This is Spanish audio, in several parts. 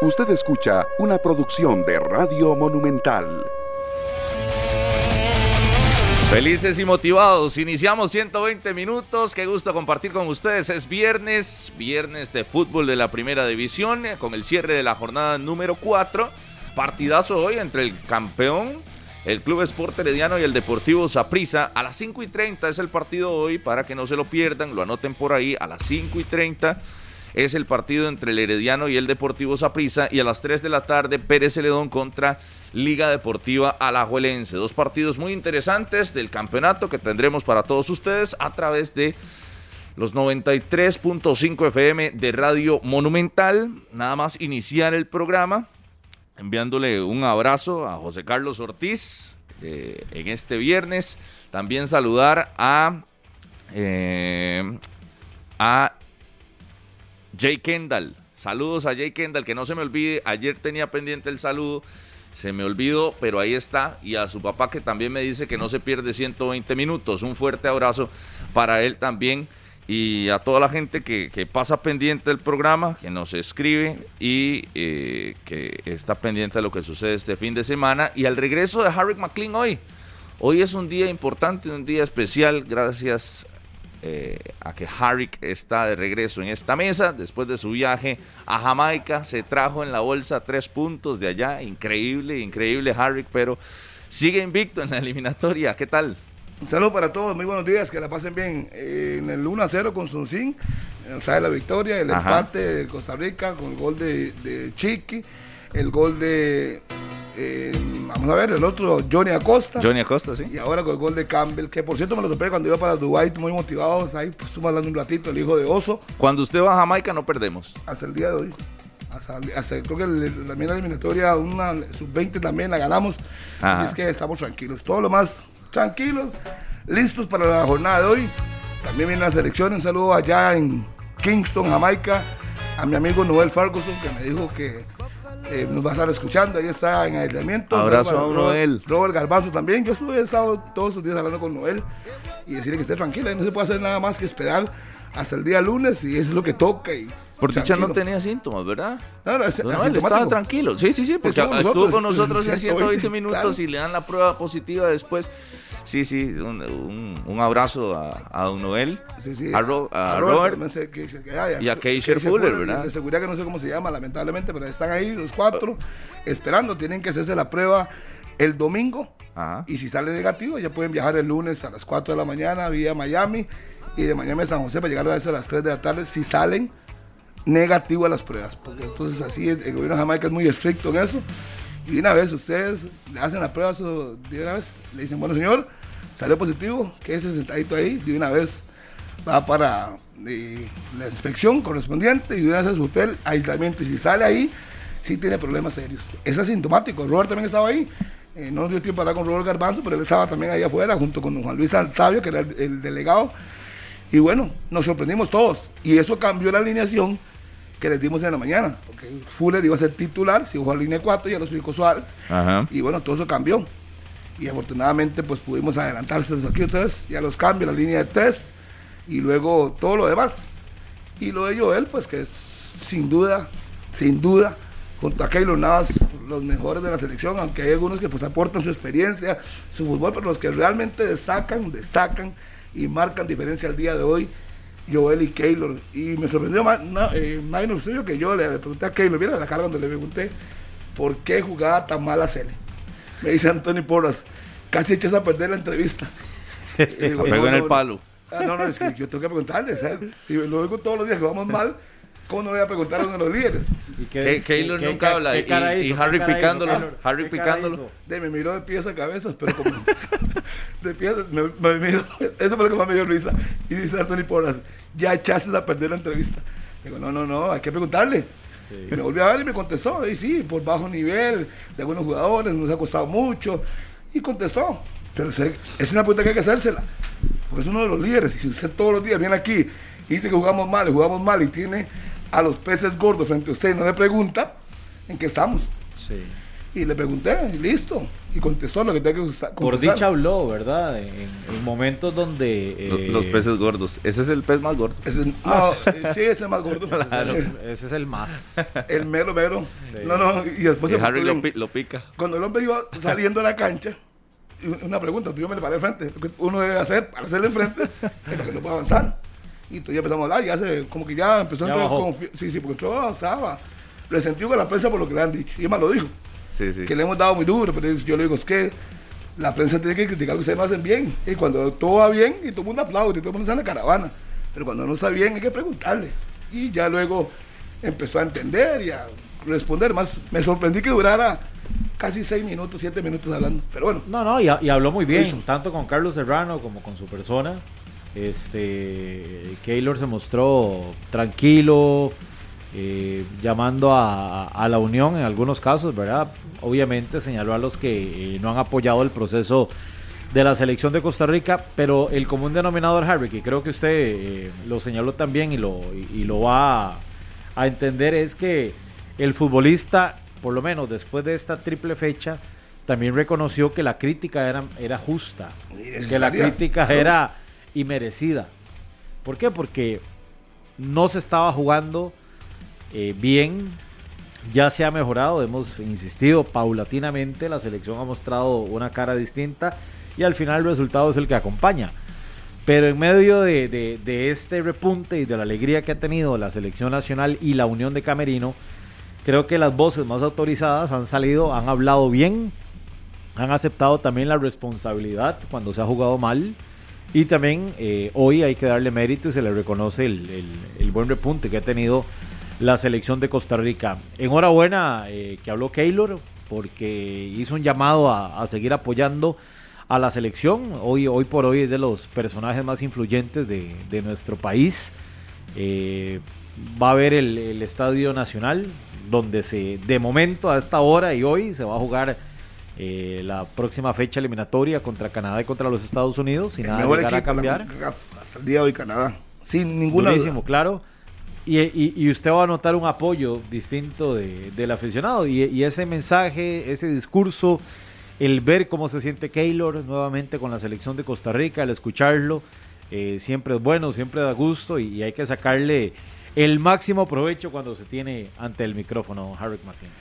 Usted escucha una producción de Radio Monumental. Felices y motivados, iniciamos 120 minutos, qué gusto compartir con ustedes, es viernes, viernes de fútbol de la primera división, con el cierre de la jornada número 4, partidazo hoy entre el campeón, el Club Sport Herediano y el Deportivo Saprissa, a las 5 y 30 es el partido hoy, para que no se lo pierdan, lo anoten por ahí, a las 5 y 30 es el partido entre el Herediano y el Deportivo Saprissa y a las 3 de la tarde Pérez Celedón contra Liga Deportiva Alajuelense. Dos partidos muy interesantes del campeonato que tendremos para todos ustedes a través de los 93.5 FM de Radio Monumental. Nada más iniciar el programa enviándole un abrazo a José Carlos Ortiz eh, en este viernes. También saludar a, eh, a Jay Kendall. Saludos a Jay Kendall, que no se me olvide, ayer tenía pendiente el saludo, se me olvidó, pero ahí está. Y a su papá que también me dice que no se pierde 120 minutos. Un fuerte abrazo para él también. Y a toda la gente que, pasa pendiente del programa, que nos escribe y eh, que está pendiente de lo que sucede este fin de semana. Y al regreso de Harry McLean hoy. Hoy es un día importante, un día especial, gracias eh, a que Harrick está de regreso en esta mesa después de su viaje a Jamaica. Se trajo en la bolsa tres puntos de allá. Increíble, increíble Harrick, pero sigue invicto en la eliminatoria. ¿Qué tal? Un saludo para todos, muy buenos días, que la pasen bien. Eh, en el 1 a 0 con Sunsin, nos trae la victoria, el empate de Costa Rica con el gol de, de Chiqui, el gol de eh, vamos a ver, el otro, Johnny Acosta. Johnny Acosta, sí. Y ahora con el gol de Campbell, que por cierto me lo topé cuando iba para Dubái, muy motivados. Ahí pues, estuvimos hablando un ratito, el hijo de Oso. Cuando usted va a Jamaica no perdemos. Hasta el día de hoy. Hasta, creo que también la eliminatoria, una sub-20 también la ganamos. Así es que estamos tranquilos. Todo lo más tranquilos, listos para la jornada de hoy. También viene la selección. Un saludo allá en Kingston, Jamaica, a mi amigo Noel Ferguson, que me dijo que eh, nos va a estar escuchando, ahí está en aislamiento. Abrazo a Noel. Robert Garbazo también. Yo estuve estado todos los días hablando con Noel y decirle que esté tranquila. Y no se puede hacer nada más que esperar hasta el día lunes y eso es lo que toca. Y, por dicha no tenía síntomas, ¿verdad? No, no, estaba tranquilo. Sí, sí, sí, porque estuvo, con nosotros en 120 minutos y le dan la prueba positiva después. Sí, sí, un, abrazo a, Don Noel, a, Robert y a Keisher Fuller, ¿verdad? De seguridad que no sé cómo se llama, lamentablemente, pero están ahí los cuatro esperando. Tienen que hacerse la prueba el domingo y si sale negativo ya pueden viajar el lunes a las 4 de la mañana vía Miami y de Miami a San José para llegar a, a las 3 de la tarde si salen negativo a las pruebas. Porque entonces así es, el gobierno de Jamaica es muy estricto en eso. Y una vez ustedes le hacen la prueba, de una vez le dicen, bueno señor, salió positivo, quédese sentadito ahí, de una vez va para eh, la inspección correspondiente y de una vez a su hotel, aislamiento. Y si sale ahí, sí tiene problemas serios. Es asintomático. Robert también estaba ahí. Eh, no nos dio tiempo para hablar con Robert Garbanzo, pero él estaba también ahí afuera junto con Juan Luis Altavio, que era el, delegado. Y bueno, nos sorprendimos todos. Y eso cambió la alineación que les dimos en la mañana. Porque Fuller iba a ser titular, si jugó a línea 4, ya lo explicó Suárez. Y bueno, todo eso cambió y afortunadamente pues pudimos adelantarse aquí ustedes, ya los cambios, la línea de tres y luego todo lo demás. Y lo de Joel pues que es sin duda, sin duda, junto a Keylor Navas, los mejores de la selección, aunque hay algunos que pues aportan su experiencia, su fútbol, pero los que realmente destacan, destacan y marcan diferencia al día de hoy, Joel y Keylor. Y me sorprendió más, no, eh, que yo le pregunté a Keylor, mira la cara donde le pregunté, ¿por qué jugaba tan mal a Cele? Me dice Antonio Porras, casi echas a perder la entrevista. Digo, pegó en el palo. Ah, no, no, es que yo tengo que preguntarle, ¿sabes? Si lo digo todos los días que vamos mal, ¿cómo no voy a preguntar a uno de los líderes? ¿Y qué, Keylor nunca habla. y, y, Harry picándolo. Harry picándolo. De, me miró de pies a cabezas, pero como. de pies, me, me miró. Eso fue lo que más me dio risa. Y dice Antonio Porras, ya echaste a perder la entrevista. Digo, no, no, no, hay que preguntarle. Y me volvió a ver y me contestó, y sí, por bajo nivel, de algunos jugadores, nos ha costado mucho. Y contestó. Pero es una pregunta que hay que hacérsela. Porque es uno de los líderes. Y si usted todos los días viene aquí y dice que jugamos mal, y jugamos mal, y tiene a los peces gordos frente a usted y no le pregunta, ¿en qué estamos? Sí. Y le pregunté, y listo. Y contestó lo que tenía que contestar. Por dicha habló, ¿verdad? En, momentos donde... Los, eh, peces gordos. Ese es el pez más gordo. Ese, no, sí, ese es el más gordo. Claro, ese es el más. El mero, mero. No, no, y después... Y Harry lo, pica. Cuando el hombre iba saliendo de la cancha, una pregunta, tú yo me le paré al frente. Lo que uno debe hacer para hacerle enfrente es lo que no puede avanzar. Y tú ya empezamos a hablar, ya se, como que ya empezó a entrar Sí, sí, porque yo avanzaba. Resentió con la prensa por lo que le han dicho. Y él me lo dijo. Sí, sí. Que le hemos dado muy duro, pero yo le digo, es que la prensa tiene que criticar lo que ustedes hacen bien. Y cuando todo va bien, y todo el mundo aplaude, y todo el mundo está en la caravana. Pero cuando no está bien, hay que preguntarle. Y ya luego empezó a entender y a responder. Más me sorprendí que durara casi seis minutos, siete minutos hablando. Pero bueno. No, no, y, habló muy bien, tanto con Carlos Serrano como con su persona. Este, Keylor se mostró tranquilo, eh, llamando a, la unión en algunos casos, ¿verdad? Obviamente señaló a los que eh, no han apoyado el proceso de la selección de Costa Rica, pero el común denominador, Harry, que creo que usted eh, lo señaló también y lo, y, lo va a, a entender, es que el futbolista, por lo menos después de esta triple fecha, también reconoció que la crítica era, era justa, que la crítica era inmerecida. ¿Por qué? Porque no se estaba jugando eh, bien, ya se ha mejorado, hemos insistido paulatinamente, la selección ha mostrado una cara distinta y al final el resultado es el que acompaña. Pero en medio de, de este repunte y de la alegría que ha tenido la selección nacional y la Unión de Camerino, creo que las voces más autorizadas han salido, han hablado bien, han aceptado también la responsabilidad cuando se ha jugado mal. Y también eh, hoy hay que darle mérito y se le reconoce el, buen repunte que ha tenido la selección de Costa Rica. Enhorabuena eh, que habló Keylor porque hizo un llamado a, seguir apoyando a la selección. Hoy, hoy por hoy es de los personajes más influyentes de, nuestro país. Eh, va a haber el, el, Estadio Nacional, donde se, de momento, a esta hora y hoy, se va a jugar eh, la próxima fecha eliminatoria contra Canadá y contra los Estados Unidos, y nada llegar a cambiar. hasta el día de hoy Canadá, sin ninguna Durísimo, claro. Y, usted va a notar un apoyo distinto de, del aficionado. Y, y, ese mensaje, ese discurso, el ver cómo se siente Keylor nuevamente con la selección de Costa Rica, el escucharlo, eh, siempre es bueno, siempre da gusto y, hay que sacarle el máximo provecho cuando se tiene ante el micrófono, Harry McLean.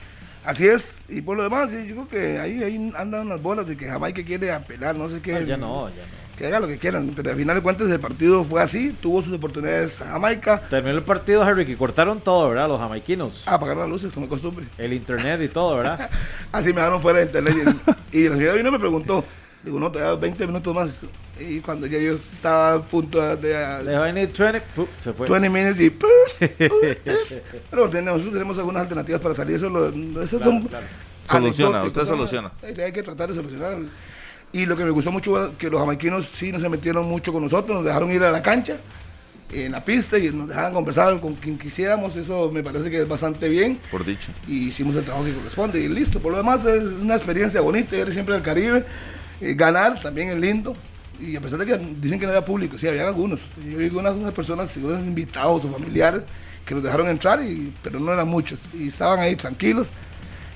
Así es, y por lo demás, yo creo que ahí, ahí andan unas bolas de que Jamaica quiere apelar, no sé qué. ya no, ya no. Que haga lo que quieran, pero al final de cuentas el partido fue así, tuvo sus oportunidades Jamaica. Terminó el partido, Harry, que cortaron todo, ¿verdad? Los jamaiquinos. Ah, apagaron las luces, como costumbre. El internet y todo, ¿verdad? así me dejaron fuera de internet. y, y la ciudad vino y me preguntó, Digo, no, te da 20 minutos más. Y cuando ya yo estaba a punto de. Le 20, se fue. 20 minutos y. pero nosotros tenemos algunas alternativas para salir. Eso, lo, eso son. Soluciona, usted soluciona. Hay que tratar de solucionar. Y lo que me gustó mucho que los jamaiquinos sí no se metieron mucho con nosotros, nos dejaron ir a la cancha, en la pista, y nos dejaron conversar con quien quisiéramos. Eso me parece que es bastante bien. Por dicho. Y hicimos el trabajo que corresponde. Y listo. Por lo demás, es una experiencia bonita ir siempre al Caribe. Eh, ganar también es lindo. Y a pesar de que dicen que no había público, sí, había algunos. Yo vi unas, unas personas, unos invitados o familiares, que nos dejaron entrar, y, pero no eran muchos. Y estaban ahí tranquilos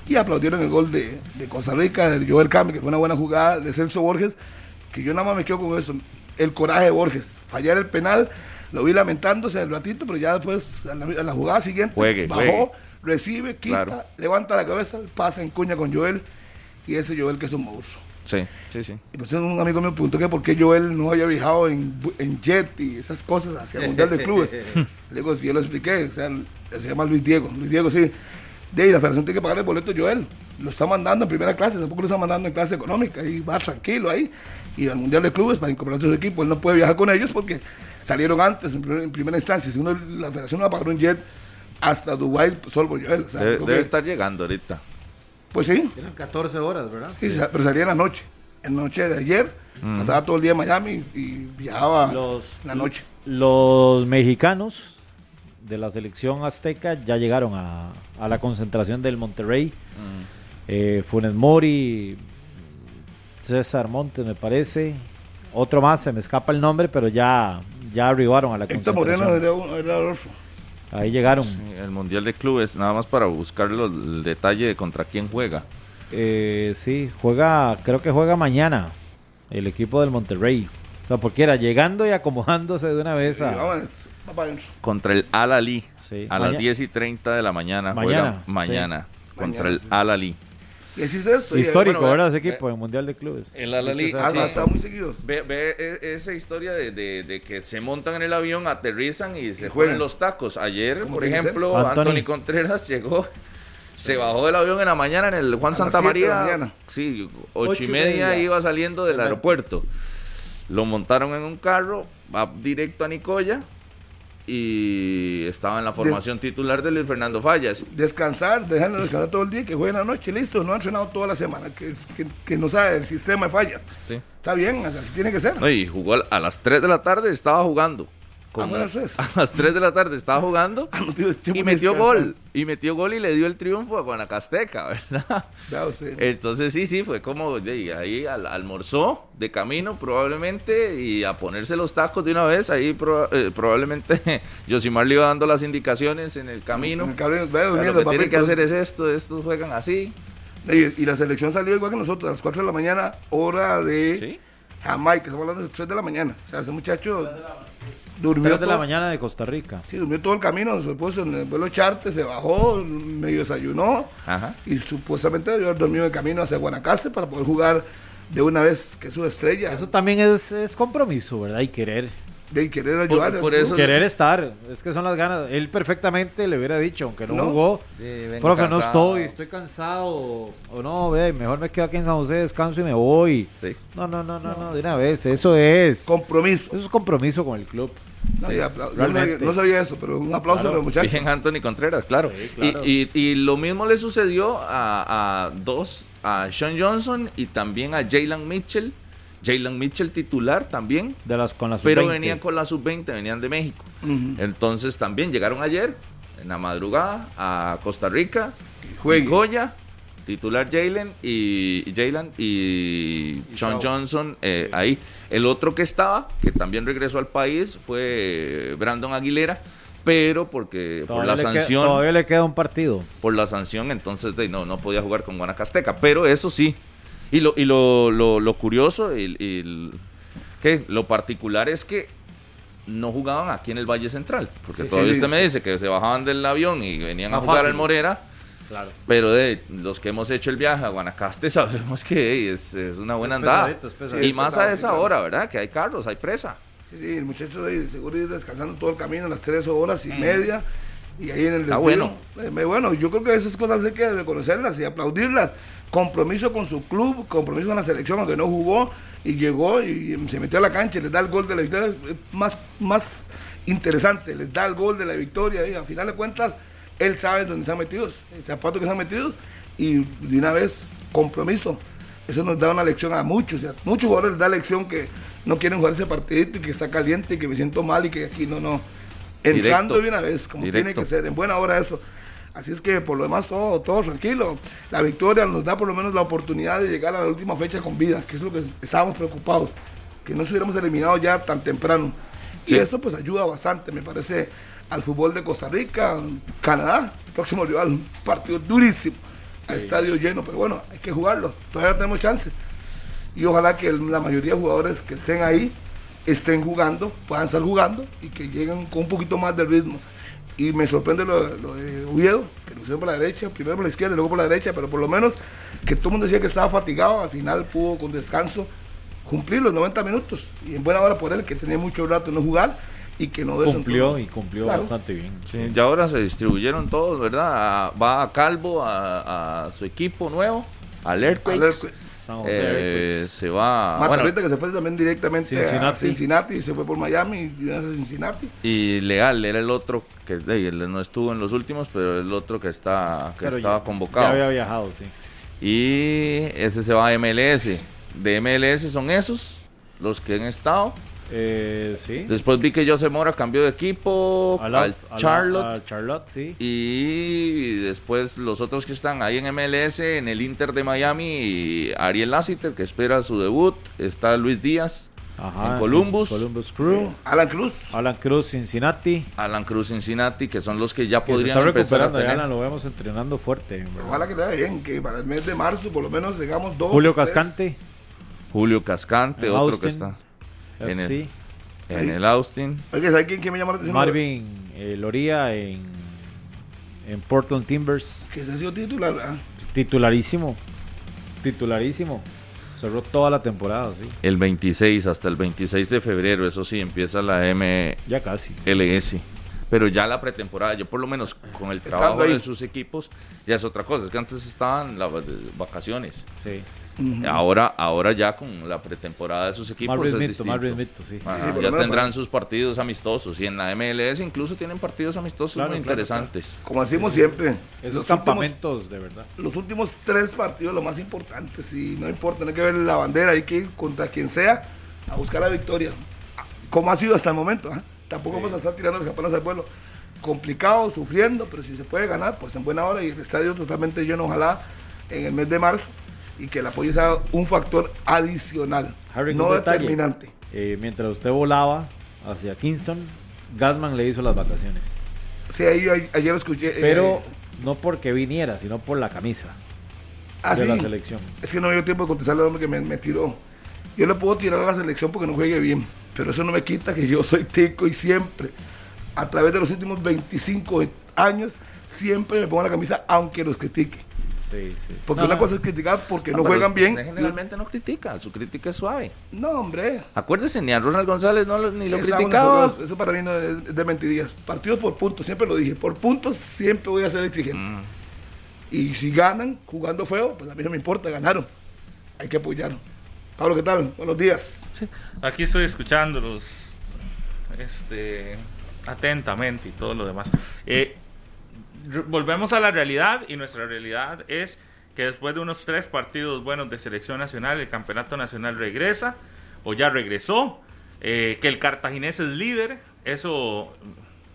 y aplaudieron el gol de, de Costa Rica, de Joel Cami, que fue una buena jugada, de Celso Borges, que yo nada más me quedo con eso, el coraje de Borges. Fallar el penal, lo vi lamentándose el ratito, pero ya después, a la, jugada siguiente, bajó, recibe, quita, levanta la cabeza, pasa en cuña con Joel, y ese Joel que es un monstruo. Sí, sí, sí. Y pues un amigo me preguntó que por qué Joel no había viajado en, en jet y esas cosas hacia el Mundial de Clubes. Le digo, yo lo expliqué, o sea, se llama Luis Diego. Luis Diego, sí. De ahí la federación tiene que pagar el boleto Joel. Lo está mandando en primera clase, tampoco lo está mandando en clase económica. Y va tranquilo ahí. Y al Mundial de Clubes para incorporarse a su equipo. Él no puede viajar con ellos porque salieron antes, en, primera instancia. Si uno, la federación no va a pagar un jet hasta Dubái solo por Joel. debe estar llegando ahorita. Pues sí. Eran 14 horas, ¿verdad? Sí, pero salía en la noche. En la noche de ayer, pasaba todo el día en Miami y viajaba los, la noche. Los mexicanos de la selección azteca ya llegaron a, a la concentración del Monterrey. Eh, Funes Mori, César Montes, me parece. Otro más, se me escapa el nombre, pero ya, ya arribaron a la Héctor concentración. Moreno era, era Ahí llegaron. el Mundial de Clubes, nada más para buscar el detalle de contra quién juega. Eh, sí, juega, creo que juega mañana el equipo del Monterrey. O porque era llegando y acomodándose de una vez a... contra el Al Ali a las 10 y 30 de la mañana. Mañana. mañana contra el Al Ali. Y así es esto. Histórico, ¿verdad? Ese equipo en Mundial de Clubes. El Al Ali. Ah, está muy seguido. Ve, e, esa historia de, de, que se montan en el avión, aterrizan y se juegan los tacos. Ayer, por ejemplo, Anthony Contreras llegó se bajó del avión en la mañana en el Juan Santa María. Sí, ocho, y media, iba saliendo del aeropuerto. Lo montaron en un carro, va directo a Nicoya y estaba en la formación titular de Luis Fernando Fallas. Descansar, dejarlo descansar todo el día, que juegue en la noche, listo, no ha entrenado toda la semana, que, que, no sabe el sistema de fallas. Sí. Está bien, así tiene que ser. y jugó a las 3 de la tarde, estaba jugando. Ah, a las 3 de la tarde estaba jugando ah, y metió gol. Y metió gol y le dio el triunfo a Guanacasteca, ¿verdad? Entonces sí, sí, fue como ahí almorzó de camino probablemente y a ponerse los tacos de una vez. Ahí eh, probablemente Josimar le iba dando las indicaciones en el camino. lo que tienen que hacer es esto, estos juegan así. Y, la selección salió igual que nosotros, a las 4 de la mañana, hora de Jamaica, estamos hablando de 3 de la mañana. O sea, ese muchacho Durmió de la mañana de Costa Rica. Sí, durmió todo el camino. Se puso en el vuelo charte, se bajó, medio desayunó. Y supuestamente debió haber dormido el camino hacia Guanacaste para poder jugar de una vez que su estrella. Eso también es, es compromiso, ¿verdad? Y querer de querer ayudar. Por, eso querer estar, es que son las ganas. Él perfectamente le hubiera dicho, aunque no, jugó, profe, no estoy, estoy cansado, o no, ve, mejor me quedo aquí en San José, descanso y me voy. No, no, no, no, no, de una vez, eso es. Compromiso. Eso es compromiso con el club. No, sabía, eso, pero un aplauso para los muchachos. Bien, Anthony Contreras, claro. Y, y, lo mismo le sucedió a, a dos, a Sean Johnson y también a Jalen Mitchell Jalen Mitchell titular también. De las, con la pero venían con la sub-20, venían de México. Entonces también llegaron ayer, en la madrugada, a Costa Rica. Goya, titular Jalen y Jalen y, Sean Johnson eh, ahí. El otro que estaba, que también regresó al país, fue Brandon Aguilera pero porque por la sanción todavía le queda un partido por la sanción entonces no no podía jugar con Guanacasteca pero eso sí y lo, y lo, lo, curioso, y, que lo particular es que no jugaban aquí en el Valle Central. Porque todavía usted me dice que se bajaban del avión y venían a jugar al Morera. Claro. Pero de los que hemos hecho el viaje a Guanacaste sabemos que es, una buena andada. y más a esa hora, ¿verdad? Que hay carros, hay presa. Sí, sí, el muchacho de seguro ir descansando todo el camino, las tres horas y mm. media. Y ahí en el Está bueno. Eh, bueno, yo creo que esas cosas hay que reconocerlas y aplaudirlas compromiso con su club, compromiso con la selección, aunque no jugó y llegó y se metió a la cancha les da el gol de la victoria, es más, más interesante, les da el gol de la victoria y al final de cuentas él sabe dónde se han metido, el zapato que se han metido y de una vez compromiso. Eso nos da una lección a muchos, muchos jugadores les da lección que no quieren jugar ese partidito y que está caliente y que me siento mal y que aquí no, no. Entrando de una vez, como tiene que ser, en buena hora eso. Así es que por lo demás todo, todo tranquilo. La victoria nos da por lo menos la oportunidad de llegar a la última fecha con vida, que es lo que estábamos preocupados, que no se hubiéramos eliminado ya tan temprano. Y eso pues ayuda bastante, me parece, al fútbol de Costa Rica, Canadá, próximo rival, un partido durísimo, a estadio lleno, pero bueno, hay que jugarlo, todavía tenemos chance. Y ojalá que la mayoría de jugadores que estén ahí estén jugando, puedan estar jugando y que lleguen con un poquito más de ritmo. Y me sorprende lo, de Oviedo, que lo hicieron por la derecha, primero por la izquierda y luego por la derecha, pero por lo menos que todo el mundo decía que estaba fatigado, al final pudo con descanso cumplir los 90 minutos. Y en buena hora por él, que tenía mucho rato no jugar y que no Cumplió y cumplió bastante bien. y ahora se distribuyeron todos, ¿verdad? va a Calvo, a, su equipo nuevo, al Earthquakes. Eh, se va. Bueno, que se fue también directamente a Cincinnati se fue por Miami y a Cincinnati. Y Leal era el otro que no estuvo en los últimos, pero el otro que está que estaba convocado. Ya había viajado, sí. Y ese se va a MLS. De MLS son esos los que han estado. Eh, sí. Después vi que José Mora cambió de equipo al Charlotte. Charlotte, sí. Y después los otros que están ahí en MLS, en el Inter de Miami, Ariel Lassiter, que espera su debut. Está Luis Díaz. en Columbus. Columbus Crew. Alan Cruz. Alan Cruz, Cincinnati. Alan Cruz, Cincinnati, que son los que ya podrían se empezar a tener. Alan lo vemos entrenando fuerte. Ojalá que le vaya bien, que para el mes de marzo por lo menos digamos dos. Julio Cascante. Julio Cascante, otro que está en el, en el Austin. Oye, ¿sabes quién, quién me llamó la atención? Marvin eh, Loría en, en Portland Timbers. Que se ha sido titular, Titularísimo. Titularísimo. Cerró toda la temporada, sí. El 26 hasta el 26 de febrero, eso sí, empieza la M. Ya casi. LS. Pero ya la pretemporada, yo por lo menos con el trabajo de sus equipos, ya es otra cosa. Es que antes estaban las vacaciones. Sí. Ahora, ahora ya con la pretemporada de sus equipos es ya tendrán sus partidos amistosos y en la MLS incluso tienen partidos amistosos muy interesantes. Como decimos siempre, esos campamentos de verdad. Los últimos tres partidos lo más importante, si no importa, no hay que ver la bandera, hay que ir contra quien sea a buscar la victoria. Como ha sido hasta el momento, ¿ah? Tampoco vamos a estar tirando las campanas al vuelo. Complicado, sufriendo, pero si se puede ganar, pues en buena hora y el estadio totalmente lleno, ojalá en el mes de marzo y que el apoyo sea un factor adicional, no determinante. Eh, mientras usted volaba hacia Kingston, Gasman le hizo las vacaciones. Sí, ahí, ayer lo escuché. Eh, Pero no porque viniera, sino por la camisa ah, de la selección. Es que no me dio tiempo de contestarle al hombre que me, me tiró. Yo le puedo tirar a la selección porque no juegue bien, pero eso no me quita que yo soy tico y siempre, a través de los últimos 25 años, siempre me pongo la camisa aunque los critique. Porque una cosa es criticar porque no, juegan bien. Generalmente no critica, su crítica es suave. No, hombre. Acuérdese, ni a Ronald González no, ni lo criticaba. Eso para mí no es de mentirías. Partidos por puntos, siempre lo dije. Por puntos siempre voy a ser exigente. Mm. Y si ganan jugando feo, pues a mí no me importa, ganaron. Hay que apoyar. Pablo, ¿qué tal? Buenos días. Aquí estoy escuchándolos este, atentamente y todo lo demás. Eh, volvemos a la realidad y nuestra realidad es que después de unos tres partidos buenos de selección nacional, el campeonato nacional regresa o ya regresó, eh, que el cartaginés es líder, eso,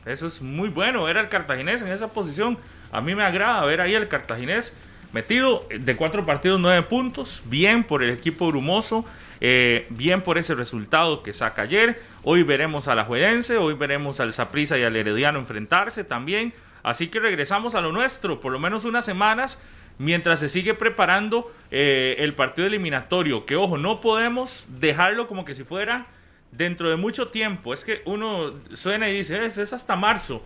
eso es muy bueno, era el cartaginés en esa posición, a mí me agrada ver ahí el cartaginés metido de cuatro partidos, nueve puntos, bien por el equipo brumoso, eh, bien por ese resultado que saca ayer, hoy veremos a la Juelense, hoy veremos al Saprissa y al Herediano enfrentarse también, Así que regresamos a lo nuestro, por lo menos unas semanas, mientras se sigue preparando eh, el partido eliminatorio. Que ojo, no podemos dejarlo como que si fuera dentro de mucho tiempo. Es que uno suena y dice, es, hasta marzo.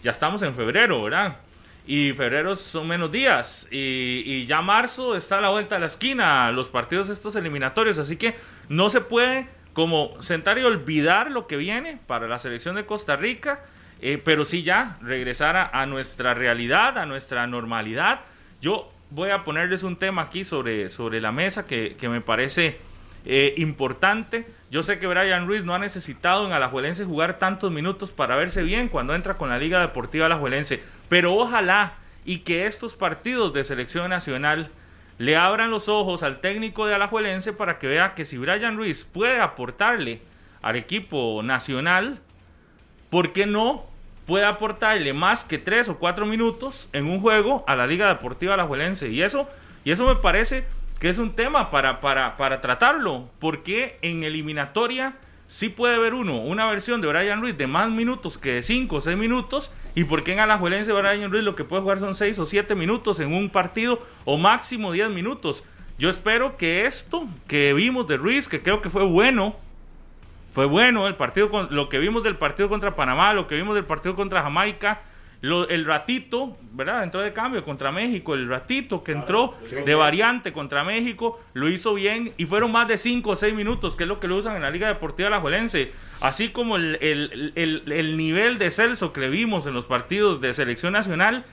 Ya estamos en febrero, ¿verdad? Y febrero son menos días. Y, ya marzo está a la vuelta de la esquina, los partidos estos eliminatorios. Así que no se puede como sentar y olvidar lo que viene para la selección de Costa Rica eh, pero sí ya regresar a, nuestra realidad, a nuestra normalidad. Yo voy a ponerles un tema aquí sobre, sobre la mesa que, me parece eh, importante. Yo sé que Brian Ruiz no ha necesitado en Alajuelense jugar tantos minutos para verse bien cuando entra con la Liga Deportiva Alajuelense, pero ojalá y que estos partidos de selección nacional le abran los ojos al técnico de Alajuelense para que vea que si Brian Ruiz puede aportarle al equipo nacional, ¿por qué no puede aportarle más que tres o cuatro minutos en un juego a la Liga Deportiva Alajuelense? Y eso, y eso me parece que es un tema para, para, para tratarlo, porque en eliminatoria sí puede haber uno, una versión de Brian Ruiz de más minutos que de cinco o seis minutos, y porque en Alajuelense Brian Ruiz lo que puede jugar son seis o siete minutos en un partido, o máximo diez minutos. Yo espero que esto que vimos de Ruiz, que creo que fue bueno, fue bueno el partido, con, lo que vimos del partido contra Panamá, lo que vimos del partido contra Jamaica, el ratito, ¿verdad? Entró de cambio contra México, el ratito que entró de variante contra México, lo hizo bien y fueron más de 5 o 6 minutos, que es lo que lo usan en la Liga Deportiva La Juelense. Así como el, el, nivel de Celso que le vimos en los partidos de selección nacional,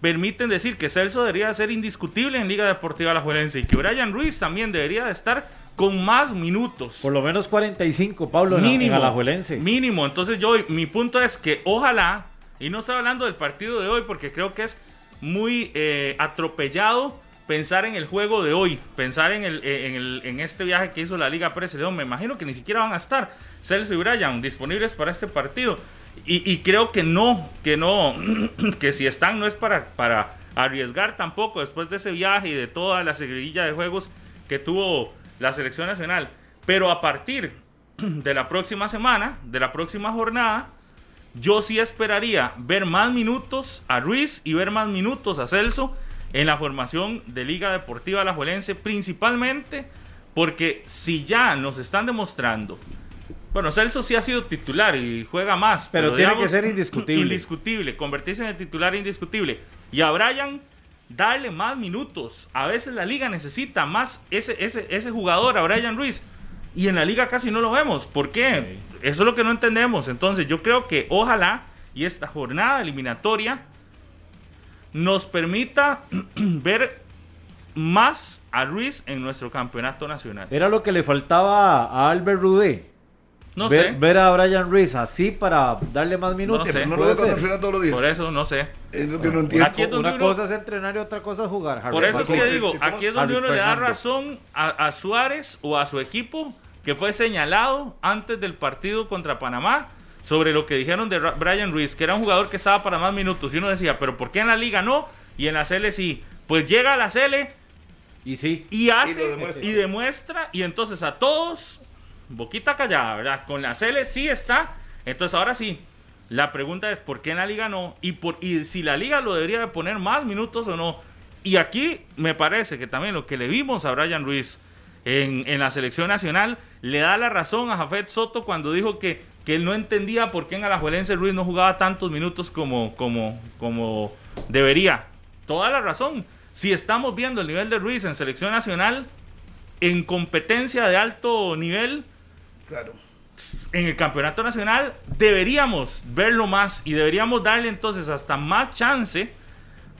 permiten decir que Celso debería ser indiscutible en Liga Deportiva La Juelense y que Brian Ruiz también debería de estar con más minutos. Por lo menos 45, Pablo, mínimo, en Mínimo. Entonces yo, mi punto es que ojalá, y no estoy hablando del partido de hoy porque creo que es muy eh, atropellado pensar en el juego de hoy, pensar en, el, en, el, en este viaje que hizo la Liga Pérez León. Me imagino que ni siquiera van a estar Celso y Brian disponibles para este partido. Y, y creo que no, que no, que si están no es para, para arriesgar tampoco después de ese viaje y de toda la seguidilla de juegos que tuvo la selección nacional. Pero a partir de la próxima semana, de la próxima jornada, yo sí esperaría ver más minutos a Ruiz y ver más minutos a Celso en la formación de Liga Deportiva Alajuelense, principalmente porque si ya nos están demostrando, bueno, Celso sí ha sido titular y juega más, pero, tiene que ser indiscutible. Indiscutible, convertirse en el titular indiscutible. Y a Brian darle más minutos. A veces la liga necesita más ese, ese, ese jugador, a Brian Ruiz. Y en la liga casi no lo vemos. ¿Por qué? Eso es lo que no entendemos. Entonces yo creo que ojalá y esta jornada eliminatoria nos permita ver más a Ruiz en nuestro campeonato nacional. Era lo que le faltaba a Albert Rudé. No ver, sé. Ver a Brian Ruiz así para darle más minutos. No sé. No lo todos los días. Por eso no sé. Es lo que no entiendo. Una cosa es entrenar y otra cosa es jugar. Por eso es que digo, aquí es donde uno le da razón a, a Suárez o a su equipo que fue señalado antes del partido contra Panamá sobre lo que dijeron de Brian Ruiz, que era un jugador que estaba para más minutos. Y uno decía, pero ¿por qué en la liga no? Y en la CL sí. Pues llega a la CL y sí. Y hace y demuestra. y entonces a todos boquita callada, ¿verdad? Con la Cele sí está. Entonces ahora sí, la pregunta es ¿por qué en la liga no? Y, por, y si la liga lo debería de poner más minutos o no. Y aquí me parece que también lo que le vimos a Brian Ruiz en, en la selección nacional le da la razón a Jafet Soto cuando dijo que, que él no entendía por qué en Alajuelense Ruiz no jugaba tantos minutos como, como, como debería. Toda la razón. Si estamos viendo el nivel de Ruiz en selección nacional, en competencia de alto nivel, Claro. En el campeonato nacional deberíamos verlo más y deberíamos darle entonces hasta más chance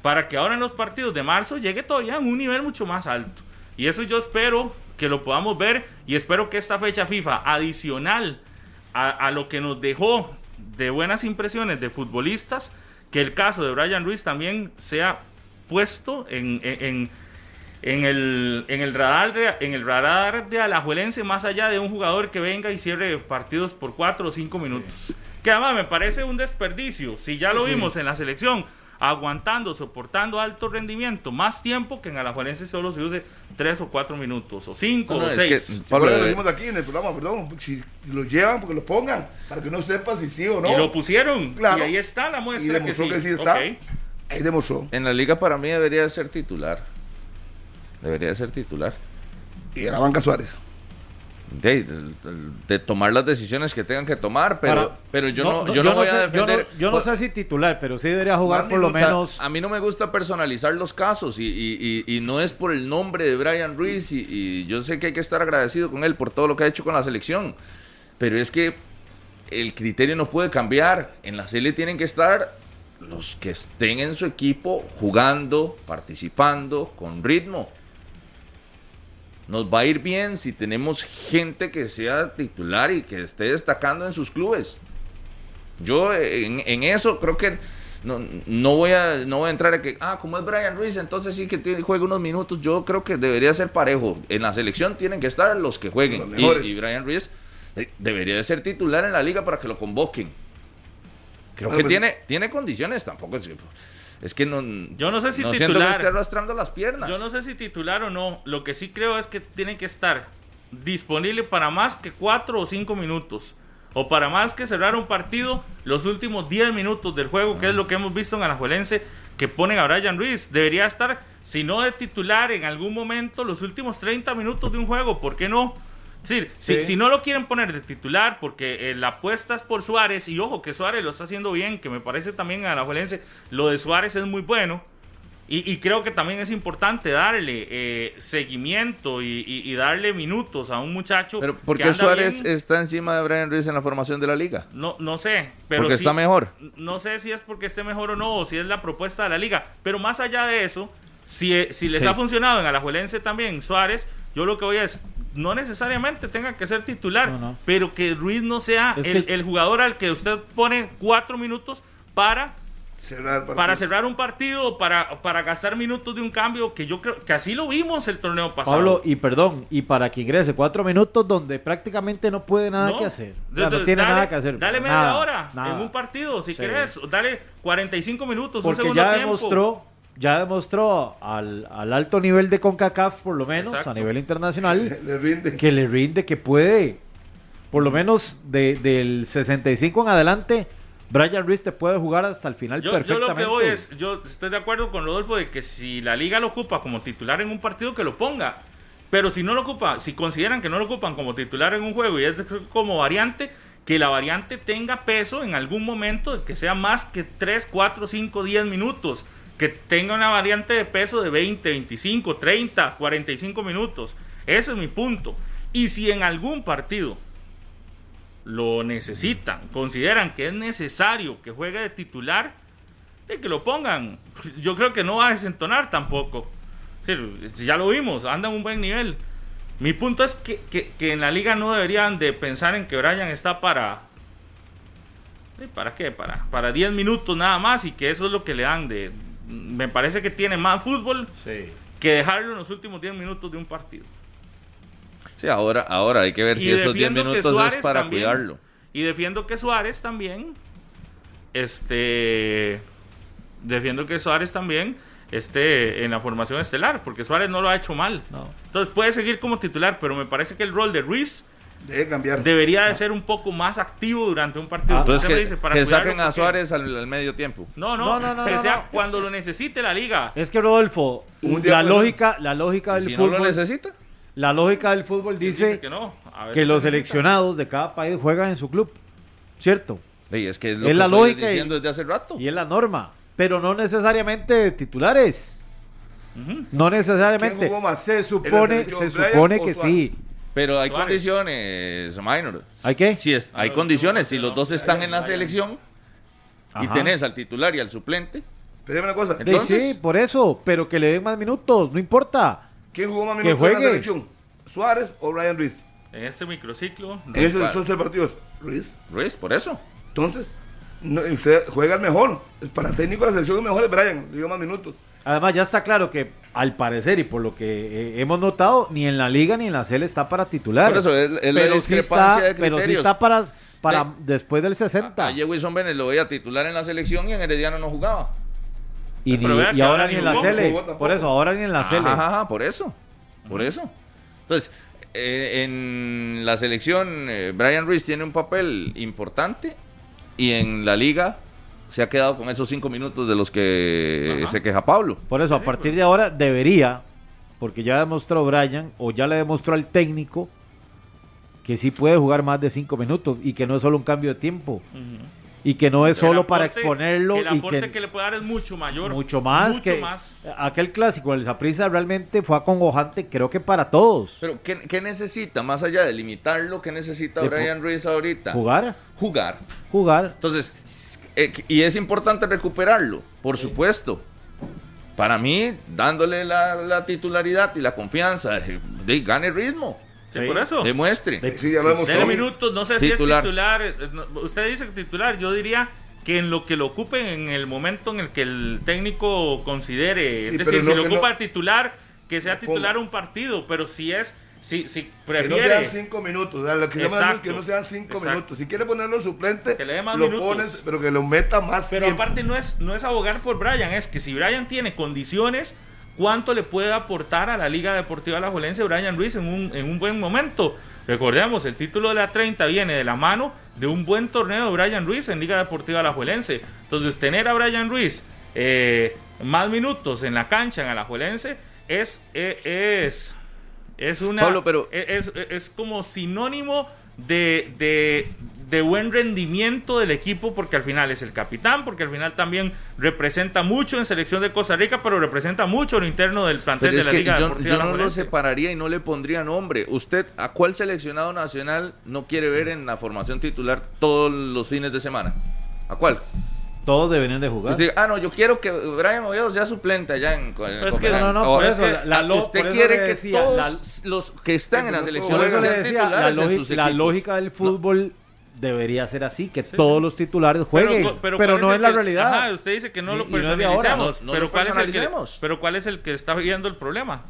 para que ahora en los partidos de marzo llegue todavía a un nivel mucho más alto. Y eso yo espero que lo podamos ver y espero que esta fecha FIFA adicional a, lo que nos dejó de buenas impresiones de futbolistas, que el caso de Brian Ruiz también sea puesto en en el, en el radar de, en el radar de Alajuelense más allá de un jugador que venga y cierre partidos por cuatro o cinco minutos. Que además me parece un desperdicio. Si ya lo vimos en la selección, aguantando, soportando alto rendimiento, más tiempo que en Alajuelense solo se use tres o cuatro minutos, o cinco o seis. Pablo, lo dijimos aquí en el programa, perdón, si lo llevan, porque lo pongan, para que no sepa si sí o no. Y lo pusieron, y ahí está la muestra. Y demostró que sí, está. Ahí demostró. En la liga para mí debería ser titular. Debería ser titular. Y a la banca Suárez. De, tomar las decisiones que tengan que tomar, pero, pero yo no, yo, no, voy a defender. Yo no, sé si titular, pero sí debería jugar por lo menos. a mí no me gusta personalizar los casos y, y, no es por el nombre de Brian Ruiz y, yo sé que hay que estar agradecido con él por todo lo que ha hecho con la selección, pero es que el criterio no puede cambiar. En la serie tienen que estar los que estén en su equipo jugando, participando, con ritmo nos va a ir bien si tenemos gente que sea titular y que esté destacando en sus clubes. Yo en, eso creo que no, no, voy a, no voy a entrar a que, ah, como es Brian Ruiz, entonces sí que tiene, juega unos minutos. Yo creo que debería ser parejo. En la selección tienen que estar los que jueguen. y, Brian Ruiz eh, debería de ser titular en la liga para que lo convoquen. Creo que pues, tiene, tiene condiciones, tampoco. Es que no. Yo no sé si titular. arrastrando las piernas. Yo no sé si titular o no. Lo que sí creo es que tiene que estar disponible para más que cuatro o cinco minutos. O para más que cerrar un partido los últimos 10 minutos del juego, que es lo que hemos visto en Alajuelense, que ponen a Brian Ruiz. Debería estar, si no de titular en algún momento, los últimos 30 minutos de un juego. ¿Por qué no? Sí, Si, no lo quieren poner de titular porque eh, la apuesta es por Suárez, y ojo que Suárez lo está haciendo bien, que me parece también a la Juelense, lo de Suárez es muy bueno. Y, creo que también es importante darle eh, seguimiento y, darle minutos a un muchacho. Pero ¿por qué Suárez está encima de Brian Ruiz en la formación de la liga? No, no sé. Pero porque está mejor. No sé si es porque esté mejor o no, o si es la propuesta de la liga. Pero más allá de eso, si, si les ha funcionado en Alajuelense también Suárez, yo lo que voy a decir, no necesariamente tenga que ser titular, pero que Ruiz no sea el, jugador al que usted pone cuatro minutos para cerrar, para cerrar un partido, para, para gastar minutos de un cambio, que yo creo que así lo vimos el torneo pasado. Pablo, y perdón, y para que ingrese cuatro minutos donde prácticamente no puede nada que hacer. no tiene nada que hacer. Dale media hora en un partido, si quieres, dale 45 minutos, Porque un segundo ya demostró ya demostró al, alto nivel de CONCACAF, por lo menos, a nivel internacional, que le rinde, que puede por lo menos del 65 en adelante, Brian Ruiz te puede jugar hasta el final yo, perfectamente. Yo lo que voy es, yo estoy de acuerdo con Rodolfo de que si la liga lo ocupa como titular en un partido, que lo ponga. Pero si no lo ocupa, si consideran que no lo ocupan como titular en un juego y es como variante, que la variante tenga peso en algún momento, que sea más que 3, 4, 5, 10 minutos, que tenga una variante de peso de 20, 25, 30, 45 minutos. Ese es mi punto. Y si en algún partido lo necesitan, consideran que es necesario que juegue de titular, de que lo pongan. Yo creo que no va a desentonar tampoco. ya lo vimos, anda en un buen nivel. Mi punto es que, en la liga no deberían de pensar en que Brian está para... ¿Para qué? Para, para 10 minutos nada más y que eso es lo que le dan de... Me parece que tiene más fútbol que dejarlo en los últimos 10 minutos de un partido. Sí, ahora, ahora hay que ver si esos 10 minutos es para cuidarlo. Y defiendo que Suárez también, este, defiendo que Suárez también esté en la formación estelar, porque Suárez no lo ha hecho mal. Entonces puede seguir como titular, pero me parece que el rol de Ruiz Debe cambiar. Debería de ser un poco más activo durante un partido. Ah, entonces que, dice, para que saquen a Suárez al, medio tiempo. No, no, no, no, sea cuando lo necesite la liga. Es que Rodolfo, la lógica, la lógica del fútbol. No lo necesita? La lógica del fútbol dice, que, los seleccionados de cada país juegan en su club, ¿cierto? es que es, lo que la lógica diciendo desde hace rato. Y es la norma, pero no necesariamente titulares. No necesariamente. Se supone, se supone que sí. Pero hay condiciones, minor. ¿Hay qué? Sí, es, hay condiciones. Si los dos están en la selección y tenés al titular y al suplente. Pero una cosa. sí, por eso. Pero que le den más minutos, no importa. ¿Quién jugó más minutos en la selección? ¿Suárez o Ryan Ruiz? En este microciclo. En esos tres partidos. Ruiz. Ruiz, por eso. Entonces, usted juega el mejor. Para técnico de la selección es mejor es Brian. Le dio más minutos. Además, ya está claro que al parecer y por lo que eh, hemos notado, ni en la liga ni en la CL está para titular. Por eso es, la discrepancia de criterios. Pero sí está para, para después del 60. Ayer Wilson Vélez lo veía titular en la selección y en Herediano no jugaba. Y, ahora ni en la Cele. Por eso, ahora ni en la Cele. Ajá, por eso. Por eso. Entonces, eh, en la selección, eh, Brian Ruiz tiene un papel importante y en la liga se ha quedado con esos cinco minutos de los que se queja Pablo. Por eso, a partir de ahora debería, porque ya demostró Brian o ya le demostró al técnico que sí puede jugar más de cinco minutos y que no es solo un cambio de tiempo y que no es solo para exponerlo. el aporte y que, que, le puede dar es mucho mayor. Mucho más que aquel clásico, el Zaprisa realmente fue acongojante, creo que para todos. Pero ¿qué, necesita? Más allá de limitarlo, ¿qué necesita Brian Ruiz ahorita? Jugar. Jugar. Jugar. Entonces, eh, y es importante recuperarlo, por supuesto. Para mí, dándole la, titularidad y la confianza, de, gane ritmo por eso. Demuestre. minutos, no sé si es titular. Eh, usted dice titular, yo diría que en lo que lo ocupen en el momento en el que el técnico considere. es decir, si lo ocupa titular, que sea titular un partido, pero si es. Si, si prefiere. Que no sean cinco minutos. lo que es que no sean cinco minutos. Si quiere ponerlo suplente, que le dé más lo pones, pero que lo meta más Pero aparte no es, no es abogar por Brian, es que si Brian tiene condiciones cuánto le puede aportar a la Liga Deportiva Alajuelense Brian Ruiz en un, en un buen momento. Recordemos, el título de la 30 viene de la mano de un buen torneo de Brian Ruiz en Liga Deportiva Alajuelense. Entonces, tener a Brian Ruiz eh, más minutos en la cancha en Alajuelense es, eh, es, es, una. pero... es, es como sinónimo de, de, de, buen rendimiento del equipo porque al final es el capitán, porque al final también representa mucho en selección de Costa Rica, pero representa mucho lo interno del plantel de la Liga Yo, yo no lo separaría y no le pondría nombre. ¿Usted a cuál seleccionado nacional no quiere ver en la formación titular todos los fines de semana? ¿A cuál? Todos deberían de jugar. ah, no, yo quiero que Brian Oviedo sea suplente allá en, es que, no, no, por eso, la, usted quiere que todos los que están en la selección sean titulares la, lógica del fútbol debería ser así, que todos los titulares jueguen, pero, no es, la realidad. Ajá, usted dice que no lo personalizamos, pero, ¿cuál es el que, pero ¿cuál es el que está viviendo el problema?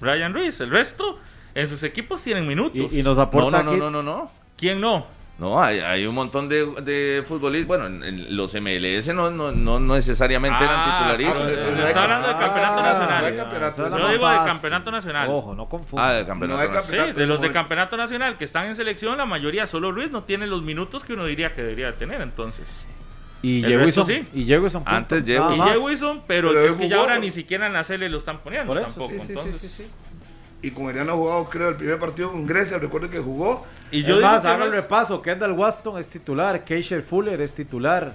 Brian Ruiz, el resto en sus equipos tienen minutos. Y, nos aporta no, no, no, no, no. ¿Quién no? No, hay, hay un montón de, de futbolistas. Bueno, en, los MLS no, no, no necesariamente eran ah, titularísimos. No está hablando del campeonato nacional. Yo digo del campeonato nacional. Ojo, no confunda. Ah, del campeonato nacional. Sí, de los de campeonato nacional que están en selección, la mayoría, solo Luis no tiene los minutos que uno diría que debería tener. Entonces. Y Jewison, sí. Y Jewison. Antes Jewison. Y Jewison, pero, pero, es que ya ahora ni siquiera en la CL lo están poniendo Por eso, tampoco. Sí, entonces. Sí, sí, y con Ariano ha jugado, creo, el primer partido con Grecia, recuerdo que jugó. Y yo más, haga el repaso, Kendall Waston es titular, Keisher Fuller es titular,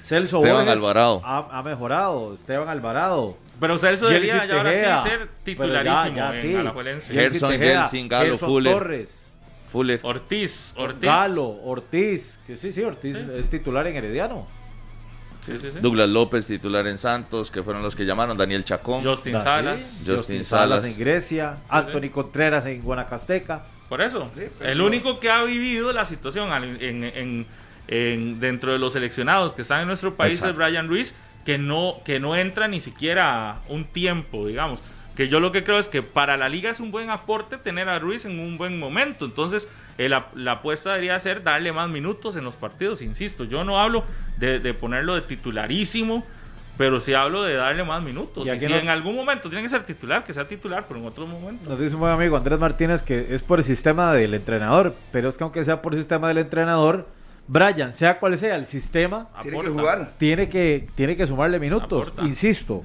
Celso Esteban Alvarado. Ha, mejorado, Esteban Alvarado. Pero Celso debería ya ahora sí ser titularísimo ya, en sí. Alajuelense. Gerson Jensen, Galo Fuller. Torres. Fuller. Ortiz, Ortiz. Galo, Ortiz, que sí, sí, Ortiz es titular en Herediano. Douglas López, titular en Santos, que fueron los que llamaron, Daniel Chacón. Justin Salas. Justin, Salas. en Grecia, Anthony Contreras en Guanacasteca. Por eso, el único que ha vivido la situación en, dentro de los seleccionados que están en nuestro país es Brian Ruiz, que no, que no entra ni siquiera un tiempo, digamos. Que yo lo que creo es que para la liga es un buen aporte tener a Ruiz en un buen momento. Entonces, eh, la, apuesta debería ser darle más minutos en los partidos, insisto. Yo no hablo de, ponerlo de titularísimo, pero sí hablo de darle más minutos. Y, si en algún momento tiene que ser titular, que sea titular, pero en otro momento. Nos dice un buen amigo Andrés Martínez que es por el sistema del entrenador, pero es que aunque sea por el sistema del entrenador, Brian, sea cual sea el sistema, tiene que jugar. Tiene que, tiene que sumarle minutos. Insisto,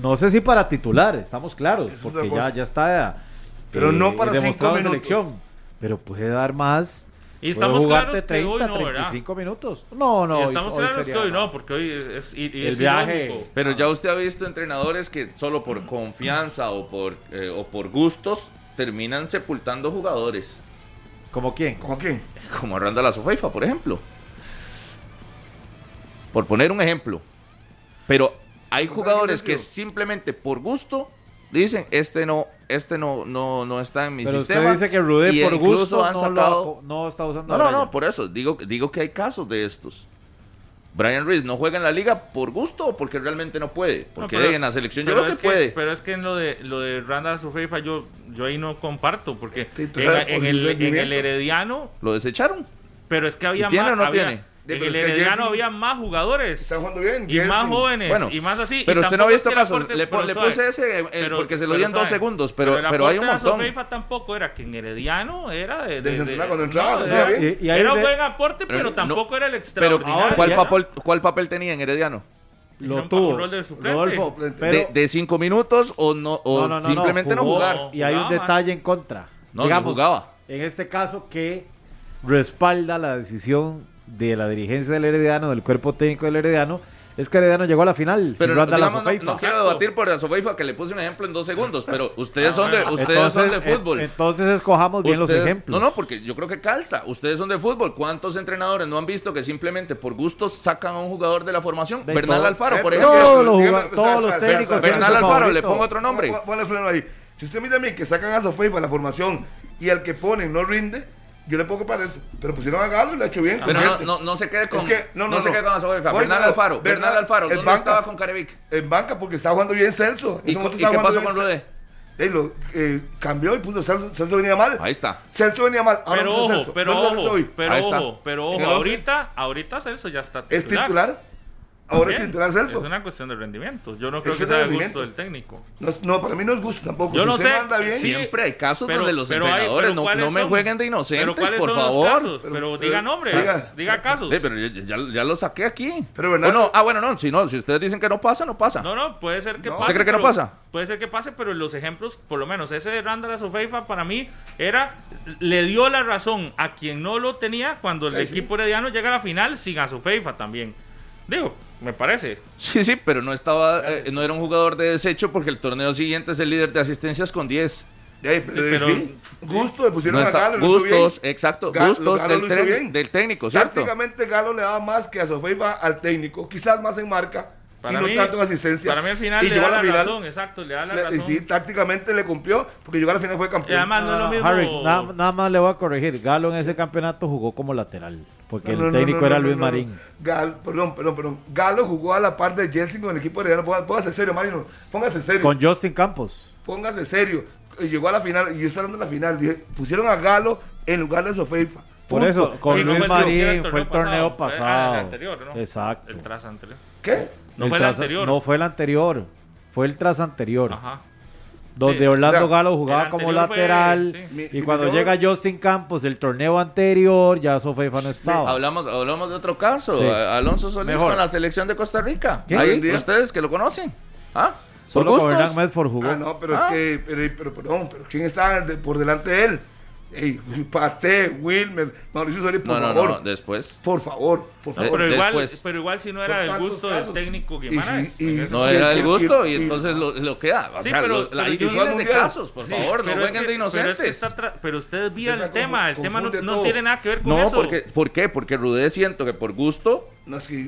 no sé si para titular, estamos claros, porque ya, ya está. Pero no para cinco minutos. Selección pero puede dar más. Y estamos claros 30, que hoy no, 35 minutos. No, no. Y estamos claros que hoy no, porque hoy es, el viaje. Pero ya usted ha visto entrenadores que solo por confianza o por, eh, o por gustos terminan sepultando jugadores. ¿Como quién? ¿Como quién? Como Randall Azofeifa, por ejemplo. Por poner un ejemplo. Pero hay jugadores que simplemente por gusto dicen, este no, este no, no, no está en mi Pero sistema. Usted dice que Rudé por gusto han sacado... no, está usando. No, no, no, por eso digo, digo que hay casos de estos. Brian Reed no juega en la liga por gusto o porque realmente no puede. Porque en la selección yo creo que, puede. Pero es que en lo de lo de Randall Sufeifa yo, yo ahí no comparto. Porque en, el, en el Herediano. Lo desecharon. Pero es que había ¿Tiene más. o no tiene? En el Herediano había más jugadores. Está jugando bien. Y más jóvenes. y más así. Pero usted no ha visto casos. Le, puse ese eh, porque se lo di en dos segundos. Pero, pero, hay un montón. Pero tampoco era que en Herediano era de. de, de, cuando entraba. era un buen aporte, pero, tampoco era el extraordinario. ¿cuál, papel, ¿Cuál papel tenía en Herediano? Lo tuvo. Rol de, Rodolfo, de, cinco minutos o no o simplemente no, jugar. Y hay un detalle en contra. No, Digamos, jugaba. En este caso que respalda la decisión de la dirigencia del Herediano, del cuerpo técnico del Herediano, es que Herediano llegó a la final. Pero no, no, quiero debatir por la Sofeifa que le puse un ejemplo en dos segundos, pero ustedes son de, ustedes son de fútbol. Entonces escojamos bien los ejemplos. No, no, porque yo creo que calza. Ustedes son de fútbol. ¿Cuántos entrenadores no han visto que simplemente por gusto sacan a un jugador de la formación? Bernal Alfaro, por ejemplo. Todos los, técnicos. Bernal Alfaro, le pongo otro nombre. ahí. Si usted mira a mí que sacan a Sofeifa la formación y al que ponen no rinde, yo le pongo que parece, pero pusieron a Galo y le ha hecho bien. Pero no, no, no, se quede con. no, no, se quede con Azobefa. Bernal Alfaro. Bernal Alfaro. ¿Dónde banca, estaba con Carevic? En banca, porque estaba jugando bien Celso. ¿Y, ¿y qué pasó con Rude? Eh, lo, eh, cambió y puso Celso, Celso venía mal. Ahí está. Celso venía mal. Ahora pero ojo, Celso. pero ojo, pero ojo, pero ojo, ahorita, ahorita Celso ya está titular. ¿Es titular? Ahora es titular Celso. Es una cuestión de rendimiento. Yo no creo que sea de gusto del técnico. No, para mí no es gusto tampoco. Yo no sé. Bien, siempre hay casos donde los entrenadores no, no, me jueguen de inocentes, pero por favor. Los casos? Pero, diga nombres, diga, casos. pero ya, ya, lo saqué aquí. Pero no, ah, bueno, no si, no. si ustedes dicen que no pasa, no pasa. No, no, puede ser que pase. ¿Usted cree que no pasa? Puede ser que pase, pero los ejemplos, por lo menos ese de Randall Azofeifa para mí era, le dio la razón a quien no lo tenía cuando el equipo herediano llega a la final sin Azofeifa también. Digo, me parece. Sí, sí, pero no estaba, eh, no era un jugador de desecho porque el torneo siguiente es el líder de asistencias con 10. pero, gusto le pusieron a Galo. Gustos, exacto, gustos del, del, técnico, ¿cierto? Prácticamente Galo le daba más que a Sofeifa al técnico, quizás más en marca. Para y no tanto en asistencia. Para mí al final y le da la, final, razón, exacto, le da la razón. Y sí, tácticamente le cumplió, porque llegó a la final fue campeón. Y además no, es lo mismo. Harry, nada, nada, más le voy a corregir. Galo en ese campeonato jugó como lateral. Porque el técnico era Luis Marín. Galo, perdón, perdón, perdón. Galo jugó a la par de Jensen con el equipo de Póngase serio, Marino. Póngase serio. Con Justin Campos. Póngase serio. Llegó a la final, y yo estoy hablando de la final. pusieron a Galo en lugar de Sofeifa. Por eso, con Luis Marín fue el torneo pasado. el anterior, ¿no? Exacto. El tras anterior. ¿Qué? No fue el anterior. No fue el anterior. Fue el tras anterior. Ajá. Donde Orlando Galo jugaba como lateral. y cuando llega Justin Campos, el torneo anterior, ya Sofeifa no estaba. Hablamos, hablamos de otro caso. Alonso Solís con la selección de Costa Rica. Ahí, ustedes que lo conocen. ¿Ah? Solo con Hernán Medford jugó. Ah, no, pero es ah. que, pero, pero, perdón, pero ¿quién está por delante de él? Ey, Pate, Wilmer, Mauricio Solís, por no, favor. No, no, después. Por favor, por favor. Pero igual, pero igual si no era del gusto del técnico Guimaraes. no era del gusto y, entonces lo, lo queda. O sí, sea, pero, la, hay de casos, por favor, no vengan de inocentes. Pero, usted vía el tema, el tema no, tiene nada que ver con eso. No, porque, ¿por qué? Porque Rudé siento que por gusto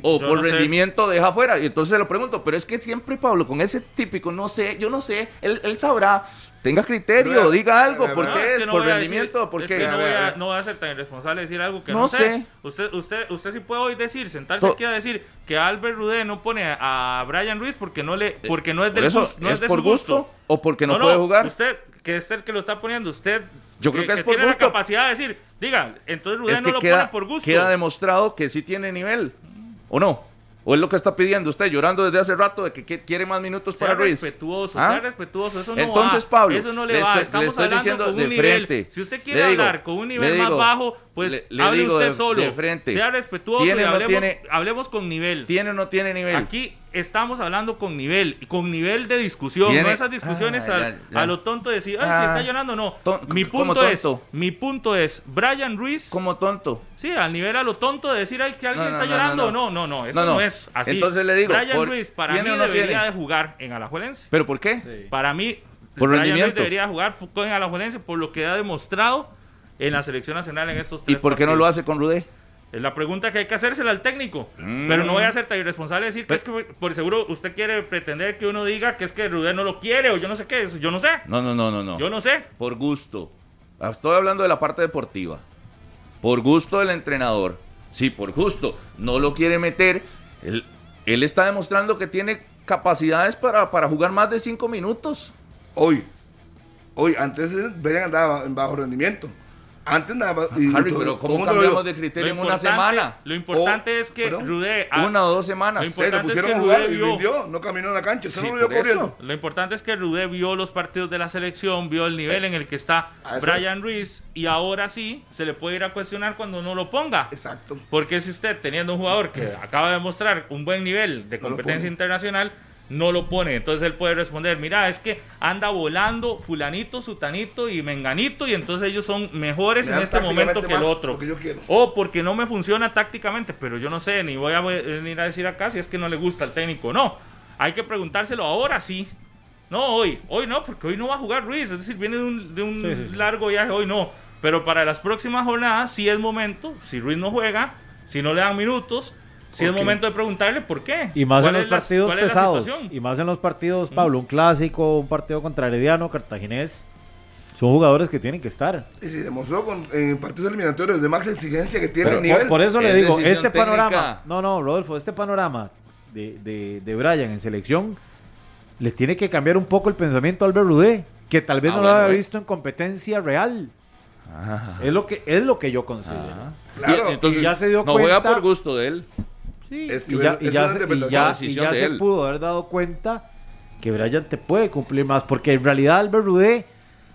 o por rendimiento deja afuera. Y entonces le lo pregunto, pero es que siempre Pablo, con ese típico, no sé, yo no sé, él, él sabrá tenga criterio, diga algo, ¿por qué es? ¿Por rendimiento? ¿Por qué? no, voy a, ser tan irresponsable de decir algo que no, sé. Usted, usted, usted sí puede hoy decir, sentarse aquí a decir que Albert Rudé no pone a Brian Ruiz porque no le, porque no es del eso, no es, de por gusto, o porque no, puede jugar. Usted, que es el que lo está poniendo, usted yo creo que, es por tiene la capacidad de decir, diga, entonces Rudé no lo pone por gusto. Queda demostrado que sí tiene nivel, ¿o no? ¿O es lo que está pidiendo usted, llorando desde hace rato de que quiere más minutos para Ruiz? respetuoso, ¿Ah? sea respetuoso, eso no Entonces, Pablo, eso no le, va, estamos estoy hablando diciendo con un nivel. Frente. Si usted quiere hablar con un nivel más bajo, pues hable usted solo. De frente. Sea respetuoso y hablemos, hablemos con nivel. ¿Tiene o no tiene nivel? Aquí estamos hablando con nivel, con nivel de discusión, no esas discusiones ah, a, lo tonto de decir, ay, si está ah. llorando, no. mi punto es, mi punto es, Brian Ruiz. Como tonto. Sí, al nivel a lo tonto de decir, ay, que alguien está llorando, no, no, no, eso no, es así. Entonces le digo, Brian Ruiz para mí debería de jugar en Alajuelense. ¿Pero por qué? Para mí, por Brian Ruiz debería jugar en Alajuelense por lo que ha demostrado en la selección nacional en estos tres ¿Y por qué no lo hace con Rudé? Es la pregunta que hay que hacérsela al técnico. Pero no voy a ser tan irresponsable decir que es que por seguro usted quiere pretender que uno diga que es que Rudé no lo quiere o yo no sé qué. Yo no sé. No, no, no, no, no. Yo no sé. Por gusto. Estoy hablando de la parte deportiva. Por gusto del entrenador. Sí, por gusto. No lo quiere meter. Él, él está demostrando que tiene capacidades para, para jugar más de cinco minutos. Hoy. Hoy, antes Brian andaba en bajo rendimiento. Antes nada más. Harry, pero ¿cómo cambiamos de criterio en una semana? Lo importante es que Rudé. una o dos semanas. Lo importante es que Rudé vio, no caminó en la cancha. Sí, no corriendo. Lo importante es que Rudé vio los partidos de la selección, vio el nivel en el que está Brian Ruiz y ahora sí se le puede ir a cuestionar cuando no lo ponga. Exacto. Porque si usted, teniendo un jugador que acaba de mostrar un buen nivel de competencia internacional, no lo pone. Entonces él puede responder, mira, es que anda volando fulanito, sutanito y menganito y entonces ellos son mejores en este momento que el otro. O porque no me funciona tácticamente, pero yo no sé, ni voy a venir a decir acá si es que no le gusta al técnico. No, hay que preguntárselo ahora sí. No, hoy, hoy no, porque hoy no va a jugar Ruiz, es decir, viene de un, de un largo viaje, hoy no. Pero para las próximas jornadas sí es momento, si Ruiz no juega, si no le dan minutos, si es momento de preguntarle por qué. Y más en los partidos pesados. Y más en los partidos, Pablo, un clásico, un partido contra Herediano, Cartaginés. Son jugadores que tienen que estar. Y se demostró con, en partidos eliminatorios de más exigencia que tiene el nivel. Por, eso le digo, este panorama. No, no, Rodolfo, este panorama de, de, de, Brian en selección le tiene que cambiar un poco el pensamiento a Albert Rudé, que tal vez ah, no lo había visto en competencia real. Es lo que es lo que yo considero. Claro, entonces ya se dio no juega por gusto de él. Sí, y ya, y ya, se, ya se pudo haber dado cuenta que Brian te puede cumplir más, porque en realidad Albert Rudé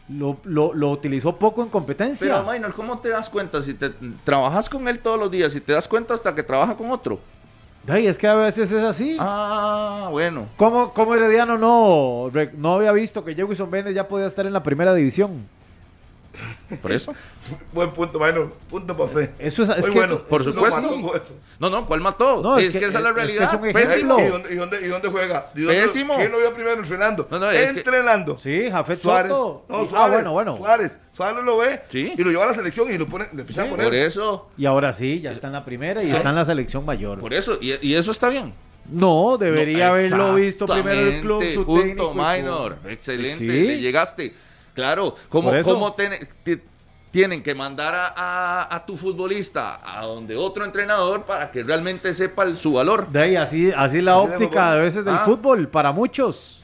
lo, lo, lo, utilizó poco en competencia. Pero, Minor, ¿cómo te das cuenta? Si te trabajas con él todos los días y te das cuenta hasta que trabaja con otro. Ay, es que a veces es así. Ah, bueno. ¿Cómo, cómo Herediano no, no había visto que Jewison Bennett ya podía estar en la primera división? ¿Por eso? Buen punto, bueno, punto por Eso es, que bueno. por supuesto. No, no, ¿cuál mató? No, es, que, esa es la realidad. Es Pésimo. ¿Y dónde, y dónde, y dónde juega? ¿Y dónde, Pésimo. ¿Quién lo vio primero entrenando? No, no, entrenando. Sí, Jafet Suárez. No, Suárez. Ah, bueno, bueno. Suárez. Suárez lo ve ¿Sí? y lo lleva a la selección y lo pone, le empieza a poner. Por eso. Y ahora sí, ya está en la primera y está en la selección mayor. Por eso, y, y eso está bien. No, debería haberlo visto primero el club. Su punto minor. Excelente. Le llegaste. Claro, ¿cómo, cómo tienen que mandar a, tu futbolista a donde otro entrenador para que realmente sepa su valor. De ahí, así, así la óptica a veces del ah. fútbol, para muchos.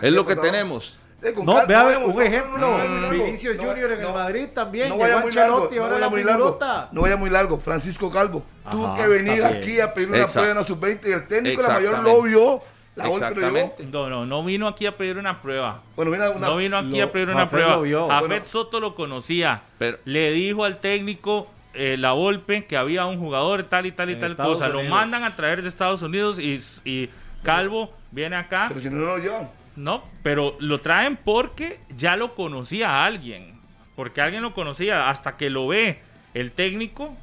Es lo que tenemos. Eh, no, vea un ejemplo, Vinicio Junior en el Madrid también, no vaya muy largo, no vaya muy largo, no vaya muy largo, Francisco Calvo, tuvo que venir aquí a pedir una prueba en la sub-20 y el técnico la mayor lo vio, la Exactamente. No, no, no vino aquí a pedir una prueba. Bueno, una, no vino aquí a pedir una prueba. A Fed Soto lo conocía. Pero, le dijo al técnico eh, la Volpe que había un jugador tal y tal y tal cosa. Lo mandan a traer de Estados Unidos y, y Calvo viene acá. Pero si no, no lo llevan. No, pero lo traen porque ya lo conocía a alguien. Porque alguien lo conocía hasta que lo ve el técnico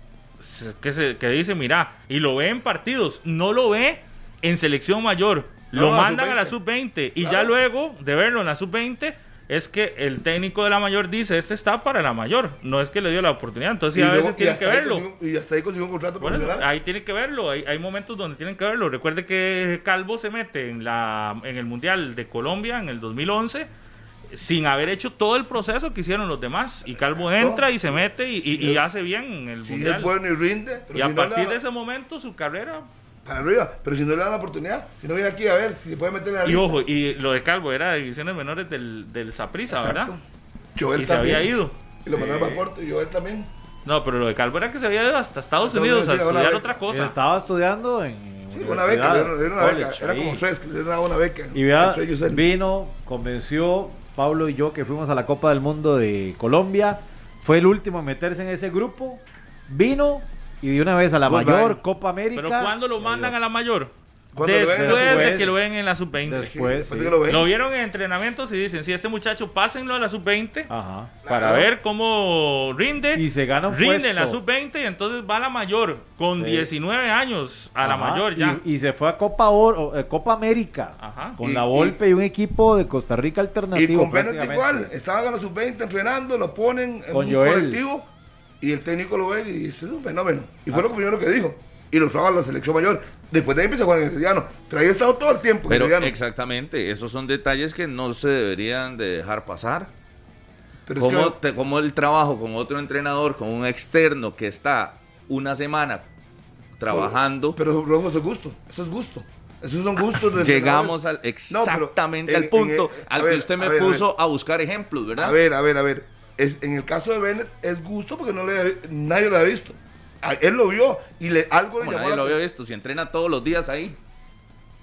que, se, que dice, mira, y lo ve en partidos, no lo ve en selección mayor. Lo mandan a la sub-20 y ya luego de verlo en la sub-20 es que el técnico de la mayor dice, este está para la mayor, no es que le dio la oportunidad, entonces a veces tiene que verlo. y hasta ahí consiguió un contrato bueno, Ahí tiene que verlo, hay, hay, momentos donde tienen que verlo. Recuerde que Calvo se mete en, la, en el Mundial de Colombia en el 2011 sin haber hecho todo el proceso que hicieron los demás. Y Calvo entra y se mete y, y, hace bien el Mundial. Es bueno y rinde. y a partir de ese momento su carrera para arriba. Pero si no le dan la oportunidad, si no viene aquí a ver si se puede meter en la Y ojo, y lo de Calvo era de divisiones menores del, del Saprisa, ¿verdad? Joel y se había ido. Y lo mandaron para Puerto, y Joel también. No, pero lo de Calvo era que se había ido hasta Estados Unidos a estudiar otra cosa. Estaba estudiando en. Sí, una beca, era, una beca. Era como tres, que le daba una beca. Y vea, vino, convenció Pablo y yo que fuimos a la Copa del Mundo de Colombia. Fue el último en meterse en ese grupo. Vino, y de una vez a la mayor, Copa América. ¿Pero cuándo lo mandan a la mayor? Después, de que lo ven en la sub-20. Después. lo, vieron en entrenamientos y dicen: si este muchacho pásenlo a la sub-20 para ver cómo rinde. Y se gana Rinde en la sub-20 y entonces va a la mayor con 19 años a la mayor ya. Y, se fue a Copa Oro, eh, Copa América con la Volpe y, un equipo de Costa Rica alternativo. Y con Bennett igual. Estaban a la sub-20 entrenando, lo ponen en un colectivo y el técnico lo ve y dice, es un fenómeno. Y fue lo primero que dijo. Y lo usaba a la selección mayor. Después de ahí empieza a jugar en el Herediano. Pero ahí ha estado todo el tiempo. Pero exactamente, esos son detalles que no se deberían de dejar pasar. Pero como, el trabajo con otro entrenador, con un externo que está una semana trabajando. Pero, pero eso es gusto, eso es gusto. Esos son gustos de Llegamos al, exactamente al punto al que usted me puso a buscar ejemplos, ¿verdad? A ver, a ver, a ver es, en el caso de Bennett es gusto porque no le, nadie lo ha visto. él lo vio y le, algo le llamó nadie lo había visto, si entrena todos los días ahí.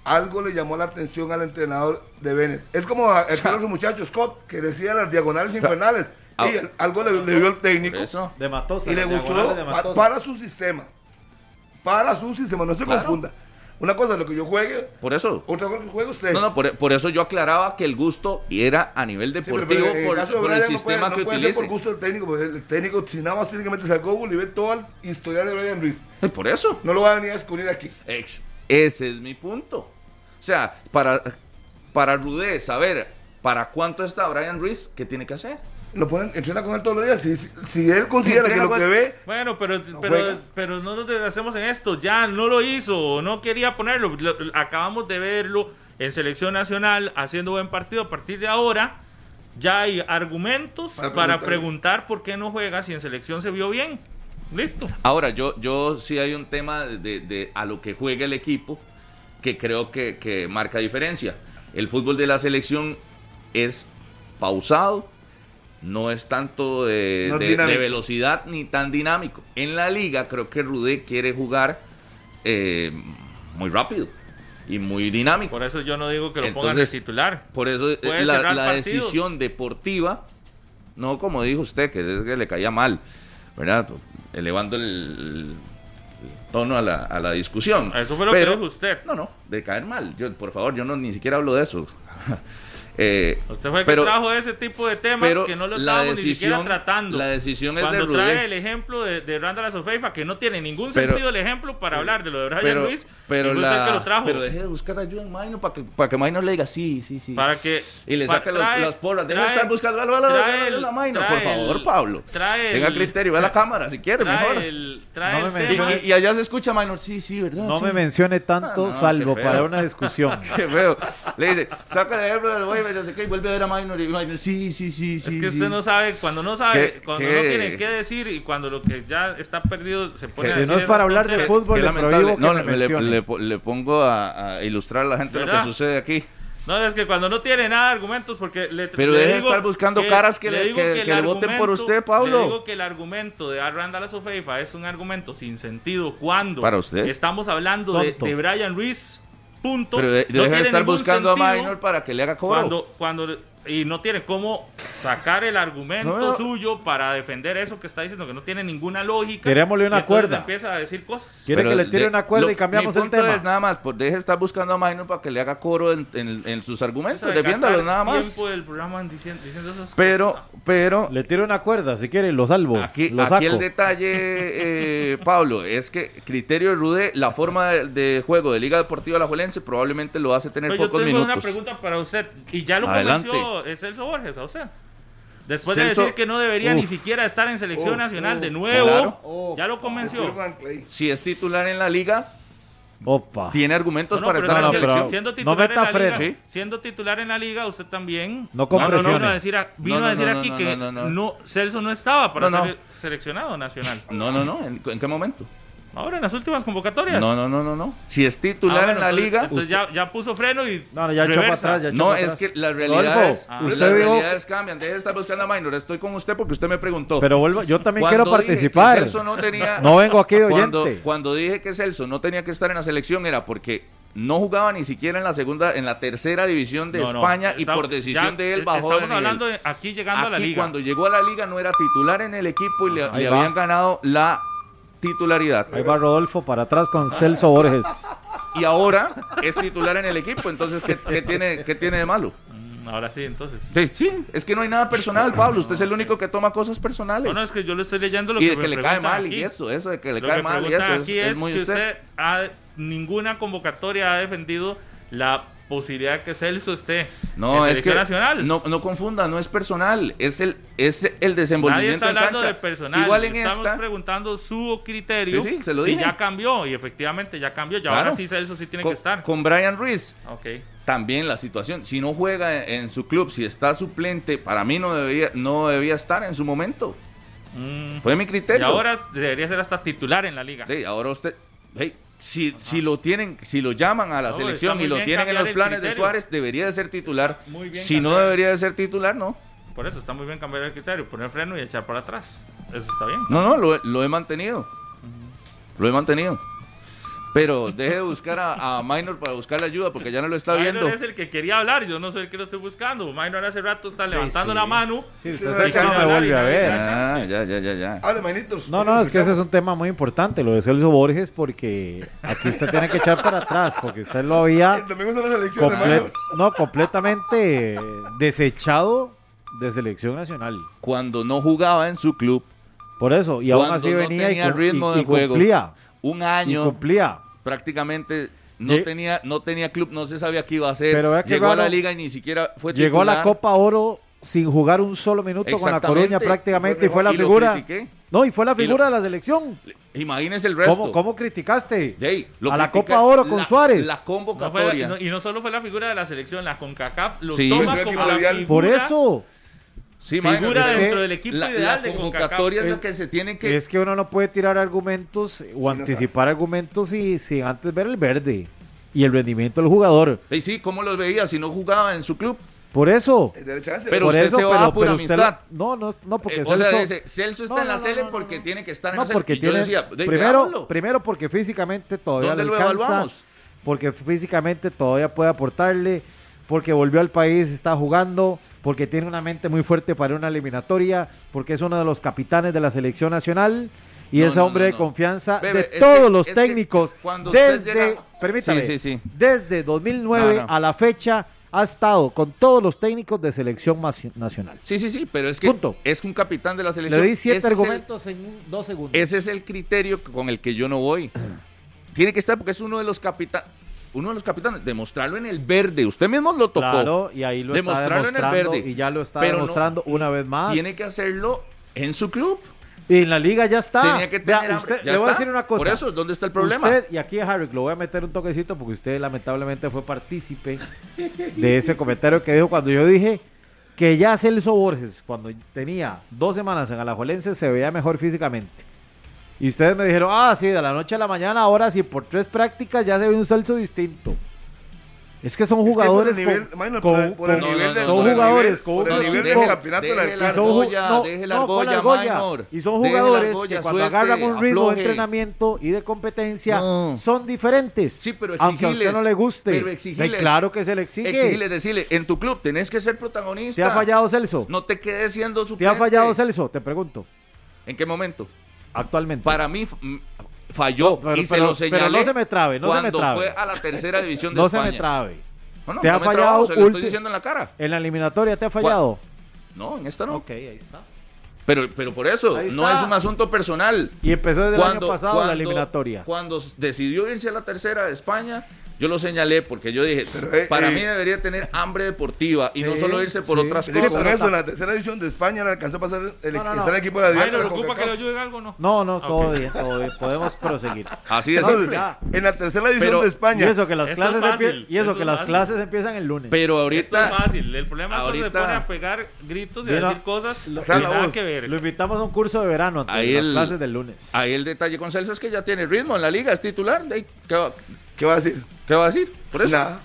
Algo le llamó la atención al entrenador de Bennett. Es como el que otro muchacho Scott, que decía las diagonales infernales. Ah, y algo le, le, vio el técnico. De Matosa, y le gustó para su sistema. Para su sistema, no se confunda. Una cosa es lo que yo juegue. Por eso. Otra cosa que juegue usted. No, no, por, eso yo aclaraba que el gusto era a nivel deportivo por, el sistema que puede Ser por gusto del técnico, porque el técnico, si nada más tiene que meterse a Google y ver todo el historial de Brian Ruiz. Por eso. No lo va a venir a descubrir aquí. ese es mi punto. O sea, para, para Rudé saber para cuánto está Brian Ruiz, ¿qué tiene que hacer? Lo pueden entrenar con él todos los días. Si, si él considera que lo que ve. Bueno, pero, no pero, pero no nos hacemos en esto. Ya no lo hizo, no quería ponerlo. acabamos de verlo en selección nacional haciendo buen partido. A partir de ahora, ya hay argumentos para, preguntar por qué no juega si en selección se vio bien. Listo. Ahora, yo, yo sí hay un tema de, de a lo que juega el equipo que creo que, que marca diferencia. El fútbol de la selección es pausado no es tanto de, velocidad ni tan dinámico. En la liga creo que Rudé quiere jugar eh, muy rápido y muy dinámico. Por eso yo no digo que lo pongan de titular. Por eso eh, la, decisión deportiva, no como dijo usted, que es que le caía mal, ¿verdad? Elevando el, tono a la, a la, discusión. Eso fue lo que dijo usted. No, no, de caer mal. Yo, por favor, yo no ni siquiera hablo de eso. Eh, Usted fue el que trajo ese tipo de temas que no lo estábamos ni siquiera tratando. La decisión Cuando es de trae el ejemplo de, de Randall que no tiene ningún sentido el ejemplo para hablar de lo de Brian Luis, pero, la, que lo trajo. pero deje de buscar ayuda en Maino para que, para que Maino le diga sí, sí, sí. Para que, y le saque las porras. Deje de estar buscando a Maino, por favor, Pablo. Tenga criterio, ve a la cámara si quiere, mejor. no me y, allá se escucha Maino, sí, sí, ¿verdad? No me mencione tanto, ah, salvo para una discusión. Qué feo. Le dice, saca el ejemplo del güey, no sé qué, y vuelve a ver a Minor y Minor, sí, sí, sí, sí. Es que usted no sabe, cuando no sabe, cuando no tiene qué decir y cuando lo que ya está perdido se pone a decir. Si no es para hablar de fútbol, le prohíbo no, le, le, pongo a, ilustrar a la gente lo que sucede aquí. No, es que cuando no tiene nada de argumentos, porque le Pero le deje de estar buscando caras que le- que- que le voten por usted, Pablo. Le digo que el argumento de Randall Sofeifa es un argumento sin sentido cuando Para usted. estamos hablando de, de Brian Ruiz, punto. Pero de- No deje de estar buscando a Minor para que le haga cobro. Cuando, cuando, y no tiene cómo sacar el argumento No, no. suyo para defender eso que está diciendo que no tiene ninguna lógica. Tirémosle una cuerda. empieza a decir cosas. ¿Quiere Pero que le tire de- una cuerda lo- y cambiamos mi el punto tema? es nada más, pues deje de estar buscando a Minor para que le haga cobro en, en- en sus argumentos, Eso de defiéndalo gastar nada más. tiempo del programa diciendo, diciendo esas Pero, cosas. pero, Le tiro una cuerda, si quiere, lo salvo. aquí, lo aquí saco. el detalle, eh, Pablo, es que criterio de Rude, la forma de, de juego de Liga Deportiva Alajuelense probablemente lo hace tener Pero yo pocos tengo minutos. una pregunta para usted. Y ya lo Adelante. convenció eh, Celso Borges a usted. Después de decir que no debería ni siquiera estar en selección nacional de nuevo, claro. ya lo convenció. Si es titular en la liga, Opa. tiene argumentos No, no, para estar en la selección. siendo no titular meta en la liga, freno. siendo titular en la liga, usted también No vino a decir, a- vino No, no, a decir no, aquí no, que no, no, no, no. Celso no estaba para No, no. ser seleccionado nacional. No, no, no. ¿En, en qué momento? Ahora en las últimas convocatorias. No, no, no, no, no. Si es Ah, titular bueno, en la entonces- liga, Entonces ya, ya puso freno y No, no, ya echó para atrás, ya echó No, para es atrás. que las Rodolfo, realidades, Ah. las usted dijo- realidades cambian. Deje de estar buscando a Minor. Estoy con usted porque usted me preguntó. Pero vuelva, yo también Cuando quiero participar. Celso no, tenía, No vengo aquí de cuando, oyente. cuando dije que Celso no tenía que estar en la selección era porque no jugaba ni siquiera en la segunda, en la tercera división de No, no, España y estamos- por decisión ya, de él bajó de Estamos hablando de aquí llegando a la liga. cuando llegó a la liga no era titular en el equipo y le, habían ganado la titularidad. Ahí va Rodolfo para atrás con Celso Borges. Y ahora es titular en el equipo, entonces ¿qué, qué tiene, qué tiene de malo? Mm, Ahora sí, entonces. Sí, sí, es que no hay nada personal, Pablo. Usted es el único que toma cosas personales. No, no, es que yo le estoy leyendo lo y que de me que le cae mal aquí. y eso, eso de que le Lo cae que mal y eso es, aquí es es, muy que usted. usted ha, ninguna convocatoria ha defendido la posibilidad de que Celso esté No, en es que nacional. no, no confunda, no es personal, es el, es el Nadie desenvolvimiento está en hablando cancha. de personal. Igual en Estamos esta, preguntando su criterio. Sí, sí, se lo si dije. ya cambió y efectivamente ya cambió. Ya Claro. ahora sí Celso sí tiene con, que estar. con Brian Ruiz, Ok. también la situación. Si no juega en, en su club, si está suplente, para mí no debía, no debía estar en su momento. Mm. Fue mi Y criterio. ahora debería ser hasta titular en la liga. Sí, ahora usted, hey, si, si lo tienen, si lo llaman a la No, selección y lo tienen en los planes de. Suárez, debería de ser titular. Muy bien si no debería de ser titular, no. Por eso está muy bien cambiar el criterio, poner freno y echar para atrás. Eso está bien. No, no, lo, lo he mantenido. Lo he mantenido. Pero deje de buscar a, a Minor para buscar ayuda porque ya no lo está Minor viendo. es el que quería hablar, yo no soy el que lo estoy buscando. Minor hace rato está levantando sí. la mano. Sí, usted se se vuelve a ver. Ah, ya, ya, ya, ya. Hable, manitos. No, no, es que ese es un tema muy importante, lo de Celso Borges, porque aquí usted tiene que echar para atrás, porque usted lo había El domingo está la selección, comple- no, completamente desechado de selección nacional. Cuando no jugaba en su club, Por eso, y aún así no venía y, tenía cum- ritmo y- de y juego. cumplía. Un Y año cumplía. prácticamente no Lle- tenía, no tenía club, no se sabía qué iba a hacer. Pero Llegó a la liga y ni siquiera fue Llegó a la titular. Copa Oro sin jugar un solo minuto con la. Coruña prácticamente y Fue fue la Y figura. critiqué. No, y fue la lo- figura de la selección. Imagínese el resto. ¿Cómo, cómo criticaste? Lo A la Copa Oro con la- Suárez. La No fue- convocatoria. no- y no solo fue la figura de la selección, la CONCACAF lo Sí. toma como la figura, Por eso. Sí, figura dentro que del equipo la, ideal la de convocatoria es Es- lo que se tiene que... Es que uno no puede tirar argumentos o anticipar argumentos y, sin antes ver el verde y el rendimiento del jugador. Ey, sí, ¿cómo los veía si no jugaba en su club? Por eso. Eh. Pero por usted eso, se va pero, a pura pero usted amistad. la- no, no, no, porque Eh, o sea, Celso- dice, Celso está No, en la no, no, Sele no, porque no. tiene que estar en No, la Sele. porque Y yo tiene, decía, "Dey, primero, veámoslo". primero porque físicamente todavía ¿Dónde le lo alcanza, evaluamos? porque físicamente todavía puede aportarle, porque volvió al país, está jugando, porque tiene una mente muy fuerte para una eliminatoria, porque es uno de los capitanes de la selección nacional y No, es no, hombre no, de Bebe, de todos que- los técnicos desde, llega- permítame, Sí, sí, sí. desde 2009 No, no. a la fecha ha estado con todos los técnicos de selección nacional. Sí, sí, sí, pero es que Punto. es un capitán de la Le selección. di siete Ese el- argumentos en un- dos segundos. Ese es el criterio con el que yo no voy. Tiene que estar porque es uno de los capitanes. Uno de los capitanes, demostrarlo en el verde. Usted mismo lo tocó. Claro, y ahí lo está Demostrarlo en el demostrando verde. y ya lo está Pero no- demostrando una vez más. Tiene que hacerlo en su club. Y en la liga ya está. Tenía que Vea, tener hambre. usted- Ya le voy a decir una cosa. Por eso, ¿dónde está el problema? Usted, y aquí a Harry, lo voy a meter un toquecito porque usted lamentablemente fue partícipe de ese comentario que dijo cuando yo dije que ya Celso Borges, cuando tenía dos semanas en Alajuelense, se veía mejor físicamente. Y ustedes me dijeron, ah, sí, de la noche a la mañana, ahora sí, por tres prácticas ya se ve un Celso distinto. Es que son jugadores con, por el nivel de, son jugadores con el nivel del campeonato de la argolla, deje la argolla, Y son jugadores que cuando agarran un ritmo de entrenamiento y de competencia son diferentes. Sí, pero aunque a usted no le guste. Pero exigiles, claro que se le exige. Exigirle, decirle, en tu club tenés que ser protagonista. ¿Te ha fallado Celso? No te quedes siendo suplente. ¿Te ha fallado Celso? Te pregunto. ¿En qué momento? Actualmente. Para mí falló y se lo señalé. Pero no se me trabe, no se me trabe. fue a la tercera división de no España. No se me trabe. No, no, ¿Te ha fallado? se lo estoy diciendo en la cara. ¿En la eliminatoria te ha fallado? No, en esta no. Ok, ahí está. Pero, pero por eso, no es un asunto personal. Y empezó desde el año pasado la eliminatoria. Cuando decidió irse a la tercera de España, yo lo señalé porque yo dije, eh, para eh, mí debería tener hambre deportiva y no solo irse por otras cosas. Por eso en la tercera división de España le alcanzó a pasar el, no, no, el equipo de la Ay, ¿le preocupa que le ayude algo no? No, no, todo bien, todo bien. Podemos proseguir. Así es. en la tercera división de España. Y eso que las clases empiezan y eso que las clases empiezan el lunes. Pero ahorita es fácil, el problema ahorita, es cuando se pone a pegar gritos y a decir cosas lo, que nada que ver. Lo invitamos a un curso de verano ahí las clases del lunes. Ahí el detalle con Celso es que ya tiene ritmo en la liga, es titular, ¿Qué va a decir? ¿Qué va a decir? Por eso. Nada.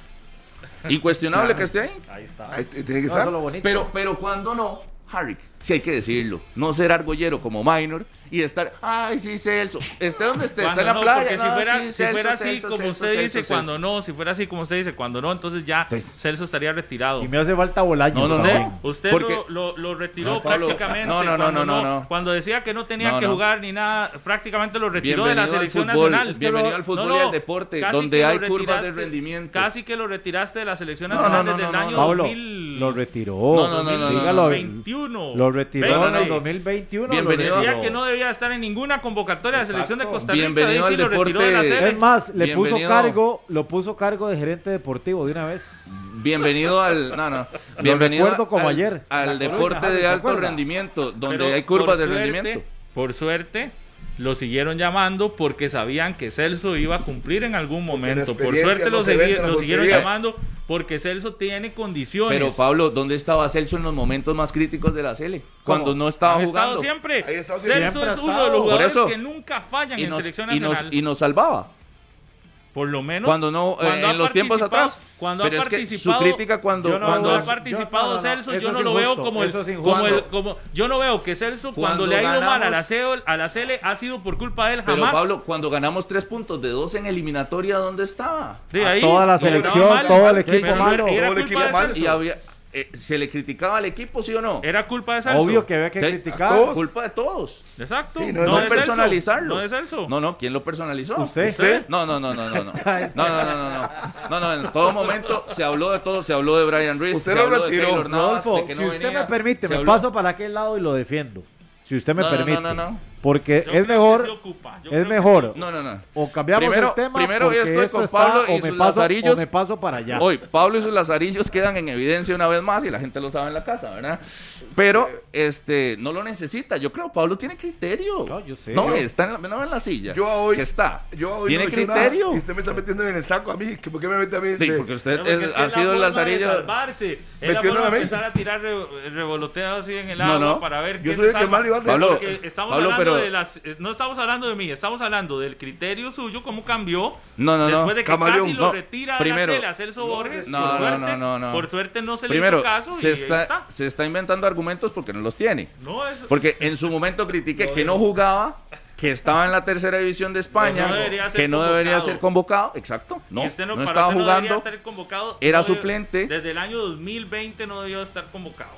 Incuestionable que esté ahí. Ahí está. Ahí tiene que estar. Pero, pero cuando no, Harry, si hay que decirlo, no ser argollero como Minor y estar, ay, sí, Celso, esté donde esté, está en la playa. Porque si fuera, si fuera así como usted dice, cuando no, si fuera así como usted dice, cuando no, entonces ya pues, Celso estaría retirado. Y me hace falta Bolaño. No, no, Usted, lo, lo, retiró prácticamente. No, no, no, no, no, Cuando decía que no tenía que jugar ni nada, prácticamente lo retiró de la selección nacional. Bienvenido al fútbol y al deporte, donde hay curvas de rendimiento. Casi que lo retiraste de la selección nacional desde el año 2000. Lo retiró. No, no, no, no. 2021. Lo retiró en el 2021. Bienvenido. Decía que no debía estar en ninguna convocatoria de selección de Costa Rica. Bienvenido al deporte. Es más, le puso cargo, lo puso cargo de gerente deportivo de una vez. Bienvenido al, no, no. Bienvenido como al, ayer. al deporte de alto rendimiento, donde hay curvas de rendimiento. Por suerte, lo siguieron llamando porque sabían que Celso iba a cumplir en algún momento. Por suerte lo, siguieron llamando porque Celso tiene condiciones. Pero Pablo, ¿dónde estaba Celso en los momentos más críticos de la Sele? Cuando no estaba jugando. siempre. Celso es uno de los jugadores que nunca fallan en selección nacional. y nos salvaba. Por lo menos cuando no eh, en los tiempos atrás. Cuando ha participado, su crítica cuando, cuando ha participado Celso, yo no, lo veo como el, como el como yo no veo que Celso cuando, le ha ido mal a la CEO, a la CL ha sido por culpa de él jamás. Pero Pablo, cuando ganamos tres puntos de dos en eliminatoria, ¿dónde estaba? ahí, toda la selección, todo el equipo malo, todo el equipo malo. Y había eh, ¿se le criticaba al equipo, sí o no? Era culpa de Celso. Obvio que había que criticar. Culpa de todos. Exacto. no, no, personalizarlo. No es Celso. No, no, ¿quién lo personalizó? ¿Usted? No, no, no, no, no. No, no, no, no, no. No, no, en todo momento se habló de todo. Se habló de Brian Reese, usted se lo habló retiró. de Taylor Navas, de que si no usted venía, me permite, me paso para aquel lado y lo defiendo. Si usted me No, no, no, permite. no, no. Porque Yo es que mejor, se ocupa, yo es que mejor. No, no, no. O cambiamos Primero- el tema primero yo estoy esto con está, Pablo y o me sus paso, lazarillos. o me paso para allá. Hoy, Pablo y sus lazarillos quedan en evidencia una vez más y la gente lo sabe en la casa, ¿verdad? Pero este no lo necesita. Yo creo Pablo tiene criterio. No, yo sé. No, está en la, no en la silla. Yo a hoy- Que está. Yo hoy tiene no criterio. nada, y usted me está metiendo en el saco a mí. ¿que ¿Por qué me mete a mí? Sí, de- porque usted porque es- es que ha sido el lazarillo. salvarse. Forma a mí. empezar a tirar re- revoloteos así en el No, agua no. para ver Yo soy el que más le iba a Pablo, estamos hablando pero- de las eh, no estamos hablando de mí, estamos hablando del criterio suyo cómo cambió No, no, no. después de que Camaleón, casi lo no. retira Primero- de la Celso Borges. No, por, no, suerte, no, no, no. por suerte no se le Primero, hizo caso se y está, se está inventando argumentos porque no los tiene. No es Porque en su momento critiqué que no jugaba, que estaba en la tercera división de España, No que no debería ser convocado. Exacto, no, y usted no, para estaba usted no debería jugando. estar convocado, era suplente. Desde el año 2020 no debió estar convocado.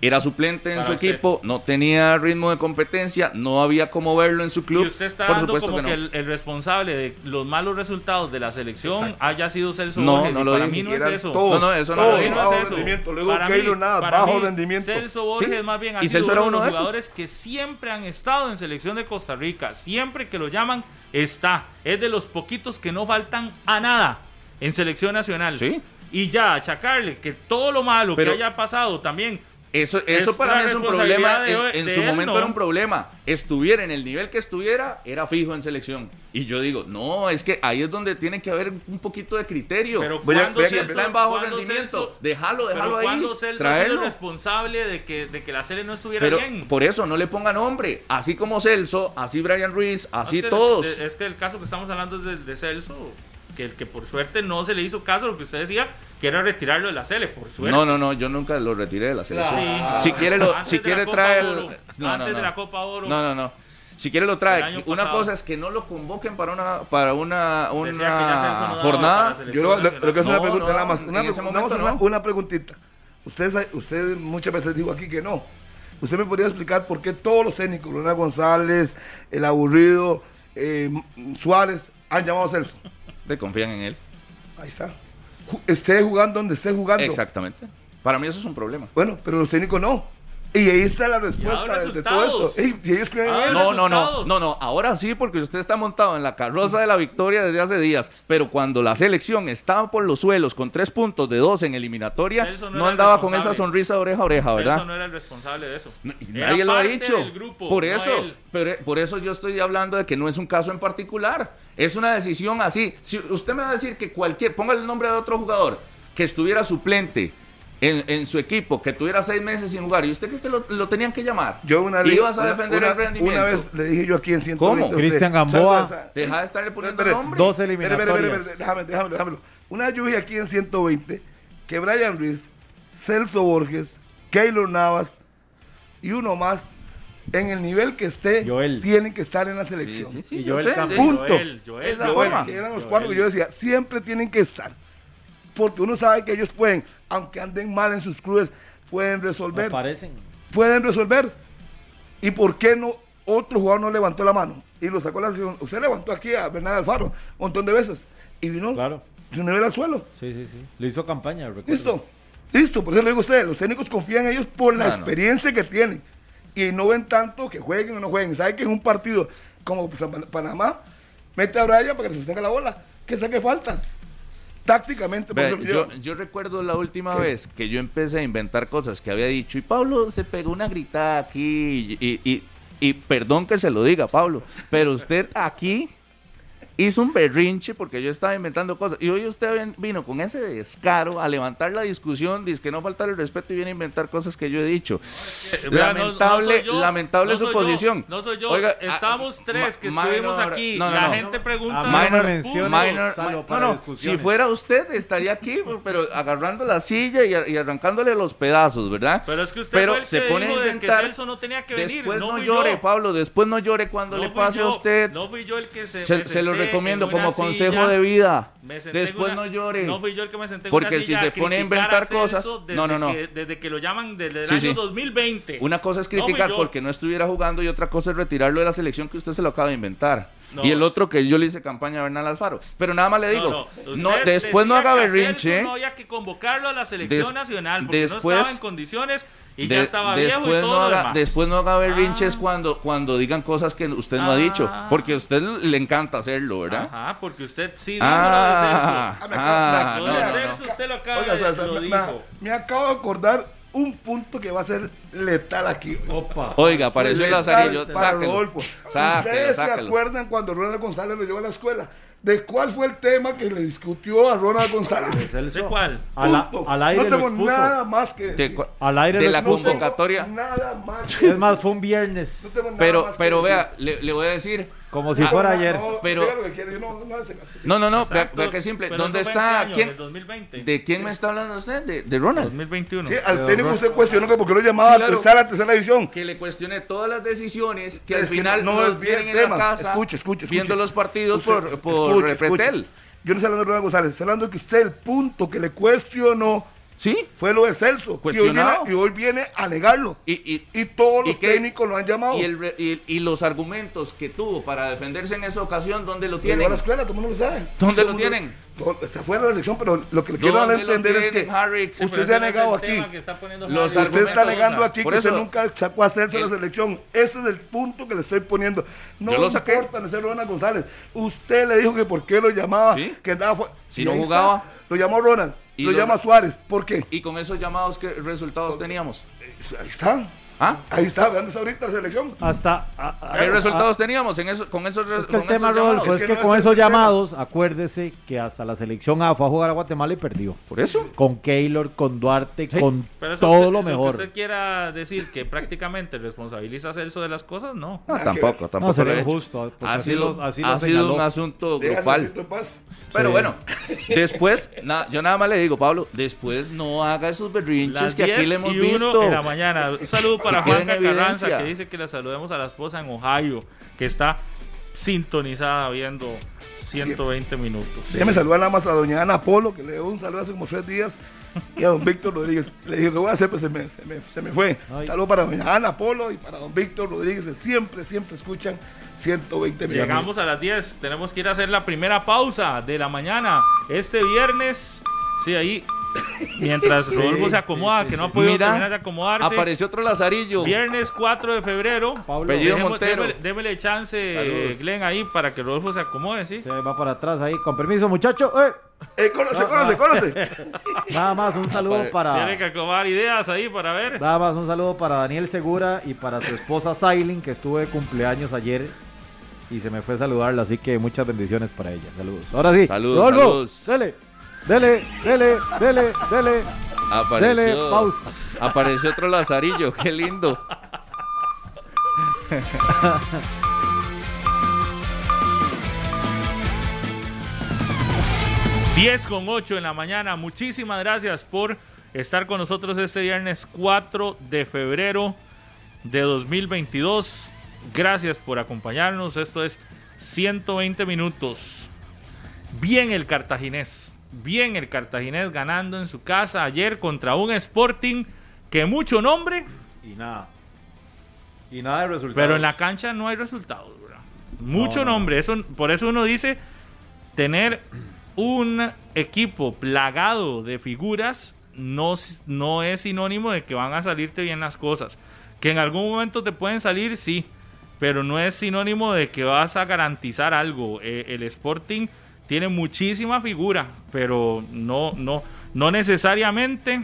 Era suplente en Para su usted. equipo, no tenía ritmo de competencia, no había cómo verlo en su club. Y usted está Por dando supuesto como que, el, el responsable de los malos resultados de la selección haya sido Celso No, Borges. no y lo para dije. mí no es eso. todos, No, no, eso no todos lo dije. no bajo es eso. rendimiento. Luego Para Keylor mí- nada, para bajo mí, rendimiento. Celso Borges Sí. más bien ha Y sido Celso era uno de uno los de esos. jugadores que siempre han estado en selección de Costa Rica. Siempre que lo llaman, está. Es de los poquitos que no faltan a nada en selección nacional. Sí. Y ya achacarle que todo lo malo Pero- que haya pasado también Eso, eso Es para mí es un problema. de- En, en de su él, momento ¿no? era un problema. Estuviera en el nivel que estuviera, era fijo en selección. Y yo digo, no, es que ahí es donde tiene que haber un poquito de criterio. Pero cuando si está en bajo rendimiento, Celso- déjalo, déjalo pero ahí. Celso sido Traerlo. responsable de que, de que la serie no estuviera Pero bien. por eso no le ponga nombre. Así como Celso, así Brian Ruiz, así es que, todos. Es que el caso que estamos hablando es de, de Celso. Que, el que por suerte no se le hizo caso a lo que usted decía, que era retirarlo de la Sele, por suerte. No, no, no, yo nunca lo retiré de la selección. Si quiere, lo, si quiere traer el... antes de la Copa Oro. No, no, no. Si quiere lo trae. Una cosa es que no lo convoquen para una para una, una jornada. Yo lo, lo, que es una pregunta nada más. Una, una, preguntita. Usted, usted muchas veces dijo aquí que no. ¿Usted me podría explicar por qué todos los técnicos, Ronald González, el aburrido, eh, Suárez, han llamado a Celso? De confían en él. Ahí está. Esté jugando donde esté jugando. Exactamente. Para mí eso es un problema. Bueno, pero los técnicos no. Y ahí está la respuesta de, todo esto. y ellos creen ah, no, no, no, no, no. Ahora sí, porque usted está montado en la carroza de la victoria desde hace días. Pero cuando la selección estaba por los suelos con tres puntos de dos en eliminatoria, no, andaba con esa sonrisa de oreja a oreja, ¿verdad? Celso no era el responsable de eso. nadie lo ha dicho. por eso, pero, por eso yo estoy hablando de que no es un caso en particular. Es una decisión así. Si usted me va a decir que cualquier, ponga el nombre de otro jugador que estuviera suplente en, su equipo que tuviera seis meses sin jugar y usted cree que lo, tenían que llamar yo una vez ibas a defender una, el rendimiento una vez le dije yo aquí en 120 ¿cómo? Cristian Gamboa. Deja de estarle poniendo nombre dos eliminatorias. déjame, déjame, déjame. Una vez yo dije aquí en 120 que Brian Ruiz Celso Borges Keylor Navas y uno más en el nivel que esté, tienen que estar en la selección. Sí, sí, y Joel Punto. Joel, Joel, eran los cuatro que yo decía, siempre tienen que estar porque uno sabe que ellos pueden, aunque anden mal en sus clubes, pueden resolver. Aparecen. Pueden resolver. ¿Y por qué no otro jugador no levantó la mano y lo sacó la sesión? Usted levantó aquí a Bernal Alfaro un montón de veces y vino claro. su nivel al suelo. Sí, sí, sí. Le hizo campaña, recuerdo. Listo. Listo, por eso le digo a ustedes, los técnicos confían en ellos por la experiencia que tienen y no ven tanto que jueguen o no jueguen. ¿Sabe que en un partido como Panamá mete a Brian para que se sostenga la bola? Que saque faltas tácticamente. yo, recuerdo la última vez que yo empecé a inventar cosas que había dicho y Pablo se pegó una gritada aquí y, y perdón que se lo diga, Pablo, pero usted aquí hizo un berrinche porque yo estaba inventando cosas. Y hoy usted vino con ese descaro a levantar la discusión, dice que no falta el respeto y viene a inventar cosas que yo he dicho. lamentable, lamentable su posición. no soy yo. Oiga, Estamos tres que estuvimos aquí. la gente pregunta. Minor, minor, no, no, si fuera usted estaría aquí, pero agarrando la silla y, arrancándole los pedazos, ¿verdad? Pero es que usted pero se pone a inventar. Que no tenía que venir. Después no, llore, Pablo. Después no llore cuando le pase a usted. No fui yo el que se. Se, lo recomiendo como consejo de vida. Después no llore. No fui yo el que me senté Porque si se pone a inventar cosas. No, no, no. desde que lo llaman desde el año 2020. Una cosa es criticar porque no estuviera jugando y otra cosa es retirarlo de la selección que usted se lo acaba de inventar. Y el otro que yo le hice campaña a Bernal Alfaro. Pero nada más le digo, no, después no haga berrinche. No había que convocarlo a la selección nacional porque después, no estaba en condiciones y ya estaba viejo y todo no haga, Después no haga berrinches ah. cuando, cuando digan cosas que usted no ha dicho. Ah. Porque a usted le encanta hacerlo, ¿verdad? Ajá, porque usted sí ah, ah, ah, de Celso. usted lo acaba de, lo dijo. Me acabo de acordar un punto que va a ser letal aquí. Opa. Oiga, apareció el Lazarillo. Para Rodolfo. ¿Ustedes se acuerdan cuando Ronald González lo llevó a la escuela? ¿De cuál fue el tema que le discutió a Ronald González? ¿De cuál? al aire no tengo nada más que decir. De, al aire de la convocatoria. nada más. es más, fue un viernes. No tengo nada pero más pero vea, le, le, voy a decir como si fuera ayer. pero, no, no, no, vea, que simple. ¿Dónde está? ¿Quién? ¿De quién me está hablando usted? De, de Ronald. 2021. Sí, al técnico usted cuestionó que por qué lo llamaba a empezar a tercera división. Que le cuestione todas las decisiones que al final no es bien en la casa. Escuche, escuche, Viendo los partidos por, por Repretel. Yo no estoy hablando de Ronald González, estoy hablando de que usted el punto que le cuestionó Sí. Fue lo de Celso. Cuestionado. Y hoy viene, a negarlo. Y, y, todos los técnicos lo han llamado. Y, y, los argumentos que tuvo para defenderse en esa ocasión, ¿dónde lo tienen? En la escuela, todo el mundo lo sabe. ¿Dónde lo tienen? está fuera de la sección, pero lo que le quiero dar a entender es que usted se ha negado aquí. Los usted está negando aquí que usted nunca sacó a Celso la selección. Ese es el punto que le estoy poniendo. No lo importa de ser Ronald González. Usted le dijo que por qué lo llamaba, que andaba Si no jugaba. lo llamó Ronald lo llama Suárez. ¿Por qué? ¿Y con esos llamados qué resultados teníamos? ahí está. ¿Ah? Ahí está, vean ahorita la selección. Hasta. ¿Qué resultados teníamos en eso, con esos Es que el tema, Rodolfo, es, que, con esos llamados, acuérdese que hasta la selección A fue a jugar a Guatemala y perdió. ¿Por eso? Con Keylor, con Duarte, con todo lo mejor. Que usted quiera decir que prácticamente responsabiliza a Celso de las cosas, no. no tampoco, tampoco. No, sería justo. Ha sido, ha sido un asunto grupal. Pero bueno, después, yo nada más le digo, Pablo, después no haga esos berrinches que aquí le hemos y visto. en la mañana. Un saludo para Juan Carranza, que dice que le saludemos a la esposa en Ohio, que está sintonizada viendo 120 minutos. me saludar nada más a doña Ana Polo, que le dio un saludo hace como tres días, y a don Víctor Rodríguez. Le dije, ¿qué voy a hacer? Pues se me, se me, se me fue. Saludo para doña Ana Polo y para don Víctor Rodríguez, que siempre, siempre escuchan 120 minutos. Llegamos a las 10, tenemos que ir a hacer la primera pausa de la mañana. Este viernes, sí, ahí Mientras Rodolfo se acomoda, que no ha podido terminar de acomodarse. Apareció otro Lazarillo. Viernes 4 de febrero. Pablo Montero. Démele, chance, Glenn, ahí para que Rodolfo se acomode, ¿sí? Se va para atrás ahí. Con permiso, muchacho. ¡Eh! ¡Eh, conoce, conoce, conoce! Nada más un saludo para. Tiene que acomodar ideas ahí para ver. Nada más un saludo para Daniel Segura y para su esposa Sailin, que estuvo de cumpleaños ayer y se me fue a saludarla, así que muchas bendiciones para ella. Saludos. Ahora sí. Saludos. saludos. Dale. Dele, dele, dele, dele. Apareció, dele, pausa. Apareció otro Lazarillo, qué lindo. Diez con 8 en la mañana. Muchísimas gracias por estar con nosotros este viernes 4 de febrero de 2022. Gracias por acompañarnos. Esto es 120 minutos. Bien el cartaginés bien el cartaginés ganando en su casa ayer contra un Sporting que mucho nombre. Y nada. Y nada de resultados. Pero en la cancha no hay resultados, Mucho nombre. Eso, por eso uno dice tener un equipo plagado de figuras no, no es sinónimo de que van a salirte bien las cosas. Que en algún momento te pueden salir, sí. Pero no es sinónimo de que vas a garantizar algo. Eh, el Sporting tiene muchísima figura, pero no, no, no necesariamente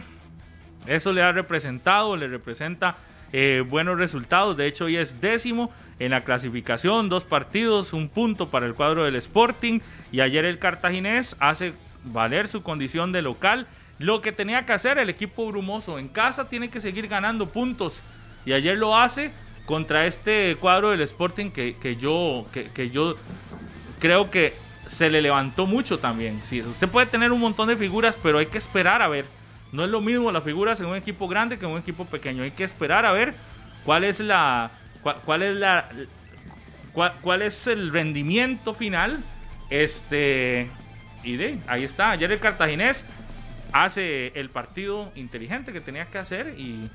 eso le ha representado, le representa eh, buenos resultados. De hecho, hoy es décimo en la clasificación, dos partidos, un punto para el cuadro del Sporting. Y ayer el cartaginés hace valer su condición de local. Lo que tenía que hacer el equipo brumoso en casa tiene que seguir ganando puntos. Y ayer lo hace contra este cuadro del Sporting que, que yo, que, que yo creo que se le levantó mucho también. Sí, usted puede tener un montón de figuras, pero hay que esperar a ver. No es lo mismo las figuras en un equipo grande que en un equipo pequeño. Hay que esperar a ver cuál es la cuál, es la cuál, es el rendimiento final. Este y de ahí está. Ayer el cartaginés hace el partido inteligente que tenía que hacer y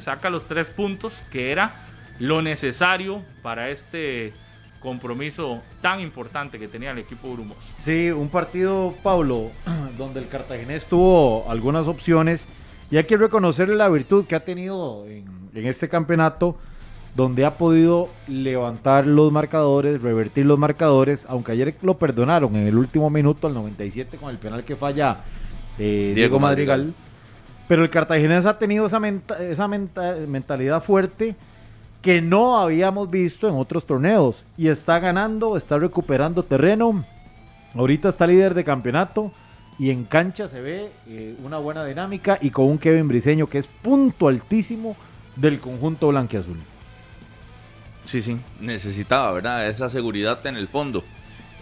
saca los tres puntos que era lo necesario para este compromiso tan importante que tenía el equipo Brumos. Sí, un partido, Pablo, donde el Cartaginés tuvo algunas opciones y hay que reconocerle la virtud que ha tenido en, este campeonato, donde ha podido levantar los marcadores, revertir los marcadores, aunque ayer lo perdonaron en el último minuto, al 97, con el penal que falla eh, Diego, Madrigal. Pero el Cartaginés ha tenido esa, esa mentalidad fuerte que no habíamos visto en otros torneos. Y está ganando, está recuperando terreno. Ahorita está líder de campeonato. Y en cancha se ve eh, una buena dinámica y con un Kevin Briseño que es punto altísimo del conjunto blanqueazul. Sí, sí, necesitaba, ¿verdad? Esa seguridad en el fondo.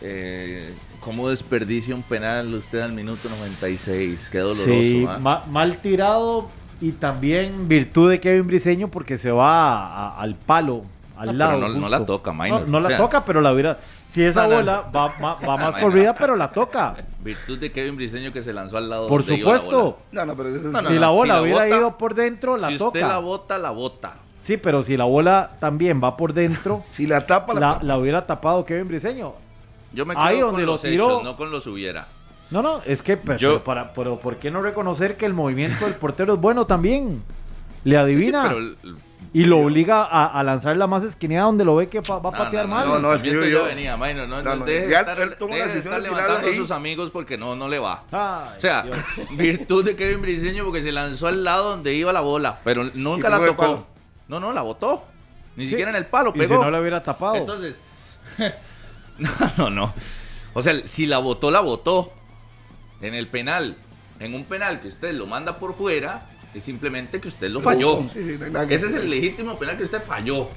Eh, ¿Cómo desperdicia un penal usted al minuto 96? Qué doloroso. Sí, ¿ah? mal tirado, y también virtud de Kevin Briseño porque se va al palo, al lado. No, la toca, No, la toca, pero la hubiera. Si esa bola va, va, más corrida, pero la toca. Virtud de Kevin Briseño que se lanzó al lado. Por supuesto. si la bola hubiera ido por dentro, la toca. Si usted la bota, la bota. Sí, pero si la bola también va por dentro. si la tapa, la, la, hubiera tapado Kevin Briseño. Yo me quedo Ahí donde con los hechos, no con los hubiera. No, no, es que, pero, para, pero ¿por qué no reconocer que el movimiento del portero es bueno también? Le adivina. pero y lo obliga a, lanzar la más esquinada donde lo ve que va, a patear mal. No, no, es que yo, yo venía, no, no, no, deje ya estar, él tomó la decisión de levantando a sus amigos porque no, no le va. o sea, virtud de Kevin Briseño porque se lanzó al lado donde iba la bola, pero nunca la tocó. No, no, la botó. Ni siquiera en el palo pegó. Y si no la hubiera tapado. Entonces, no, no, no. O sea, si la botó, la botó. En el penal. En un penal que usted lo manda por fuera, es simplemente que usted lo falló. Ese es el legítimo penal que usted falló.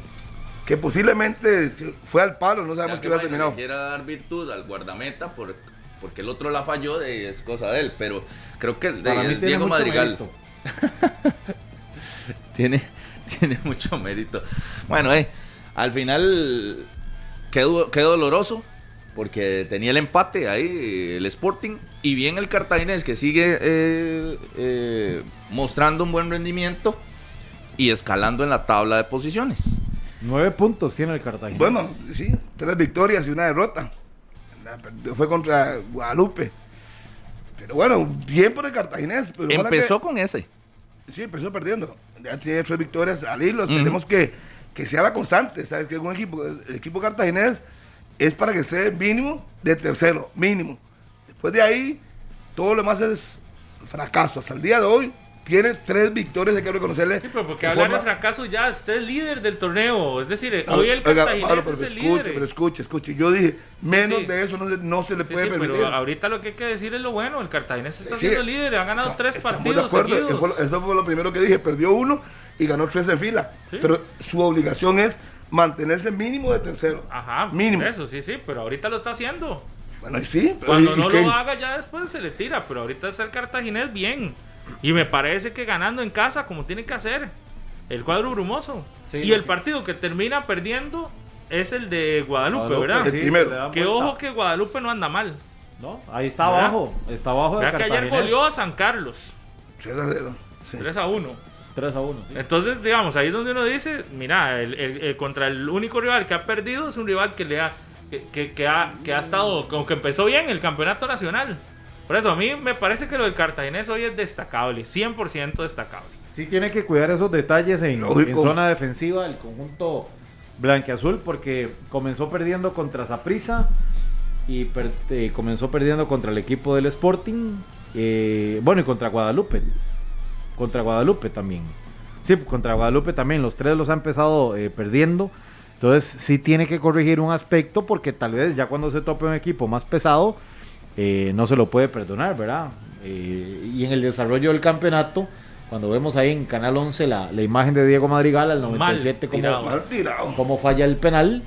Que posiblemente fue al palo, no sabemos qué hubiera terminado. Quiera dar virtud al guardameta por, porque el otro la falló, de, es cosa de él. Pero creo que el, Diego Madrigal. tiene, tiene mucho mérito. Bueno, eh, al final quedó, quedó doloroso porque tenía el empate ahí, el Sporting, y bien el Cartaginés que sigue eh, eh, mostrando un buen rendimiento y escalando en la tabla de posiciones. Nueve puntos tiene el Cartaginés. Bueno, sí, tres victorias y una derrota. Fue contra Guadalupe. Pero bueno, bien por el Cartaginés. Empezó con ese. Sí, empezó perdiendo. Ya tiene tres victorias al hilo. Tenemos que, que sea la constante. ¿Sabes? Que un equipo, el equipo cartaginés es para que esté mínimo de tercero, mínimo. Después de ahí, todo lo demás es fracaso. Hasta el día de hoy, tiene tres victorias, hay que reconocerle. Sí, pero porque hablar de fracaso ya, usted es líder del torneo. Es decir, hoy el Cartaginés es el líder. Pero escuche, escuche, yo dije, menos de eso no, se le puede permitir. Pero ahorita lo que hay que decir es lo bueno, el Cartaginés está siendo líder, ha ganado tres partidos seguidos. Eso fue lo primero que dije, perdió uno y ganó tres en fila. Pero su obligación es mantenerse mínimo de tercero. Ajá, mínimo. Eso sí, sí, pero ahorita lo está haciendo. Bueno, y sí. Cuando no lo haga ya después se le tira, pero ahorita es el cartaginés bien. Y me parece que ganando en casa como tiene que hacer. El cuadro brumoso. y el partido que termina perdiendo es el de Guadalupe, ¿verdad? El primero. Que ojo que Guadalupe no anda mal. No, ahí está abajo. Está abajo de que ayer goleó a San Carlos. 3 a 0. 3 a 1. 3 a 1. Entonces, digamos, ahí es donde uno dice, mira, el, contra el único rival que ha perdido es un rival que le ha que, que, ha, que ha estado, como que empezó bien el campeonato nacional. Por eso, a mí me parece que lo del Cartaginés hoy es destacable, 100% destacable. Sí tiene que cuidar esos detalles en, en zona defensiva del conjunto blanqueazul, porque comenzó perdiendo contra Zaprisa y eh, comenzó perdiendo contra el equipo del Sporting, eh, bueno, y contra Guadalupe contra Guadalupe también. Sí, contra Guadalupe también. Los tres los ha empezado eh, perdiendo. Entonces sí tiene que corregir un aspecto porque tal vez ya cuando se tope un equipo más pesado eh, no se lo puede perdonar, ¿verdad? Eh, y en el desarrollo del campeonato, cuando vemos ahí en Canal 11 la, imagen de Diego Madrigal al 97 como, falla el penal,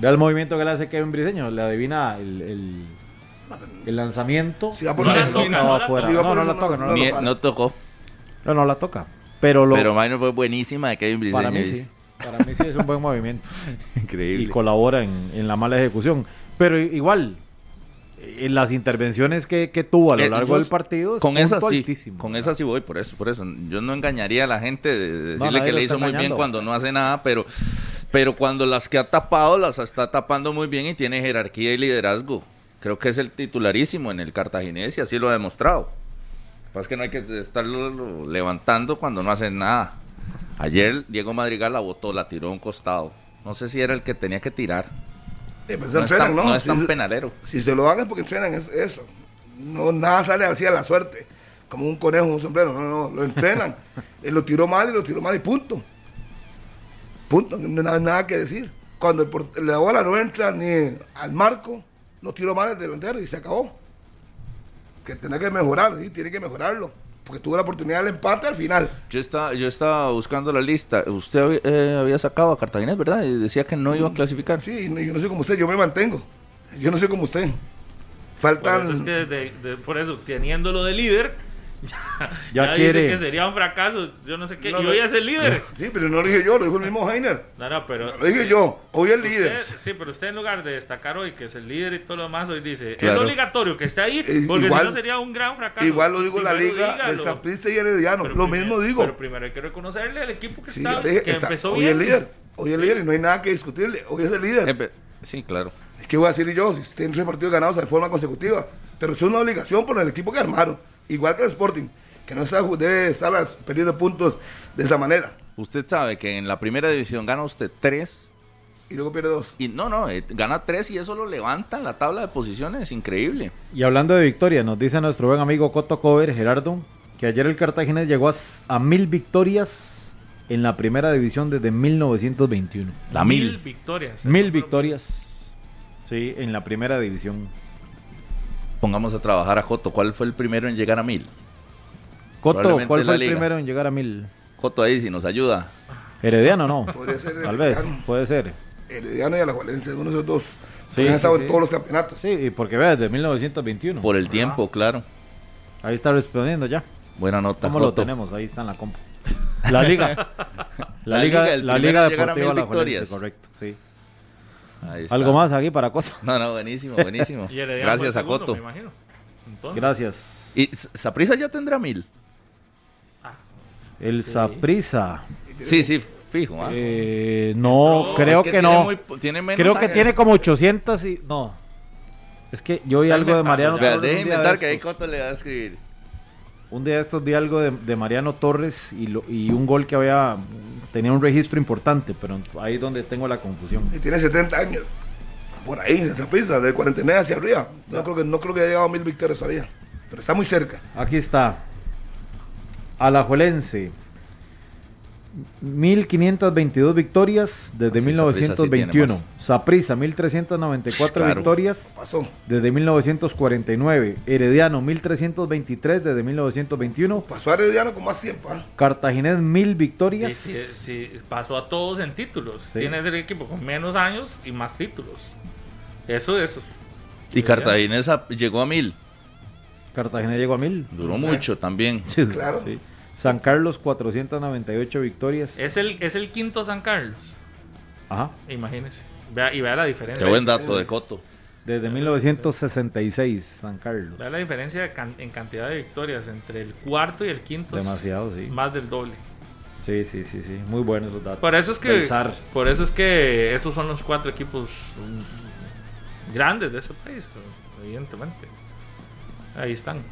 vea el movimiento que le hace Kevin Briseño, le adivina el, el, lanzamiento. no, no, la toca, no tocó. No, no la toca. Pero, lo, pero fue buenísima de Kevin Briseño. Para mí sí. Para mí sí es un buen movimiento. Increíble. Y colabora en, la mala ejecución. Pero igual, en las intervenciones que, tuvo a lo eh, largo del partido con esa sí con esa sí voy por eso por eso yo no engañaría a la gente de decirle que le hizo muy bien cuando no hace nada pero pero cuando las que ha tapado las está tapando muy bien y tiene jerarquía y liderazgo creo que es el titularísimo en el cartaginés y así lo ha demostrado pues que no hay que estarlo levantando cuando no hacen nada. Ayer Diego Madrigal la botó, la tiró a un costado. No sé si era el que tenía que tirar. Pues no, es tan, no, es tan penalero. Si se lo hagan es porque entrenan, es eso. No, nada sale así a la suerte, como un conejo un sombrero. No, no, lo entrenan. Él lo tiró mal y lo tiró mal y punto. Punto, no hay nada que decir. Cuando el, la bola no entra ni al marco, lo tiró mal el delantero y se acabó que tiene que mejorar, ¿sí? tiene que mejorarlo. Porque tuvo la oportunidad del empate al final. Yo estaba, yo estaba buscando la lista. Usted eh, había sacado a Cartagena, ¿verdad? Y decía que no iba a clasificar. Sí, yo no sé cómo usted, yo me mantengo. Yo no sé cómo usted. Faltan. Por eso, es que por eso teniéndolo de líder, ya, quiere. Dice que sería un fracaso, yo no sé qué. y hoy es el líder. Sí, pero no lo dije yo, lo dijo el mismo Heiner. No, no, pero. Lo dije yo, hoy es el líder. Sí, pero usted en lugar de destacar hoy que es el líder y todo lo demás, hoy dice: es obligatorio que esté ahí, porque si no sería un gran fracaso. Igual lo digo la liga del Saprissa y Herediano, lo mismo digo. Pero primero hay que reconocerle al equipo que, está, que empezó hoy bien. Hoy es el líder, hoy es el líder y no hay nada que discutirle. Hoy es el líder. Sí, claro. Es que voy a decir yo, si tienen tres partidos ganados de forma consecutiva, pero es una obligación por el equipo que armaron, igual que el Sporting que no está, debe estar perdiendo puntos de esa manera. Usted sabe que en la primera división gana usted tres. Y luego pierde dos. Y no, no, eh, gana tres y eso lo levanta en la tabla de posiciones. Increíble. Y hablando de victoria, nos dice nuestro buen amigo Coto Cover, Gerardo, que ayer el Cartaginés llegó a, mil victorias en la primera división desde 1921. La mil, victorias. Mil victorias. Sí, en la primera división. Pongamos a trabajar a Coto. ¿Cuál fue el primero en llegar a mil? Coto, ¿cuál fue el primero en llegar a mil? Coto ahí, si nos ayuda. Herediano no. Tal vez, puede ser. Herediano y Alajuelense, uno de esos dos. Sí, han estado en todos los campeonatos. Sí, y porque ve desde 1921. Por el tiempo, claro. Ahí está respondiendo ya. Buena nota. ¿Cómo lo tenemos? Ahí está en la compu. La liga. La, liga, la liga deportiva La correcto, sí. Algo más aquí para cosas. No, no, buenísimo, buenísimo. Gracias a Coto. Gracias. ¿Y Saprisa ya tendrá mil? Ah, el Saprisa. Sí, sí, fijo. ¿ah? Eh, no, creo que, no. creo que tiene como 800 y. No. Es que yo vi algo de Mariano Torres. Deje inventar que ahí Coto le va a escribir. Un día de estos vi algo de, Mariano Torres y, y, un gol que había. Tenía un registro importante, pero ahí es donde tengo la confusión. Y tiene 70 años. Por ahí, esa pista, de 49 hacia arriba. No creo, que, no creo que haya llegado a mil victorias todavía. Pero está muy cerca. Aquí está. Alajuelense 1522 victorias desde 1921. Saprisa, 1394 victorias desde 1949. Herediano, 1323 desde 1921. Pasó a Herediano con más tiempo. ¿eh? Cartaginés, 1000 victorias. Sí, pasó a todos en títulos. Tiene el equipo con menos años y más títulos. Eso, eso. Y Cartaginés llegó a 1000. Cartaginés llegó a 1000. Duró mucho también. claro. San Carlos, 498 victorias. Es el, es el quinto San Carlos. Ajá. Imagínese. Vea, y vea la diferencia. Qué buen dato de Coto. Desde 1966, San Carlos. Vea la diferencia en cantidad de victorias entre el cuarto y el quinto. Demasiado, sí. Más del doble. Sí, sí, sí, sí. Muy buenos los datos. Por eso es que, por eso es que esos son los cuatro equipos grandes de ese país, evidentemente. Ahí están.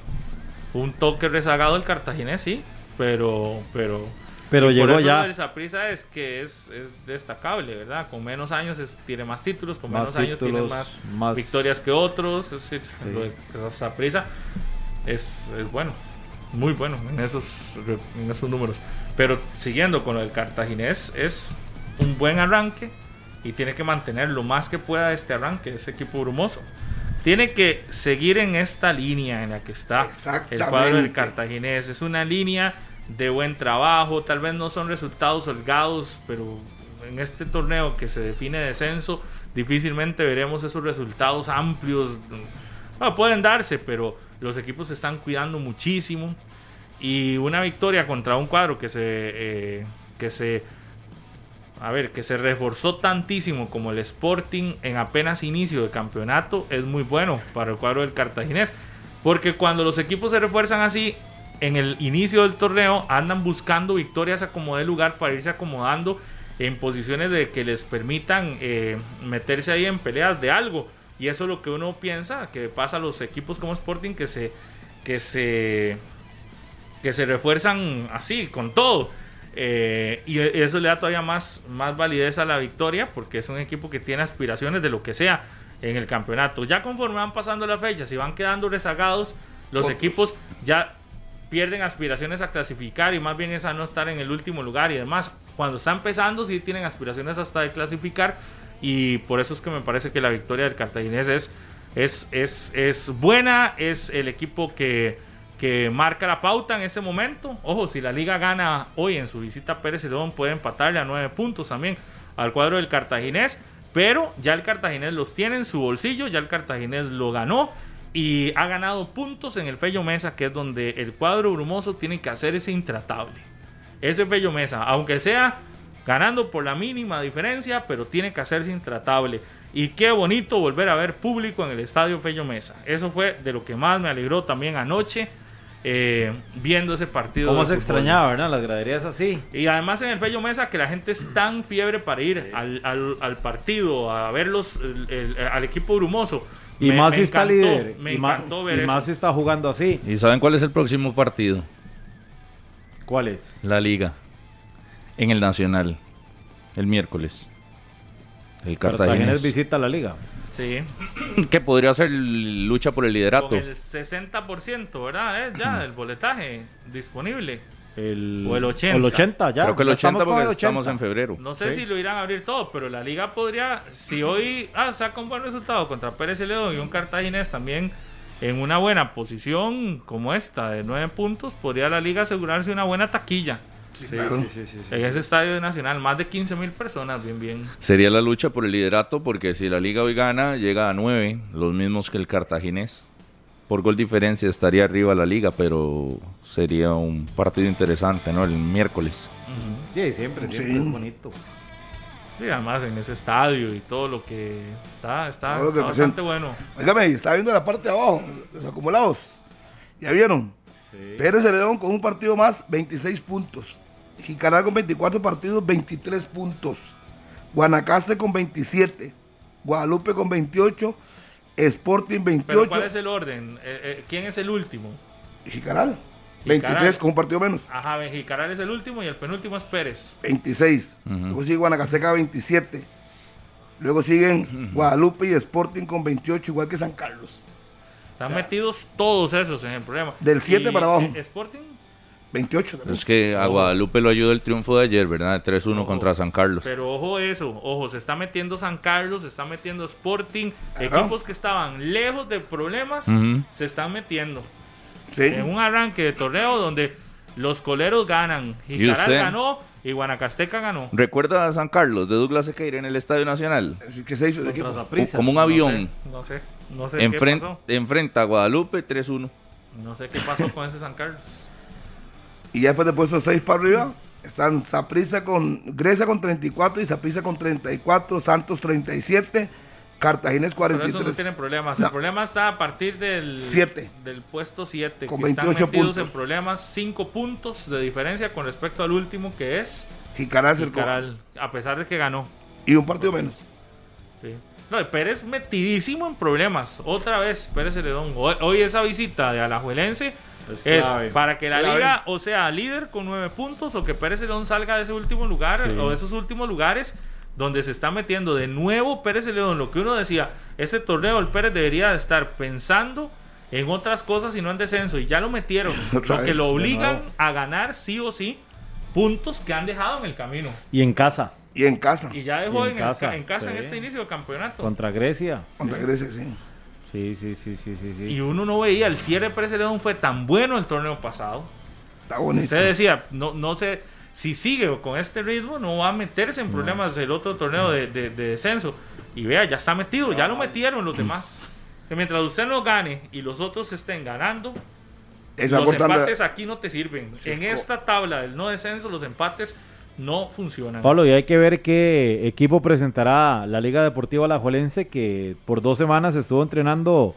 Un toque rezagado el cartaginés, sí, pero pero pero llegó por eso ya. esa prisa es que es, destacable verdad con menos años tiene más títulos con menos años tiene más, victorias que otros es decir esa prisa es, bueno muy bueno en esos en esos números. Pero siguiendo con lo del cartaginés es un buen arranque y tiene que mantener lo más que pueda este arranque ese equipo brumoso. Tiene que seguir en esta línea en la que está el cuadro del cartaginés. Es una línea de buen trabajo, tal vez no son resultados holgados, pero en este torneo que se define descenso, difícilmente veremos esos resultados amplios. pueden darse, pero los equipos se están cuidando muchísimo. Y una victoria contra un cuadro que se, eh, que se, a ver, que se reforzó tantísimo como el Sporting en apenas inicio de campeonato es muy bueno para el cuadro del Cartaginés. Porque cuando los equipos se refuerzan así, en el inicio del torneo andan buscando victorias a como de lugar para irse acomodando en posiciones de que les permitan eh, meterse ahí en peleas de algo. Y eso es lo que uno piensa que pasa a los equipos como Sporting que se que se que se refuerzan así con todo. Eh, y eso le da todavía más, más validez a la victoria porque es un equipo que tiene aspiraciones de lo que sea en el campeonato. Ya conforme van pasando las fechas y van quedando rezagados, los equipos ya pierden aspiraciones a clasificar y más bien es a no estar en el último lugar y demás. Cuando está empezando sí tienen aspiraciones hasta de clasificar y por eso es que me parece que la victoria del cartaginés es, es, es, es buena, es el equipo que, que marca la pauta en ese momento. Ojo, si la liga gana hoy en su visita a Pérez León puede empatarle a nueve puntos también al cuadro del cartaginés. Pero ya el cartaginés los tiene en su bolsillo, ya el cartaginés lo ganó y ha ganado puntos en el Fello Mesa, que es donde el cuadro brumoso tiene que hacer ese intratable. Ese Fello Mesa, aunque sea ganando por la mínima diferencia, pero tiene que hacerse intratable. Y qué bonito volver a ver público en el estadio Fello Mesa. Eso fue de lo que más me alegró también anoche. Eh, viendo ese partido. ¿Cómo se extrañaba, verdad? Las graderías así. Y además en el Fello Mesa que la gente es tan fiebre para ir al, partido, a ver al equipo brumoso y más si está líder. y más si está jugando así. ¿Y saben cuál es el próximo partido? ¿Cuál es? La liga. En el Nacional, el miércoles. El Cartaginés visita la liga. Sí. ¿Qué podría ser lucha por el liderato. Con el 60%, ¿verdad? Es ya el boletaje disponible. El, o el 80. El 80 ya. Creo que el 80 porque estamos en febrero. No sé si lo irán a abrir todo, pero la liga podría, si hoy ah, saca un buen resultado contra Pérez León y un Cartaginés también en una buena posición como esta de 9 puntos, podría la liga asegurarse una buena taquilla. Sí, sí, sí, en ese estadio nacional, más de 15 mil personas, bien, bien. Sería la lucha por el liderato, porque si la liga hoy gana, llega a 9, los mismos que el cartaginés. Por gol diferencia estaría arriba la liga, pero sería un partido interesante, ¿no? El miércoles. Sí, siempre, siempre es bonito. Y además en ese estadio y todo lo que está, está, bastante bueno. Oígame, está viendo la parte de abajo, los acumulados. ¿Ya vieron? Pérez Celedón con un partido más, 26 puntos. Jicaral con 24 partidos, 23 puntos. Guanacaste con 27. Guadalupe con 28. Sporting 28. ¿Cuál es el orden? Eh, eh, ¿Quién es el último? Jicaral. 23 con un partido menos. Ajá, Jicaral es el último y el penúltimo es Pérez. 26. Luego sigue Guanacaseca 27. Luego siguen Guadalupe y Sporting con 28, igual que San Carlos. Están metidos todos esos en el problema. Del 7 para abajo. Sporting 28 Es que a Guadalupe lo ayudó el triunfo de ayer, ¿verdad? 3-1 contra San Carlos. Pero ojo eso, ojo, se está metiendo San Carlos, se está metiendo Sporting, equipos que estaban lejos de problemas, se están metiendo. En un arranque de torneo donde los coleros ganan, Jicaral ganó y Guanacasteca ganó. ¿Recuerda a San Carlos de Douglas Sequeira en el Estadio Nacional? ¿Qué se hizo de Como un avión. No sé, no sé, qué pasó. Enfrenta a Guadalupe 3-1. No sé qué pasó con ese San Carlos. Y ya después de puesto 6 para arriba, están Saprisa con Grecia con 34 y Saprisa con 34, Santos 37, Cartagena es 43. Pero eso no tienen problemas. El problema está a partir del, del puesto 7. Con 28 puntos. en problemas, 5 puntos de diferencia con respecto al último que es Jicaral. A pesar de que ganó. Y un partido menos. Sí. No, Pérez metidísimo en problemas. Otra vez, Pérez Celedón. Hoy, hoy esa visita de Alajuelense es, para que la liga o sea líder con nueve puntos o que Pérez León salga de ese último lugar o de esos últimos lugares donde se está metiendo de nuevo Pérez León. Lo que uno decía, este torneo el Pérez debería estar pensando en otras cosas y no en descenso. Y ya lo metieron. lo que lo obligan a ganar sí o sí puntos que han dejado en el camino. Y en casa. Y en casa. Y ya dejó en, casa, en, casa en este inicio del campeonato. Contra Grecia. Contra Grecia, sí. Sí, sí, sí, sí, sí, Y uno no veía, el cierre de Pérez León fue tan bueno el torneo pasado. Está bonito. Usted decía, no, no sé, si sigue con este ritmo, no va a meterse en problemas el otro torneo de, descenso. Y vea, ya está metido, ya lo metieron los demás. Que mientras usted no gane y los otros estén ganando, los empates aquí no te sirven. en esta tabla del no descenso, los empates no funcionan. Pablo, y hay que ver qué equipo presentará la Liga Deportiva Alajuelense que por dos semanas estuvo entrenando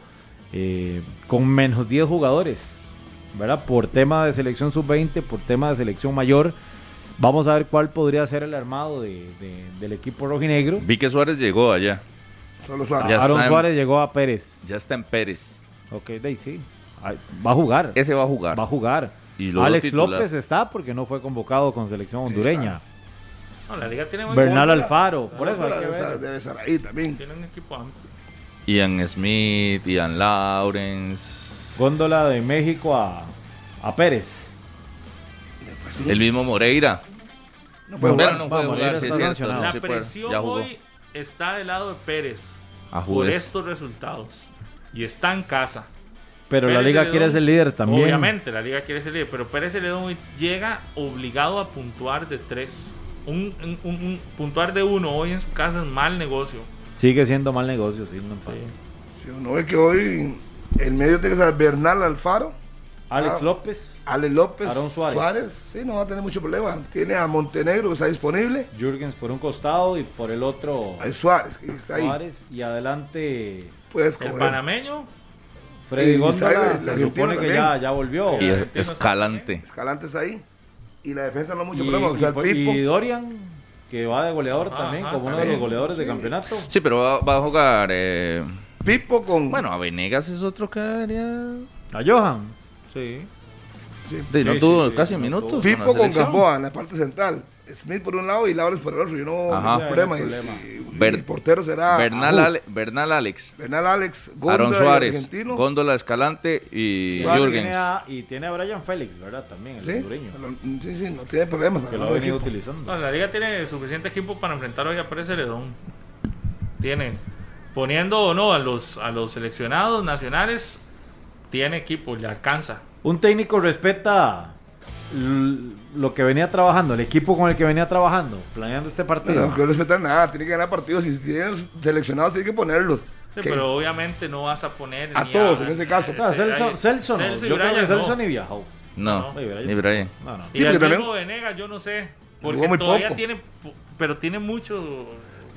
eh, con menos 10 jugadores, ¿verdad? Por tema de selección sub-20, por tema de selección mayor. Vamos a ver cuál podría ser el armado del equipo rojinegro. Vi que Suárez llegó allá. Solo Suárez. Aaron Suárez llegó a Pérez. Ya está en Pérez. Ok, sí. Va a jugar. Ese va a jugar. Va a jugar. Alex López está porque no fue convocado con selección hondureña. No, la liga tiene Bernal Alfaro, por eso Debe estar ahí también. Tiene un equipo amplio. Ian Smith, Ian Lawrence. Góndola de México a, a Pérez. El mismo Moreira. No puede jugar. No puede jugar, La presión hoy está del lado de Pérez por estos resultados. Y está en casa. Pero la liga quiere ser líder también. Obviamente, la liga quiere ser líder, pero Pérez Celedón llega obligado a puntuar de tres. Un, un, puntuar de uno hoy en su casa es mal negocio. Sigue siendo mal negocio, sí. No sí. Si uno ve que hoy el medio tiene que ser Bernal Alfaro. Alex ah, López. Alex López. Aaron Suárez. Suárez. Sí, no va a tener mucho problema. Tiene a Montenegro que está disponible. Jürgens por un costado y por el otro. Hay Suárez que está ahí. Suárez y adelante. Pues el panameño Freddy Góndola se supone que ya, ya volvió. Y Escalante. Escalante está ahí. Y la defensa no mucho problema. O sea, y, y, Dorian, que va de goleador también, como uno de los goleadores de campeonato. Sí, pero va, a jugar. Eh... Pipo con. Bueno, a Venegas es otro que haría. A Johan, sí. sí. no tuvo casi minutos. Pipo con Gamboa en la parte central. Smith por un lado y Laures por el otro. Yo no Ajá. problema. Y- problema. y- y Ber- el portero será Bernal. Ale- Bernal Alex, Bernal Alex, Góndola, Aaron Suárez, argentino. Góndola Escalante y Suárez Jürgens. Tiene a- y tiene a Brian Félix, ¿verdad? También, el Sí, hondureño. sí, sí, no tiene problema. Que lo ha venido utilizando. No, la liga tiene suficiente equipo para enfrentar hoy a Pérez Celedón. Tiene. Poniendo o no a los, a los seleccionados nacionales, tiene equipo, le alcanza. Un técnico respeta lo que venía trabajando, el equipo con el que venía trabajando, planeando este partido. No, no respetar nada, tiene que ganar partidos. Si tienen seleccionados, tiene que ponerlos. Sí, pero obviamente no vas a poner A todos, en ese caso. Ah, Celso, Celso no. Celso y Yo creo que Celso no. ni viajó. No, No, ni Brian. No, no. Y el también- Venegas, yo no sé. Porque todavía poco. tiene. Pero tiene mucho.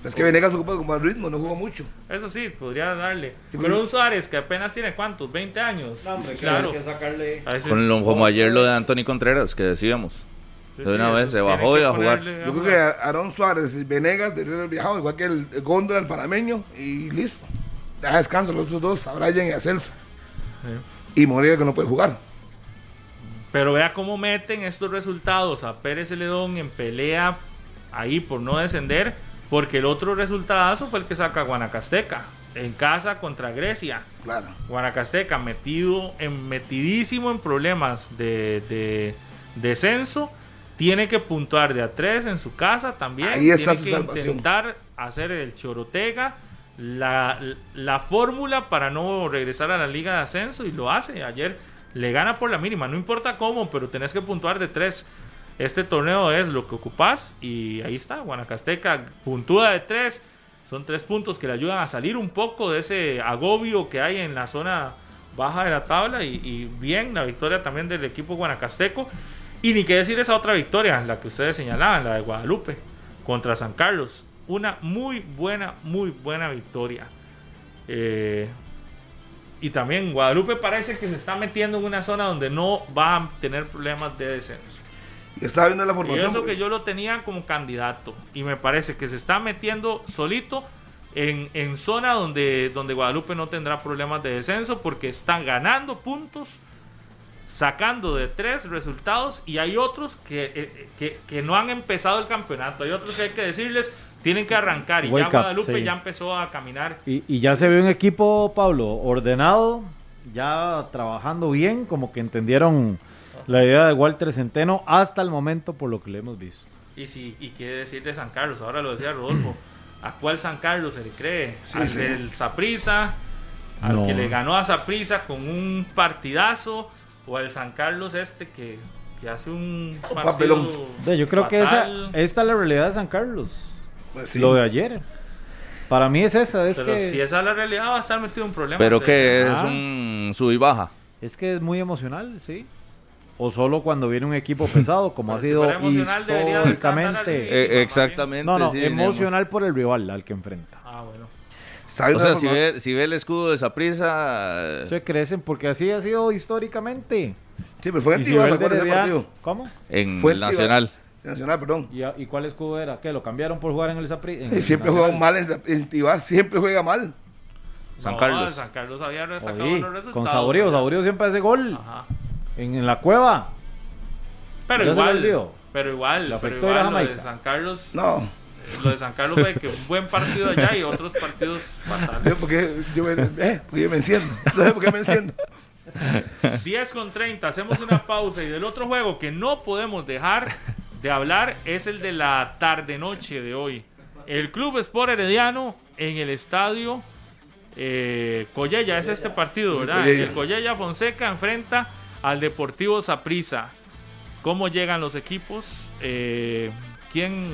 Es que Venegas ocupa como el ritmo, no jugó mucho. Eso sí, podría darle. Pero un Suárez que apenas tiene cuántos, 20 años. Sí, claro. sacarle. Con lo- como ayer lo de Anthony Contreras, que decíamos. sí, de una sí, vez se bajó que y a jugar. Yo creo que Aaron Suárez y Venegas deberían haber viajado, igual que el, el Góndola, el panameño, y listo. Deja descanso a los otros dos, a Brian y a Celso. Y Moreira que no puede jugar. Pero vea cómo meten estos resultados a Pérez Celedón en pelea ahí por no descender, porque el otro resultado fue el que saca Guanacasteca en casa contra Grecia. Claro. Guanacasteca metido en, metidísimo en problemas de, de descenso. Tiene que puntuar de a tres en su casa también. Ahí está Tiene su que salvación. intentar hacer el chorotega. La, la fórmula para no regresar a la liga de ascenso y lo hace. Ayer le gana por la mínima. No importa cómo, pero tenés que puntuar de tres. Este torneo es lo que ocupás y ahí está. Guanacasteca puntúa de tres. Son tres puntos que le ayudan a salir un poco de ese agobio que hay en la zona baja de la tabla. Y, y bien, la victoria también del equipo guanacasteco. Y ni qué decir esa otra victoria, la que ustedes señalaban, la de Guadalupe contra San Carlos. Una muy buena, muy buena victoria. Eh, y también Guadalupe parece que se está metiendo en una zona donde no va a tener problemas de descenso. Y estaba viendo la Y formación. eso que yo lo tenía como candidato. Y me parece que se está metiendo solito en, en zona donde, donde Guadalupe no tendrá problemas de descenso porque están ganando puntos, sacando de tres resultados y hay otros que, eh, que, que no han empezado el campeonato. Hay otros que hay que decirles, tienen que arrancar. Y ya Wake Guadalupe sí. ya empezó a caminar. Y, y ya se ve un equipo, Pablo, ordenado, ya trabajando bien, como que entendieron la idea de Walter Centeno hasta el momento por lo que le hemos visto. Y sí, y qué decir de San Carlos, ahora lo decía Rodolfo. ¿A cuál San Carlos se le cree? Sí, ¿Al sí. del Saprisa? ¿Al No. que le ganó a Saprisa con un partidazo? ¿O al San Carlos este que, que hace un partido papelón. Yo creo que esa, esta es la realidad de San Carlos. Pues sí. Lo de ayer. Para mí es esa, es Pero que, si esa es la realidad va a estar metido en problemas. Pero de que es. Ah. un sub y baja. es que es muy emocional, sí. O solo cuando viene un equipo pesado, como ha sido históricamente. Eh, exactamente. No, no, sí, emocional por el rival al que enfrenta. Ah, bueno. O sea, si ve, si ve el escudo de esa prisa, Se crecen porque así ha sido históricamente. Sí, pero fue en si partido. ¿Cómo? en Fue el. Nacional. Nacional, perdón. ¿Y, a- y cuál escudo era? ¿Qué? ¿Lo cambiaron por jugar en el en el siempre Nacional? juega mal en, en Tibás, siempre juega mal. San No, Carlos. San Carlos había sacado Oí, los resultados. con Saborío, Saborío siempre hace gol Ajá. En, en la cueva. Pero igual, pero igual, Le pero igual lo de. San Carlos, No. eh, lo de San Carlos fue que un buen partido allá y otros partidos Yo, fatales. porque yo me, eh, porque yo me enciendo. ¿Sabes por qué me enciendo? 10 con 30, hacemos una pausa y del otro juego que no podemos dejar de hablar es el de la tarde-noche de hoy. El Club Sport Herediano en el estadio eh, Collella, es este partido, ¿verdad? El Collella Fonseca enfrenta al Deportivo Saprissa. ¿Cómo llegan los equipos? Eh, ¿Quién?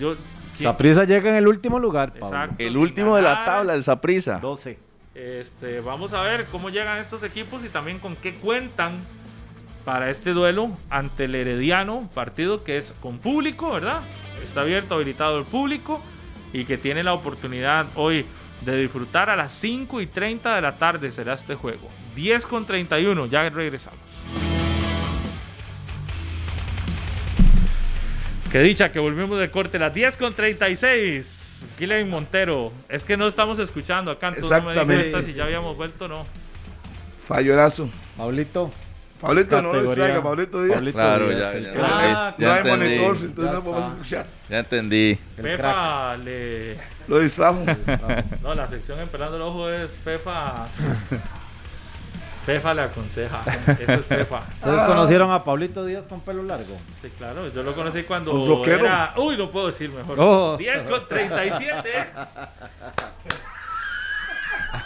Yo. Saprisa llega en el último lugar, Pablo. Exacto. El último de la tabla, el Saprisa. 12. Este, vamos a ver cómo llegan estos equipos y también con qué cuentan para este duelo ante el Herediano, partido que es con público, ¿verdad? Está abierto, habilitado el público y que tiene la oportunidad hoy de disfrutar a las 5 y 30 de la tarde será este juego. 10 con 31, ya regresamos. Qué dicha que volvimos de corte, las 10 con 36. Gilen Montero, es que no estamos escuchando acá, entonces no me di si ya habíamos vuelto o no. Fallorazo. Pablito, Pablito, no lo distraiga, Pablito Díaz. Pablito claro, Díaz, ya, ya, ya, ya, no hay monitor, entonces no podemos escuchar. Ya entendí. Fefa le... Lo distrajo. No, la sección Empelando el Ojo es Fefa... Fefa le aconseja. Eso es Fefa. ¿Ustedes conocieron a Pablito Díaz con pelo largo? Sí, claro. Yo lo conocí cuando era... Uy, no puedo decir mejor. Oh. 10 con 37.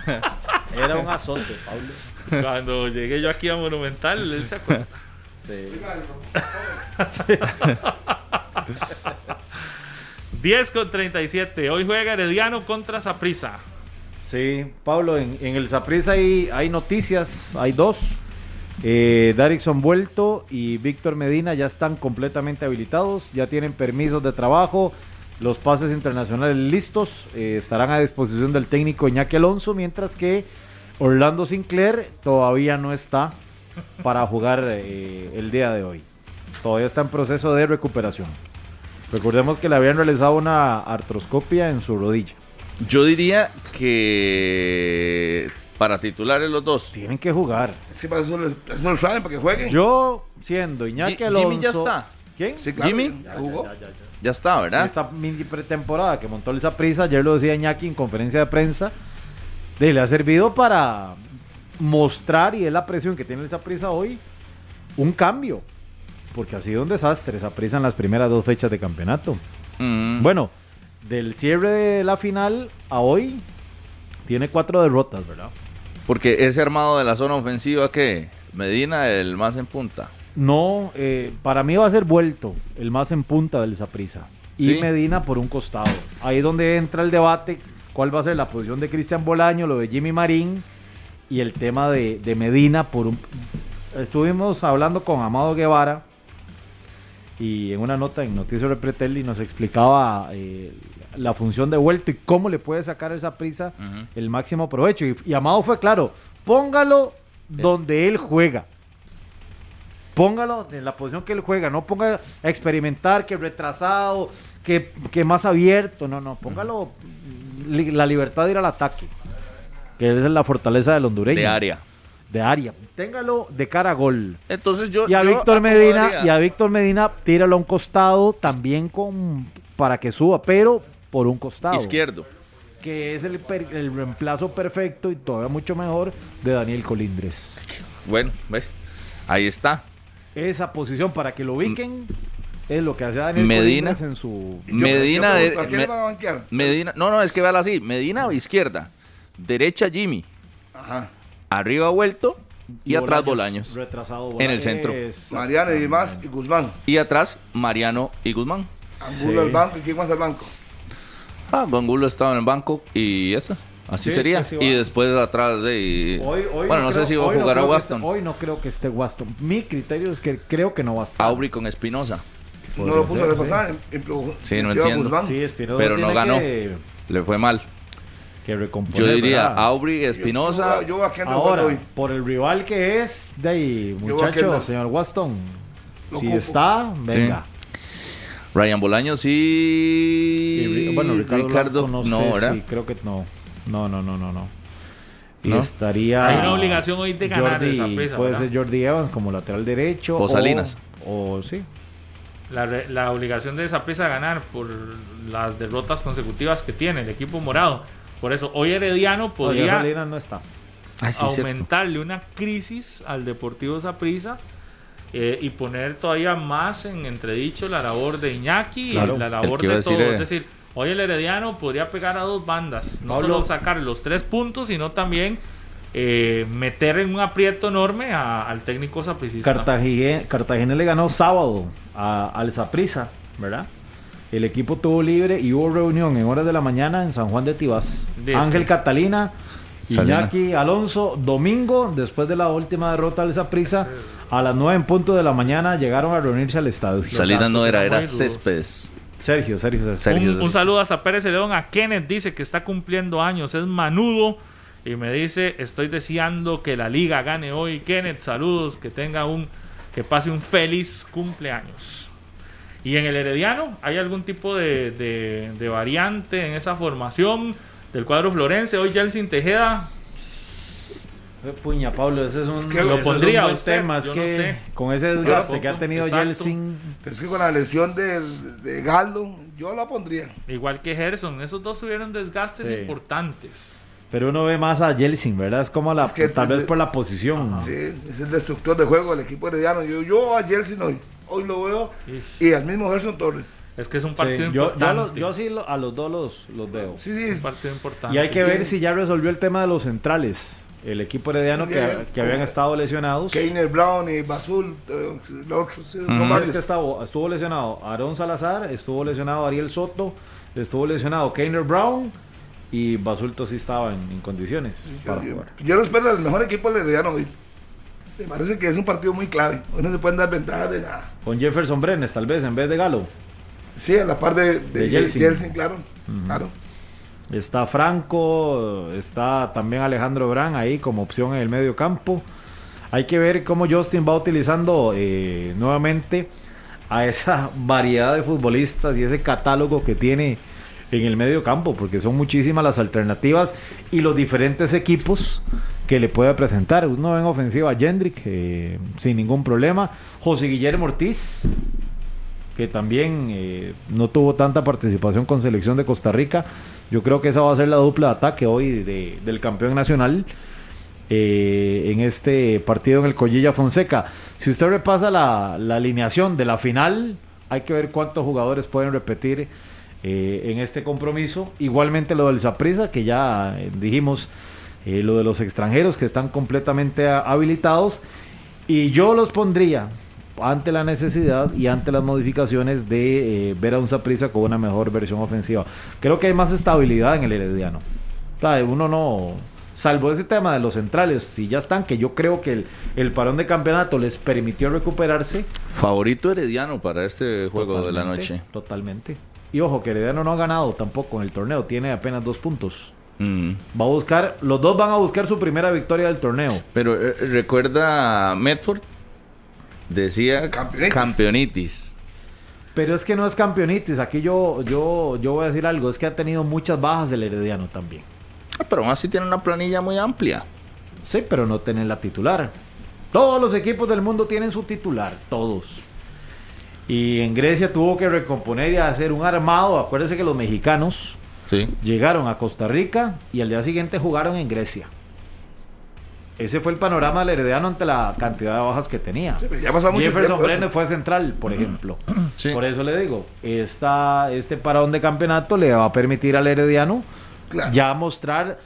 Era un azote, Pablo. Cuando llegué yo aquí a Monumental, él se acuerda. Sí. 10 con 37. Hoy juega Herediano contra Saprisa. Sí, Pablo, en, el Saprisa hay, noticias, hay dos. Eh, Darikson vuelto y Víctor Medina ya están completamente habilitados, ya tienen permisos de trabajo, los pases internacionales listos, eh, estarán a disposición del técnico Iñaki Alonso, mientras que Orlando Sinclair todavía no está para jugar eh, el día de hoy. Todavía está en proceso de recuperación. Recordemos que le habían realizado una artroscopia en su rodilla. Yo diría que para titulares los dos. Tienen que jugar. Es que para eso, no lo saben, para que jueguen. Yo, siendo Iñaki Alonso. Jimmy ya está. ¿Quién? Jimmy. Ya, jugó. Ya, está, ¿verdad? esta mini pretemporada que montó esa prisa, ayer lo decía Iñaki en conferencia de prensa le ha servido para mostrar, y es la presión que tiene esa prisa hoy, un cambio. Porque ha sido un desastre esa prisa en las primeras dos fechas de campeonato. Mm. Bueno, del cierre de la final a hoy, tiene cuatro derrotas, ¿verdad? Porque ese armado de la zona ofensiva que Medina el más en punta. No, eh, para mí va a ser vuelto el más en punta del Zaprisa. Y Medina por un costado. Ahí es donde entra el debate cuál va a ser la posición de Cristian Bolaño, lo de Jimmy Marín y el tema de, Medina. Por un, estuvimos hablando con Amado Guevara y en una nota en Noticias de Pretelli nos explicaba eh, la función de vuelto y cómo le puede sacar esa prisa el máximo provecho. Y, Amado fue claro, póngalo donde él juega. Póngalo en la posición que él juega, no ponga a experimentar que retrasado, que, que más abierto, no, no, póngalo la libertad de ir al ataque, que es la fortaleza del hondureño. De área. De área. Téngalo de cara a gol. Entonces yo. Y a Víctor Medina, y a Víctor Medina, tíralo a un costado también con para que suba, pero por un costado. Izquierdo. Que es el, el reemplazo perfecto y todavía mucho mejor de Daniel Colindres. Bueno, ves. Ahí está. Esa posición para que lo ubiquen es lo que hace Daniel Medina en su. Medina. Medina. No, no, es que véala así. Medina a izquierda. Derecha Jimmy. Ajá. Arriba vuelto. Y, atrás Bolaños. Retrasado En el centro. Mariano y más y Guzmán. Y atrás Mariano y Guzmán. Angulo al banco. ¿Y quién más al banco? Ah, Angulo estaba en el banco y eso. Así sería. y después atrás de. bueno, no, sé si va a jugar a Waston. hoy no creo que esté Waston. Mi criterio es que creo que no va a estar. Aubry con Espinosa. No lo puso la pasada. Sí, no entiendo. pero no ganó. Le fue mal. Que Yo diría Aubry, Espinosa. Yo, aquí ando Ahora, hoy. por el rival que es, de ahí, muchacho, señor Waston. si está, venga. Ryan Bolaños y... bueno, Ricardo, no, sé, sí, creo que no. No, no, no, no, no. Y estaría. Hay una obligación hoy de ganar esa pesa, Puede ser Jordi Evans como lateral derecho. O Salinas. O, sí, la, la obligación de esa pieza ganar por las derrotas consecutivas que tiene el equipo morado. Por eso, hoy Herediano podría no está. Ah, aumentarle una crisis al Deportivo Zaprisa eh, y poner todavía más en entredicho la labor de Iñaki y la labor de todos. Es decir, hoy el Herediano podría pegar a dos bandas, no solo sacar los tres puntos, sino también eh, meter en un aprieto enorme al técnico sapricista. Cartagena, Cartagena le ganó sábado al Saprisa, ¿verdad? El equipo tuvo libre y hubo reunión en horas de la mañana en San Juan de Tibás. Ángel Catalina, Iñaki Alonso, domingo, después de la última derrota al Saprisa, a las 9 en punto de la mañana llegaron a reunirse al estadio. Salida no era, era Céspedes. Sergio, Sergio, Sergio. Un, un, saludo hasta Pérez León, a Kenneth dice que está cumpliendo años, es manudo y me dice, estoy deseando que la liga gane hoy. Kenneth, saludos, que tenga un, que pase un feliz cumpleaños. Y en el Herediano, ¿hay algún tipo de, de, variante en esa formación del cuadro Florense? Hoy Jelsin Tejeda Eh, puña, Pablo, ese es un, que lo pondría un tema. Es que con ese desgaste que ha tenido Yeltsin. Pero es que con la lesión de, de Galo, yo la pondría. Igual que Gerson, esos dos tuvieron desgastes importantes. Pero uno ve más a Yeltsin, ¿verdad? Es como la, tal vez por la posición. Sí, es el destructor de juego del equipo herediano. Yo, yo a Yeltsin hoy, hoy lo veo. Y al mismo Gerson Torres. Es que es un partido importante. Yo, sí a los dos los, los veo. Sí, sí. Es un partido importante. Y hay que ver si ya resolvió el tema de los centrales el equipo herediano que, que, habían estado lesionados. Keiner Brown y Basul, eh, que estuvo lesionado Aaron Salazar, estuvo lesionado Ariel Soto, estuvo lesionado Keiner Brown y Basulto sí estaba en, condiciones yo, yo, lo espero el mejor equipo herediano hoy. Me parece que es un partido muy clave. Hoy no se pueden dar ventajas de nada. Con Jefferson Brenes, tal vez, en vez de Galo. Sí, a la par de, de, Jelsin. claro. claro. Está Franco, está también Alejandro Brán ahí como opción en el medio campo. Hay que ver cómo Justin va utilizando eh, nuevamente a esa variedad de futbolistas y ese catálogo que tiene en el medio campo, porque son muchísimas las alternativas y los diferentes equipos que le puede presentar. Uno en ofensiva a eh, sin ningún problema. José Guillermo Ortiz, que también eh, no tuvo tanta participación con selección de Costa Rica. Yo creo que esa va a ser la dupla de ataque hoy del campeón nacional eh, en este partido en el Collilla Fonseca. Si usted repasa la, alineación de la final, hay que ver cuántos jugadores pueden repetir eh, en este compromiso. Igualmente lo del Zaprisa, que ya dijimos, lo de los extranjeros que están completamente habilitados. Y yo los pondría ante la necesidad y ante las modificaciones de eh, ver a un Saprissa con una mejor versión ofensiva. Creo que hay más estabilidad en el Herediano. uno no, salvo ese tema de los centrales, si ya están, que yo creo que el, parón de campeonato les permitió recuperarse. Favorito Herediano para este juego de la noche. Totalmente. Y ojo, que Herediano no ha ganado tampoco en el torneo, tiene apenas dos puntos. Mm. Va a buscar, los dos van a buscar su primera victoria del torneo. Pero eh, recuerda Medford Decía campeonitis. Pero es que no es campeonitis. Aquí yo, yo, yo voy a decir algo. Es que ha tenido muchas bajas el Herediano también. Ah, pero aún así tiene una planilla muy amplia. Sí, pero no tienen la titular. Todos los equipos del mundo tienen su titular. Todos. Y en Grecia tuvo que recomponer y hacer un armado. Acuérdense que los mexicanos llegaron a Costa Rica y al día siguiente jugaron en Grecia. Ese fue el panorama del Herediano ante la cantidad de bajas que tenía. Jefferson Brenner fue central, por ejemplo. Por eso le digo, esta, este parón de campeonato le va a permitir al Herediano ya mostrar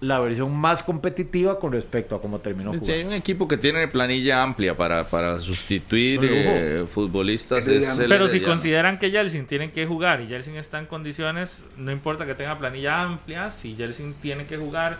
la versión más competitiva con respecto a cómo terminó jugando. hay un equipo que tiene planilla amplia para, para sustituir eh, futbolistas. Pero si consideran que Yeltsin tiene que jugar y Yeltsin está en condiciones, no importa que tenga planilla amplia, si Yeltsin tiene que jugar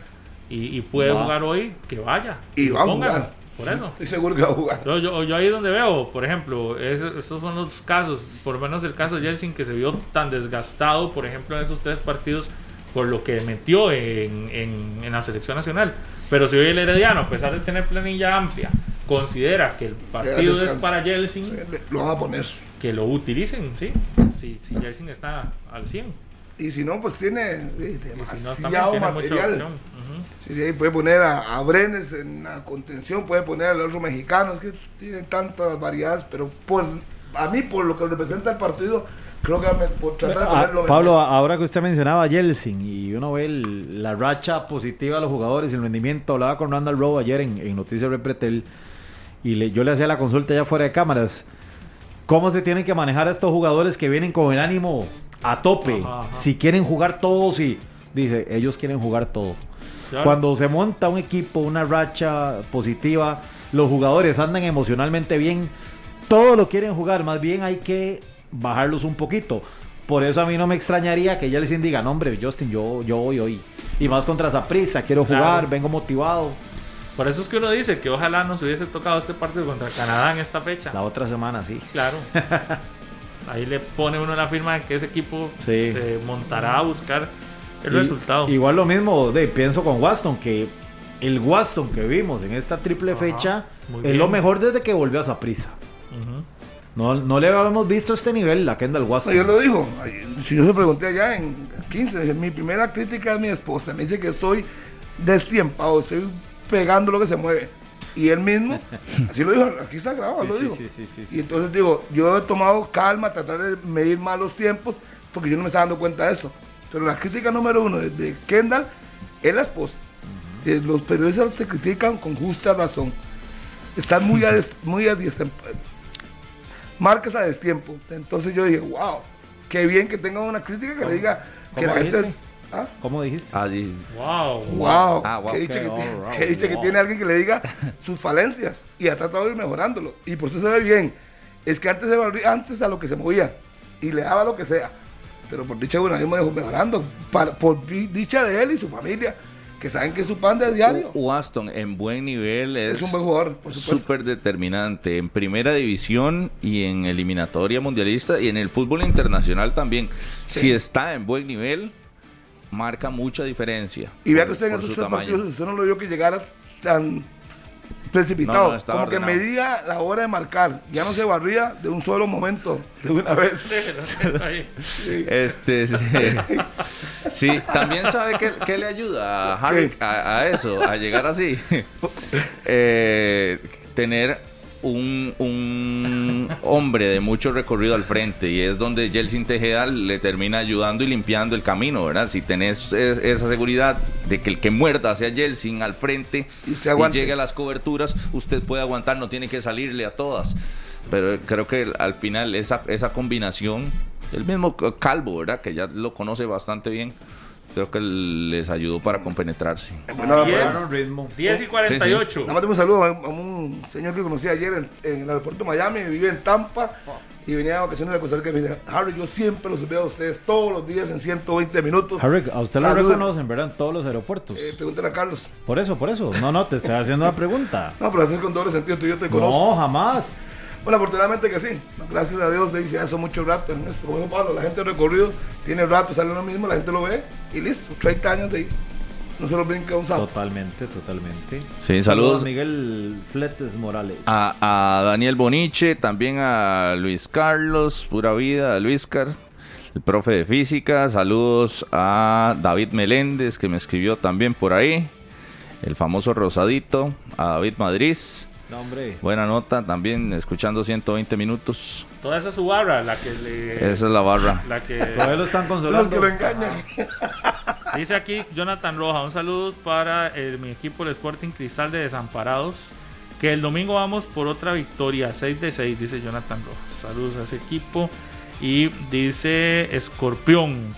y, puede jugar hoy, que vaya. Y va a jugar. Por eso. Estoy seguro que va a jugar. Yo, yo, yo ahí donde veo, por ejemplo, estos son los casos, por lo menos el caso de Jelsin que se vio tan desgastado, por ejemplo, en esos tres partidos, por lo que metió en, en, la selección nacional. Pero si hoy el Herediano, a pesar de tener planilla amplia, considera que el partido es para Jelsin, lo van a poner. Que lo utilicen, sí. Si, si Jelsin está al 100. Y si no, pues tiene demasiado material. sí, sí, puede poner a, Brenes en la contención, puede poner al otro mexicano, es que tiene tantas variedades, pero por a mí, por lo que representa el partido, creo que por tratar de ah, Pablo, ahora que usted mencionaba a Yeltsin y uno ve la racha positiva de los jugadores y el rendimiento, hablaba con Randall Rowe ayer en, en Noticias Repretel y yo le hacía la consulta ya fuera de cámaras. ¿Cómo se tienen que manejar a estos jugadores que vienen con el ánimo a tope. Si quieren jugar todos y dice, ellos quieren jugar todo. Cuando se monta un equipo, una racha positiva, los jugadores andan emocionalmente bien, todo lo quieren jugar, más bien hay que bajarlos un poquito. Por eso a mí no me extrañaría que ella les diga, no hombre, Justin, yo, yo voy hoy. Y más contra esa prisa, quiero jugar, vengo motivado. Por eso es que uno dice que ojalá nos hubiese tocado este partido contra Canadá en esta fecha. La otra semana, sí. Claro. ahí le pone uno la firma de que ese equipo se montará a buscar el resultado. Igual lo mismo de pienso con Waston, que el Waston que vimos en esta triple fecha es lo mejor desde que volvió a Saprisa. No, no le habíamos visto este nivel la Kendall Waston. yo lo digo, si yo se pregunté allá en 15, mi primera crítica es mi esposa, me dice que estoy destiempado, estoy pegando lo que se mueve. Y él mismo, así lo dijo, aquí está grabado, lo dijo. y entonces digo, yo he tomado calma, tratar de medir más los tiempos, porque yo no me estaba dando cuenta de eso. Pero la crítica número uno de, Kendall es la esposa. Los periodistas se critican con justa razón. Están muy a, muy a marcas a destiempo. Entonces yo dije, wow, qué bien que tenga una crítica que le diga que la gente ¿Ah? ¿Cómo dijiste? Ah, wow. Wow. Ah, que, dice que, que, tiene alguien que le diga sus falencias y ha tratado de ir mejorándolo. Y por eso se ve bien. Es que antes, se antes a lo que se movía y le daba lo que sea. Pero por dicha de me dejó mejorando. por dicha de él y su familia que saben que es su pan de diario. Waston en buen nivel es, es un buen jugador, súper determinante en primera división y en eliminatoria mundialista y en el fútbol internacional también. Si está en buen nivel, marca mucha diferencia. Y vea que usted en esos tres partidos, usted no lo vio que llegara tan precipitado, como que medía la hora de marcar, ya no se barría de un solo momento, de una vez. este, sí. también sabe que, le ayuda a Harry a, eso, a llegar así. Eh, tener un, hombre de mucho recorrido al frente y es donde Jelsin Tejeda le termina ayudando y limpiando el camino, ¿verdad? Si tenés esa seguridad de que el que muerda hacia Jelsin al frente y, llegue a las coberturas, usted puede aguantar, no tiene que salirle a todas. Pero creo que al final esa, esa combinación, el mismo Calvo, ¿verdad? Que ya lo conoce bastante bien creo que les ayudó para compenetrarse. Bueno, 10, y 48. Nada más un saludo a un, señor que conocí ayer en, el aeropuerto de Miami, vive en Tampa y venía de vacaciones de Costa Rica y me dice, Harry, yo siempre los veo a ustedes todos los días en 120 minutos. Harry, a usted lo reconocen, ¿verdad? En todos los aeropuertos. Eh, pregúntale a Carlos. Por eso, por eso. No, no, te estoy haciendo una pregunta. no, pero hacer con doble sentido, tú yo te conozco. No, jamás. Bueno, afortunadamente que sí. Gracias a Dios, dice eso mucho rato. En esto, como Pablo, la gente recorrido tiene rato, sale lo mismo, la gente lo ve y listo. 30 años de ahí. No se lo brinca un salto. Totalmente, totalmente. Sí, saludos. Miguel Fletes Morales. A, Daniel Boniche, también a Luis Carlos, pura vida, a Luis Car, el profe de física. Saludos a David Meléndez, que me escribió también por ahí. El famoso Rosadito, a David Madrid. Buena nota, también escuchando 120 minutos. Toda esa es su barra, la que le... Esa es la barra. La que... Todavía lo están consolando. Los que lo engañan. Dice aquí Jonathan Roja, un saludo para mi equipo el Sporting Cristal de Desamparados. Que el domingo vamos por otra victoria, 6 de 6, dice Jonathan Rojas. Saludos a ese equipo. Y dice Escorpión,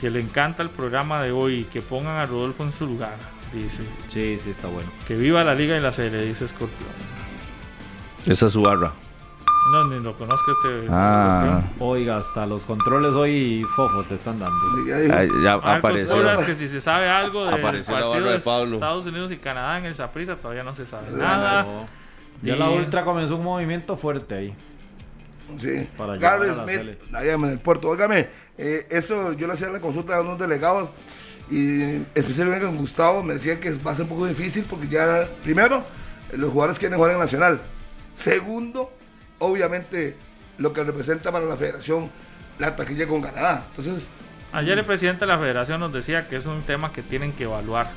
que le encanta el programa de hoy, que pongan a Rodolfo en su lugar dice. Sí, sí, está bueno. Que viva la liga y la serie, dice Scorpion. Esa es su barra. No, ni lo conozco este. Ah. Oiga, hasta los controles hoy fofo te están dando. ya, apareció. que si se sabe algo del partido de, Estados Unidos y Canadá en el Saprissa todavía no se sabe nada. Ya la Ultra comenzó un movimiento fuerte ahí. Sí. Para Smith, allá en el puerto. Óigame, eh, eso yo le hacía la consulta a unos delegados y especialmente con Gustavo me decía que va a ser un poco difícil porque ya, primero, los jugadores quieren jugar en Nacional. Segundo, obviamente, lo que representa para la federación la taquilla con Canadá. Entonces. Ayer el presidente de la federación nos decía que es un tema que tienen que evaluar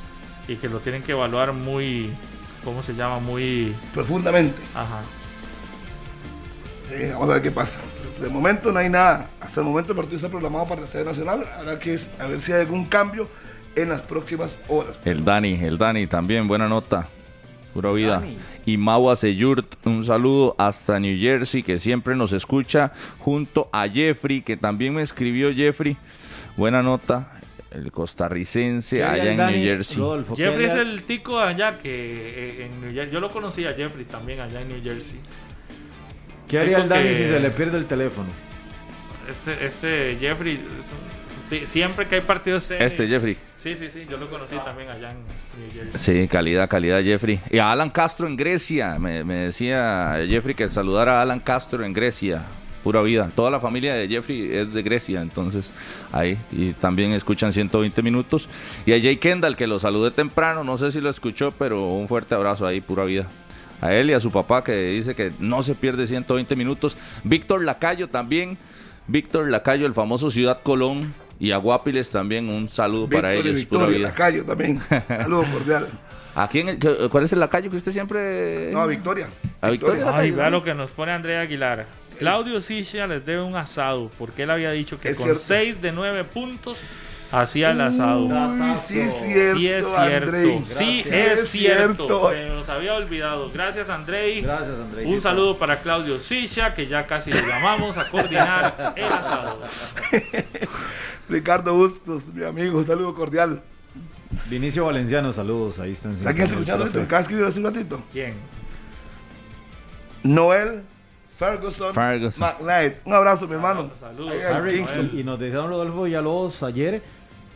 y que lo tienen que evaluar muy. ¿Cómo se llama? Muy. Profundamente. Ajá. vamos a ver qué pasa de momento no hay nada. Hasta el momento el partido está programado para la sede nacional. Ahora que es a ver si hay algún cambio en las próximas horas. El Dani, el Dani también, buena nota. Pura vida. Y Maua Seyurt, un saludo hasta New Jersey, que siempre nos escucha, junto a Jeffrey, que también me escribió Jeffrey. Buena nota, el costarricense allá en New Jersey. Jeffrey es el tico allá que eh, en New Jersey. Yo lo conocí a Jeffrey también allá en New Jersey. ¿Qué haría el Dani si se le pierde el teléfono? Este, este Jeffrey, siempre que hay partidos Este Jeffrey. Sí, sí, sí, yo lo conocí también allá en New Sí, calidad, calidad Jeffrey. Y a Alan Castro en Grecia, me, decía Jeffrey que saludara a Alan Castro en Grecia. Pura vida. Toda la familia de Jeffrey es de Grecia, entonces ahí. Y también escuchan 120 minutos. Y a Jay Kendall, que lo saludé temprano, no sé si lo escuchó, pero un fuerte abrazo ahí, pura vida a él y a su papá que dice que no se pierde 120 minutos. Víctor Lacayo también, Víctor Lacayo, el famoso Ciudad Colón y a Guapiles también un saludo para ellos. Víctor Lacayo también, saludo cordial. ¿A quién, ¿Cuál es el lacayo que usted siempre.? No, a Victoria. A Victoria. Ay, vea lo que nos pone Andrea Aguilar. Claudio Sicha les debe un asado porque él había dicho que con 6 de 9 puntos hacía el asado. Uy, sí, es cierto, sí es cierto. Sí es cierto. Se nos había olvidado. Gracias, Andrei. Gracias, Andrei. Un saludo para Claudio Sicha, que ya casi le llamamos a coordinar el asado. Ricardo Bustos, mi amigo, un saludo cordial. Vinicio Valenciano, saludos. Ahí están. ¿Está quién escuchando esto? ¿Me acabas de escribir hace un ratito? ¿Quién? Noel Ferguson, Ferguson. McKnight. Un abrazo, mi hermano. Saludos. Ahí en y, y nos decían Rodolfo Villalobos ayer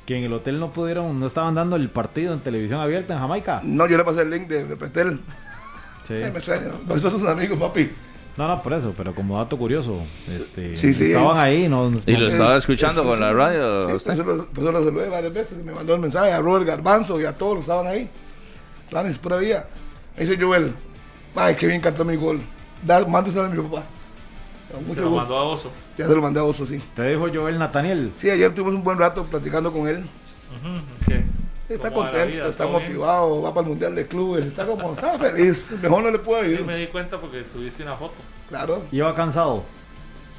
que en el hotel no pudieron, no estaban dando el partido en televisión abierta en Jamaica. No, yo le pasé el link de, de Petel. Sí. Eh, me extraña. Vosotros son amigos, papi. No, no, por eso, pero como dato curioso, este, Sí, sí. estaban ahí, no, Y lo Es- estaba escuchando es- con la radio. Sí, usted. por eso lo- saludé varias veces. Me mandó el mensaje a Robert Garbanzo y a todos los que estaban ahí. Planes por ahí. Ahí dice Joel. Ay, qué bien cantó mi gol. Da, mándeselo a mi papá. Con Se mucho lo gusto. mandó a Oso. Ya se lo mandé a Oso, sí. te dijo Joel Nathaniel. Sí, ayer tuvimos un buen rato platicando con él. Ujú, ¿qué? Está ¿Cómo va la contento, vida? está motivado, va para el Mundial de Clubes, está como, está feliz. Mejor no le puedo Sí, ir. me di cuenta porque subiste una foto. Claro. Iba cansado.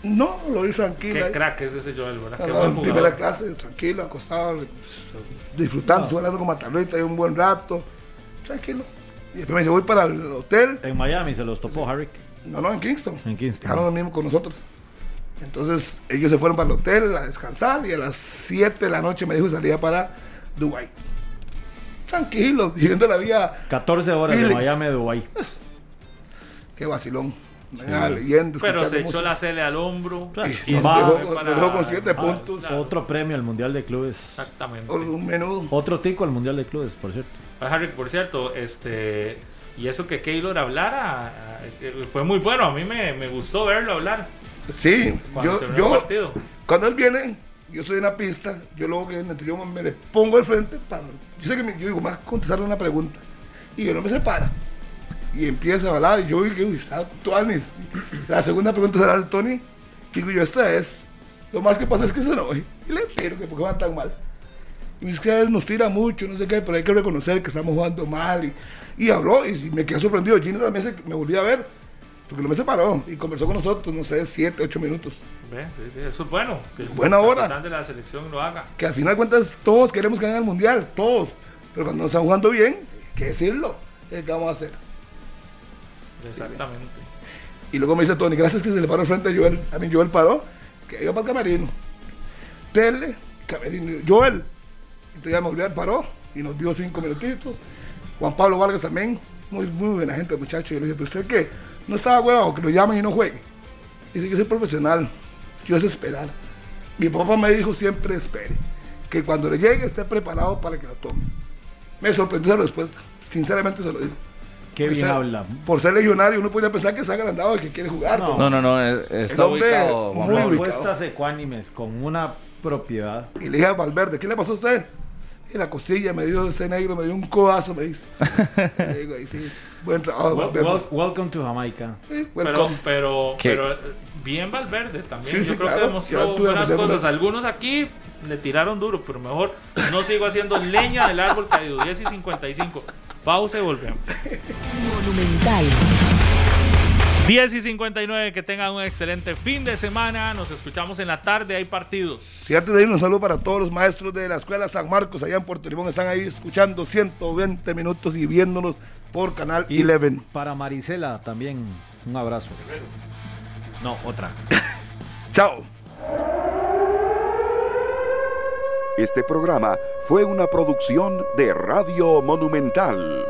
No, lo vi tranquilo. Qué ahí. crack es ese Joel, ¿verdad? Qué buen en primera clase, tranquilo, acostado, disfrutando, estuve hablando con Matarrita ahí un buen rato, tranquilo. Y después me dice, voy para el hotel. En Miami se los topó Harrick. No, no, en Kingston. En Kingston. Dejaron lo mismo con nosotros. Entonces ellos se fueron para el hotel a descansar y a las 7 de la noche me dijo que salía para Dubai. Tranquilo, viviendo la vida. 14 horas Felix. de Miami a Dubái. Qué vacilón. Leyendo, Pero se echó la cele al hombro. Y nos Va- dejó, para- con 7 Ah, puntos. claro. Otro premio al Mundial de Clubes. Exactamente. Un menudo. Otro tico al Mundial de Clubes, por cierto. Harry, por cierto, este y eso que Keylor hablara eh, fue muy bueno. A mí me, me gustó verlo hablar Sí, cuando yo, yo partido. cuando él viene, yo soy en la pista, yo luego que en el me le pongo al frente, para, yo sé que me, yo digo, más contestarle una pregunta, y yo no me separa, y empieza a hablar, y yo digo, uy, está Tuanis. La segunda pregunta será de Tony, digo yo, esta es, lo más que pasa es que se enoje, y le tiro, que porque van tan mal. Y es que a veces nos tira mucho, no sé qué, pero hay que reconocer que estamos jugando mal, y, y habló, y me quedé sorprendido, Gino también se- me volví a ver, porque no me separó, y conversó con nosotros, no sé, siete, ocho minutos. Eso es bueno. Que el Buena hora. de la selección lo haga. que al final de cuentas todos queremos ganar el mundial, todos. Pero cuando nos están jugando bien, hay que decirlo. ¿Qué vamos a hacer? Exactamente. Y luego me dice Tony, gracias que se le paró frente a Joel. A mí Joel paró, que iba para el camerino. Tele, camerino. Joel. Entonces ya me volvió, paró y nos dio cinco minutitos. Juan Pablo Vargas también, muy, muy buena gente, muchacho. Y le dije, ¿pero usted qué? No estaba huevado, que lo llamen y no juegue. Dice, yo soy profesional, yo sé esperar. Mi papá me dijo siempre espere, que cuando le llegue esté preparado para que lo tome. Me sorprendió esa respuesta, sinceramente se lo digo. Qué bien ser- habla. Por ser legionario, uno podría pensar que está agrandado y que quiere jugar. No. No, no, no. Está hombre ubicado. muy. Respuestas ecuánimes con una propiedad. Y le dije a Valverde, ¿qué le pasó a usted? Y la costilla me dio ese negro, me dio un codazo, me dice. le digo, ahí sí, buen trabajo, Wel- Valverde. wel- welcome to Jamaica. Sí, Pero, welcome. pero, ¿Qué? pero eh, bien Valverde también. Sí, Yo sí, creo claro. que demostró buenas cosas. una- Algunos aquí le tiraron duro, pero mejor no sigo haciendo leña del árbol caído. 10 y 55. Pausa y volvemos. Monumental. 10 y 59, que tengan un excelente fin de semana. Nos escuchamos en la tarde, hay partidos. Sí, antes de ir, un saludo para todos los maestros de la Escuela San Marcos, allá en Puerto Limón, están ahí escuchando 120 minutos y viéndonos por Canal Y 11. para Marisela también un abrazo. No, otra. Chao. Este programa fue una producción de Radio Monumental.